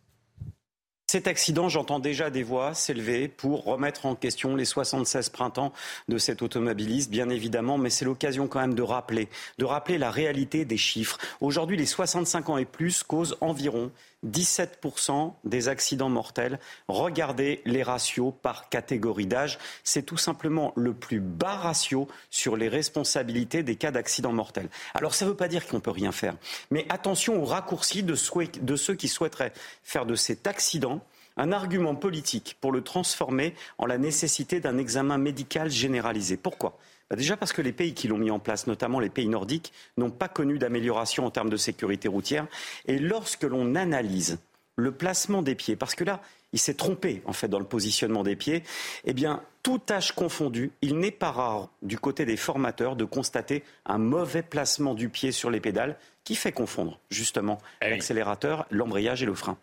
Cet accident, j'entends déjà des voix s'élever pour remettre en question les 76 printemps de cet automobiliste, bien évidemment, mais c'est l'occasion quand même de rappeler, de rappeler la réalité des chiffres. Aujourd'hui, les 65 ans et plus causent environ 17% des accidents mortels. Regardez les ratios par catégorie d'âge. C'est tout simplement le plus bas ratio sur les responsabilités des cas d'accidents mortels. Alors ça ne veut pas dire qu'on ne peut rien faire. Mais attention aux raccourcis de, ceux qui souhaiteraient faire de cet accident un argument politique pour le transformer en la nécessité d'un examen médical généralisé. Pourquoi? Bah Déjà parce que les pays qui l'ont mis en place, notamment les pays nordiques, n'ont pas connu d'amélioration en termes de sécurité routière. Et lorsque l'on analyse le placement des pieds, parce que là, il s'est trompé en fait dans le positionnement des pieds, eh bien, tout âge confondu, il n'est pas rare du côté des formateurs de constater un mauvais placement du pied sur les pédales qui fait confondre justement l'accélérateur, l'embrayage et le frein.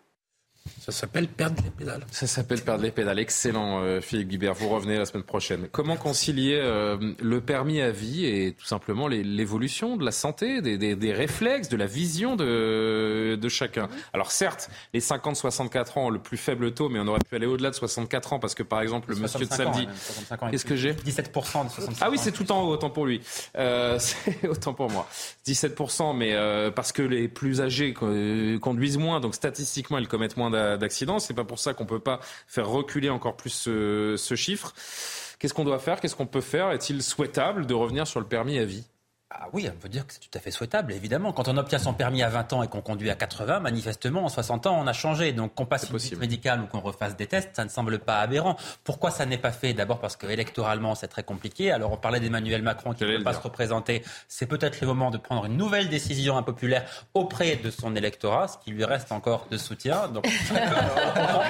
Ça s'appelle perdre les pédales. Ça s'appelle perdre les pédales. Excellent, euh, Philippe Guibert. Vous revenez la semaine prochaine. Comment concilier euh, le permis à vie et tout simplement l'évolution de la santé, des, des- des réflexes, de la vision de, de chacun? Alors certes, les 50-64 ans ont le plus faible taux, mais on aurait pu aller au-delà de 64 ans parce que par exemple le monsieur de 65 ans, samedi... même, 65 ans et Qu'est-ce que j'ai? 17% de 65 Ah oui, c'est tout en haut, autant pour lui. Euh, c'est autant pour moi. 17%, mais euh, parce que les plus âgés conduisent moins, donc statistiquement, ils commettent moins d'accidents. C'est pas pour ça qu'on peut pas faire reculer encore plus ce, chiffre. Qu'est-ce qu'on doit faire? Qu'est-ce qu'on peut faire? Est-il souhaitable de revenir sur le permis à vie? Ah oui, on peut dire que c'est tout à fait souhaitable, évidemment. Quand on obtient son permis à 20 ans et qu'on conduit à 80, manifestement, en 60 ans, on a changé. Donc qu'on passe une visite médicale ou qu'on refasse des tests, ça ne semble pas aberrant. Pourquoi ça n'est pas fait? D'abord parce que électoralement, c'est très compliqué. Alors on parlait d'Emmanuel Macron qui ne peut pas se représenter. C'est peut-être le moment de prendre une nouvelle décision impopulaire auprès de son électorat, ce qui lui reste encore de soutien. Donc on,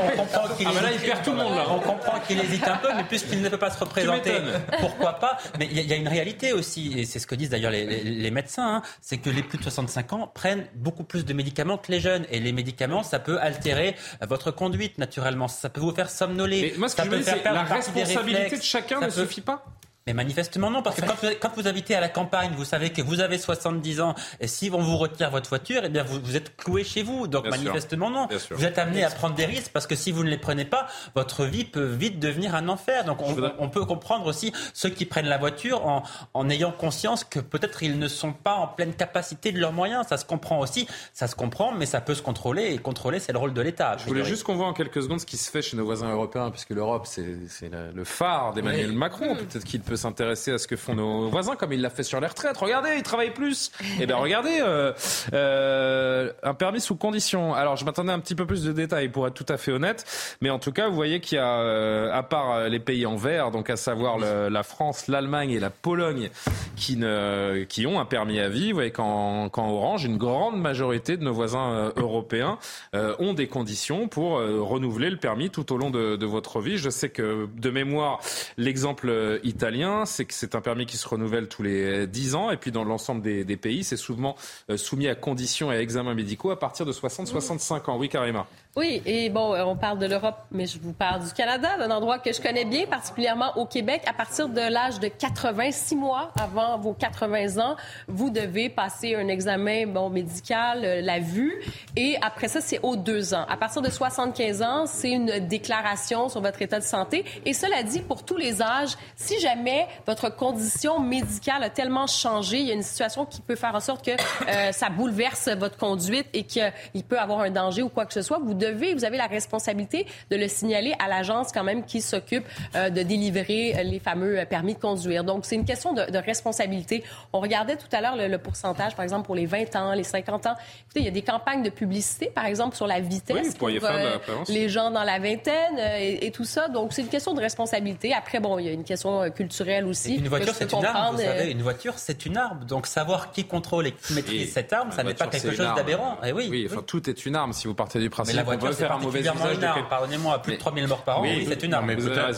comprend qu'il hésite, un peu, mais puisqu'il ne peut pas se représenter, pourquoi pas? Mais il y, y, a une réalité aussi, et c'est ce que disent d'ailleurs les, médecins, hein, c'est que les plus de 65 ans prennent beaucoup plus de médicaments que les jeunes. Et les médicaments, ça peut altérer votre conduite naturellement. Ça peut vous faire somnoler. Mais moi, ce ça que je veux c'est la responsabilité de chacun ne suffit pas. Mais manifestement non, parce que quand vous, quand vous, habitez à la campagne, vous savez que vous avez 70 ans, et si on vous retire votre voiture, eh bien vous, vous êtes cloué chez vous. Donc manifestement non. Vous êtes amené à prendre des risques parce que si vous ne les prenez pas, votre vie peut vite devenir un enfer. Donc on, on peut comprendre aussi ceux qui prennent la voiture en, en ayant conscience que peut-être ils ne sont pas en pleine capacité de leurs moyens. Ça se comprend aussi, ça se comprend, mais ça peut se contrôler, et contrôler c'est le rôle de l'État. Je voulais juste qu'on voit en quelques secondes ce qui se fait chez nos voisins européens, puisque l'Europe c'est le phare d'Emmanuel Macron. Peut-être qu'il peut s'intéresser à ce que font nos voisins, comme il l'a fait sur les retraites. Regardez, ils travaillent plus. Eh bien, regardez, euh, euh, un permis sous condition. Alors, je m'attendais un petit peu plus de détails pour être tout à fait honnête, mais en tout cas, vous voyez qu'il y a, euh, à part les pays en vert, donc à savoir la France, l'Allemagne et la Pologne, qui, ne, qui ont un permis à vie. Vous voyez qu'en Orange, une grande majorité de nos voisins européens ont des conditions pour renouveler le permis tout au long de votre vie. Je sais que de mémoire, l'exemple italien, c'est que c'est un permis qui se renouvelle tous les 10 ans. Et puis dans l'ensemble des, des pays, c'est souvent soumis à conditions et à examens médicaux à partir de 60-65 ans. Oui, Karima. Oui, et bon, euh, on parle de l'Europe, mais je vous parle du Canada, d'un endroit que je connais bien, particulièrement au Québec. À partir de l'âge de 86 mois, avant vos 80 ans, vous devez passer un examen bon, médical, euh, la vue, et après ça, c'est aux deux ans. À partir de 75 ans, c'est une déclaration sur votre état de santé. Et cela dit, pour tous les âges, si jamais votre condition médicale a tellement changé, il y a une situation qui peut faire en sorte que euh, ça bouleverse votre conduite et qu'il peut avoir un danger ou quoi que ce soit, vous avez la responsabilité de le signaler à l'agence quand même qui s'occupe euh, de délivrer les fameux euh, permis de conduire. Donc, c'est une question de, responsabilité. On regardait tout à l'heure le, pourcentage, par exemple, pour les 20 ans, les 50 ans. Écoutez, il y a des campagnes de publicité, par exemple, sur la vitesse pour euh, les gens dans la vingtaine et, tout ça. Donc, c'est une question de responsabilité. Après, bon, il y a une question culturelle aussi. une voiture, c'est une arme, vous savez. Une voiture, c'est une arme. Donc, savoir qui contrôle et qui maîtrise cette arme, ça n'est pas quelque chose d'aberrant. Eh oui, oui, enfin, tout est une arme si vous partez du principe on faire un mauvais usage de Pardonnez-moi, plus de 3000 morts par an, oui, c'est une arme. Mais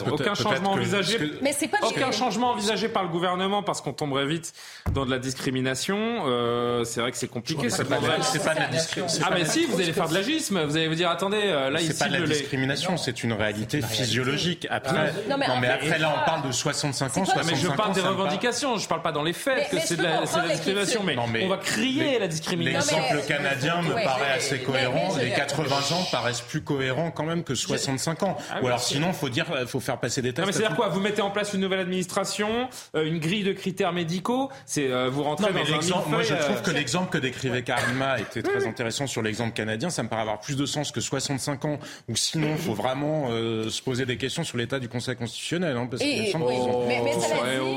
aucun changement envisagé. Mais c'est pas aucun changement envisagé par le gouvernement parce qu'on tomberait vite dans de la discrimination. Euh, c'est vrai que c'est compliqué. C'est pas, de la discrimination. Ah mais si, vous allez faire de l'agisme. Vous allez vous dire attendez, euh, là ici. C'est pas de la discrimination, c'est une réalité physiologique. Après, non mais après là on parle de 65 ans. Mais je parle des revendications. Je parle pas dans les faits que c'est de la discrimination. Mais on va crier la discrimination. L'exemple canadien me paraît assez cohérent. Les 80 ans paraissent plus cohérents quand même que 65 ans. Ah Ou alors sinon, faut dire, faut faire passer des tests. mais c'est-à-dire quoi Vous mettez en place une nouvelle administration, euh, une grille de critères médicaux. C'est euh, vous rentrez dans un Moi, je trouve que euh, l'exemple que décrivait Karima était très intéressant sur l'exemple canadien. Ça me paraît avoir plus de sens que 65 ans. Ou sinon, il faut vraiment se poser des questions sur l'état du Conseil constitutionnel. Hein, parce que mais,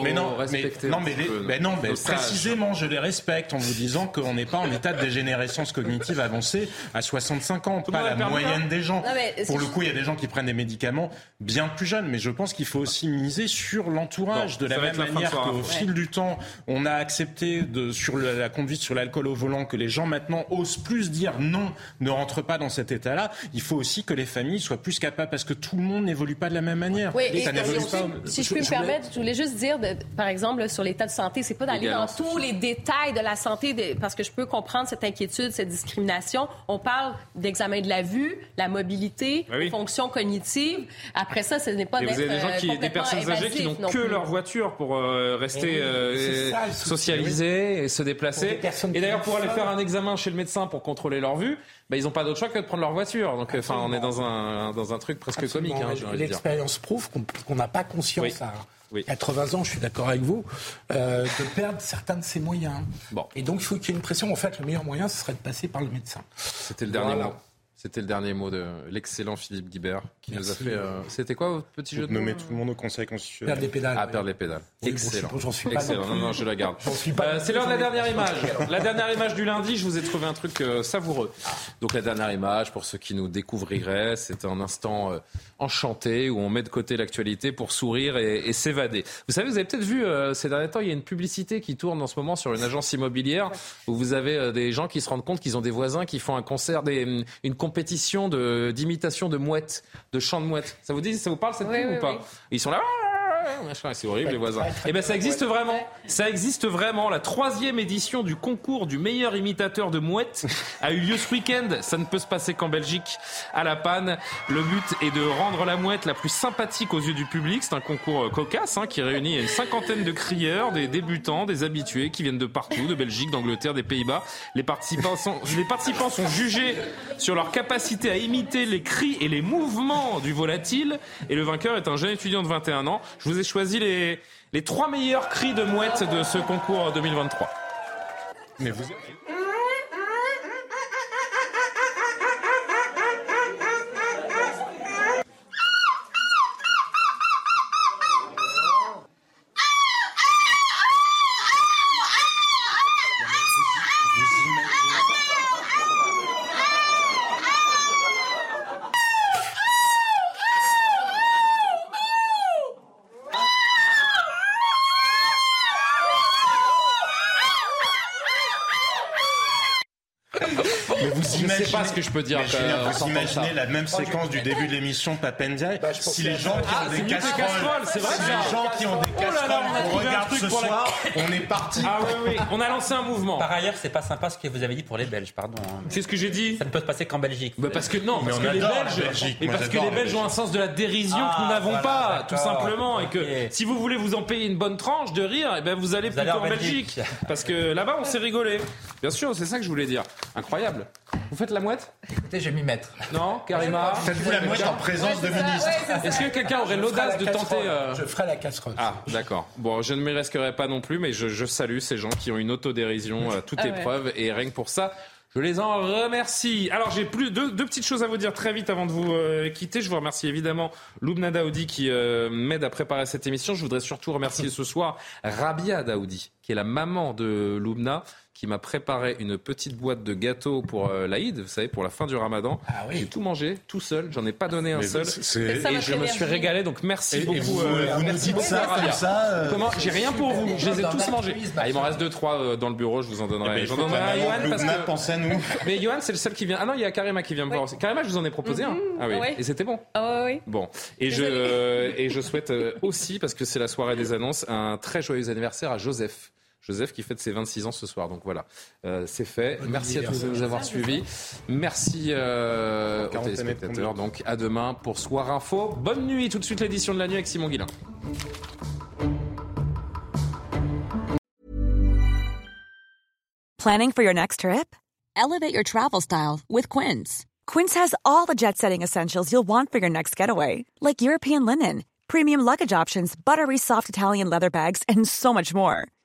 mais, non, mais, mais, non, mais précisément, je les respecte en vous disant qu'on n'est pas en état de dégénérescence cognitive avancée à 65 ans, pas la moyenne des gens. Pour le coup, il y a des gens qui prennent des médicaments bien plus jeunes, mais je pense qu'il faut aussi miser sur l'entourage, de la même manière qu'au fil du temps, on a accepté de, sur la conduite sur l'alcool au volant que les gens maintenant osent plus dire non, ne rentre pas dans cet état-là. Il faut aussi que les familles soient plus capables, parce que tout le monde n'évolue pas de la même manière. Oui, et ça n'évolue pas. Si je, peux me permettre, je voulais juste dire, par exemple, sur l'état de santé, c'est pas d'aller dans tous les détails de la santé, parce que je peux comprendre cette inquiétude, cette discrimination. On parle d'examen de la vue, la mobilité, ben oui. fonctions cognitives. Après ça, ce n'est pas d'être Vous avez des, gens qui, des personnes âgées qui n'ont que leur voiture pour euh, rester euh, socialisés et se déplacer. Et d'ailleurs, pour aller faire un examen chez le médecin pour contrôler leur vue, bah, ils n'ont pas d'autre choix que de prendre leur voiture. Donc, enfin, on est dans un, dans un truc presque comique. Hein, L'expérience prouve qu'on n'a pas conscience à 80 ans, je suis d'accord avec vous, euh, de perdre certains de ses moyens. Bon. Et donc, il faut qu'il y ait une pression. En fait, le meilleur moyen, ce serait de passer par le médecin. C'était le dernier mot. C'était le dernier mot de l'excellent Philippe Guibert qui nous a fait. Euh, c'était quoi votre petit jeu de nommer tout le monde au Conseil constitutionnel. Perdre les pédales. Ah, perdre les pédales. Excellent. J'en suis Excellent. Non, non, je la garde. Euh, c'est l'heure de la dernière image. La dernière image du lundi, je vous ai trouvé un truc euh, savoureux. Donc la dernière image, pour ceux qui nous découvriraient, c'est un instant enchanté où on met de côté l'actualité pour sourire et, et s'évader. Vous savez, vous avez peut-être vu ces derniers temps, il y a une publicité qui tourne en ce moment sur une agence immobilière où vous avez des gens qui se rendent compte qu'ils ont des voisins qui font un concert, des, une compétition de, d'imitation de mouettes, de chants de mouettes. Ça vous dit, ça vous parle cette pub ou pas Ils sont là. C'est horrible les voisins. Eh bien ça existe vraiment. Ça existe vraiment. La troisième édition du concours du meilleur imitateur de mouettes a eu lieu ce week-end. Ça ne peut se passer qu'en Belgique. À la panne, le but est de rendre la mouette la plus sympathique aux yeux du public. C'est un concours euh, cocasse hein, qui réunit une cinquantaine de crieurs, des débutants, des habitués qui viennent de partout, de Belgique, d'Angleterre, des Pays-Bas. Les participants sont, les participants sont jugés sur leur capacité à imiter les cris et les mouvements du volatile. Et le vainqueur est un jeune étudiant de 21 ans. Je vous ai choisi les, trois meilleurs cris de mouette de ce concours 2023. Mais vous... ce que je peux dire. vous imaginez la même séquence du début de l'émission Papendia bah, Si les gens qui ont des casseroles, si les gens qui ont des oh casseroles, on regarde ce soir, on est parti. Ah oui, oui, on a lancé un mouvement. Par ailleurs, c'est pas sympa ce que vous avez dit pour les Belges, pardon. Hein. C'est ce que j'ai dit. Ça ne peut se passer qu'en Belgique. Bah parce que non, parce que les Belges, et parce que les Belges ont un sens de la dérision que nous ah, n'avons pas, tout simplement, et que si vous voulez vous en payer une bonne tranche de rire, et eh ben vous allez plutôt en Belgique, parce que là-bas on s'est rigolé. Bien sûr, c'est ça que je voulais dire. Incroyable. Vous faites la mouette? Écoutez, je vais m'y mettre. Non, Karima? Faites-vous la mouette en présence de ministre Est-ce que quelqu'un aurait l'audace de tenter euh, Je ferai la casserole. Ah, d'accord. Bon, je ne m'y risquerai pas non plus, mais je, salue ces gens qui ont une autodérision à toute ah épreuve, et rien que pour ça, je les en remercie. Alors j'ai plus deux, deux, petites choses à vous dire très vite avant de vous euh, quitter. Je vous remercie évidemment Loubna Daoudi qui euh, m'aide à préparer cette émission. Je voudrais surtout remercier ce soir Rabia Daoudi qui est la maman de Loubna qui m'a préparé une petite boîte de gâteaux pour euh, l'Aïd, vous savez, pour la fin du ramadan. Ah oui. J'ai tout mangé, tout seul, j'en ai pas donné un seul. Et je me suis régalé, donc merci beaucoup. vous, euh, nous dites ça comme ça euh, Comment J'ai rien pour vous, je les ai tous mangés. Ah, il m'en reste deux, trois dans le bureau, je vous en donnerai. Eh ben, J'en donnerai à Johan parce que... pense à nous. Mais Johan, c'est le seul qui vient. Ah non, il y a Karima qui vient me voir aussi. Karima, je vous en ai proposé un. Mhm. Ah oui. Et c'était bon. Ah oui. Bon. Et je, et je souhaite aussi, parce que c'est la soirée des annonces, un très joyeux anniversaire à Joseph. Joseph qui fête ses 26 ans ce soir. Donc voilà, euh, c'est fait. Merci à tous de nous avoir suivis. Merci euh, aux téléspectateurs. Donc à demain pour Soir Info. Bonne nuit. Tout de suite l'édition de la nuit avec Simon Guillain. Planning for your next trip? Elevate your travel style with Quince. Quince has all the jet-setting essentials you'll want for your next getaway, like European linen, premium luggage options, buttery soft Italian leather bags, and so much more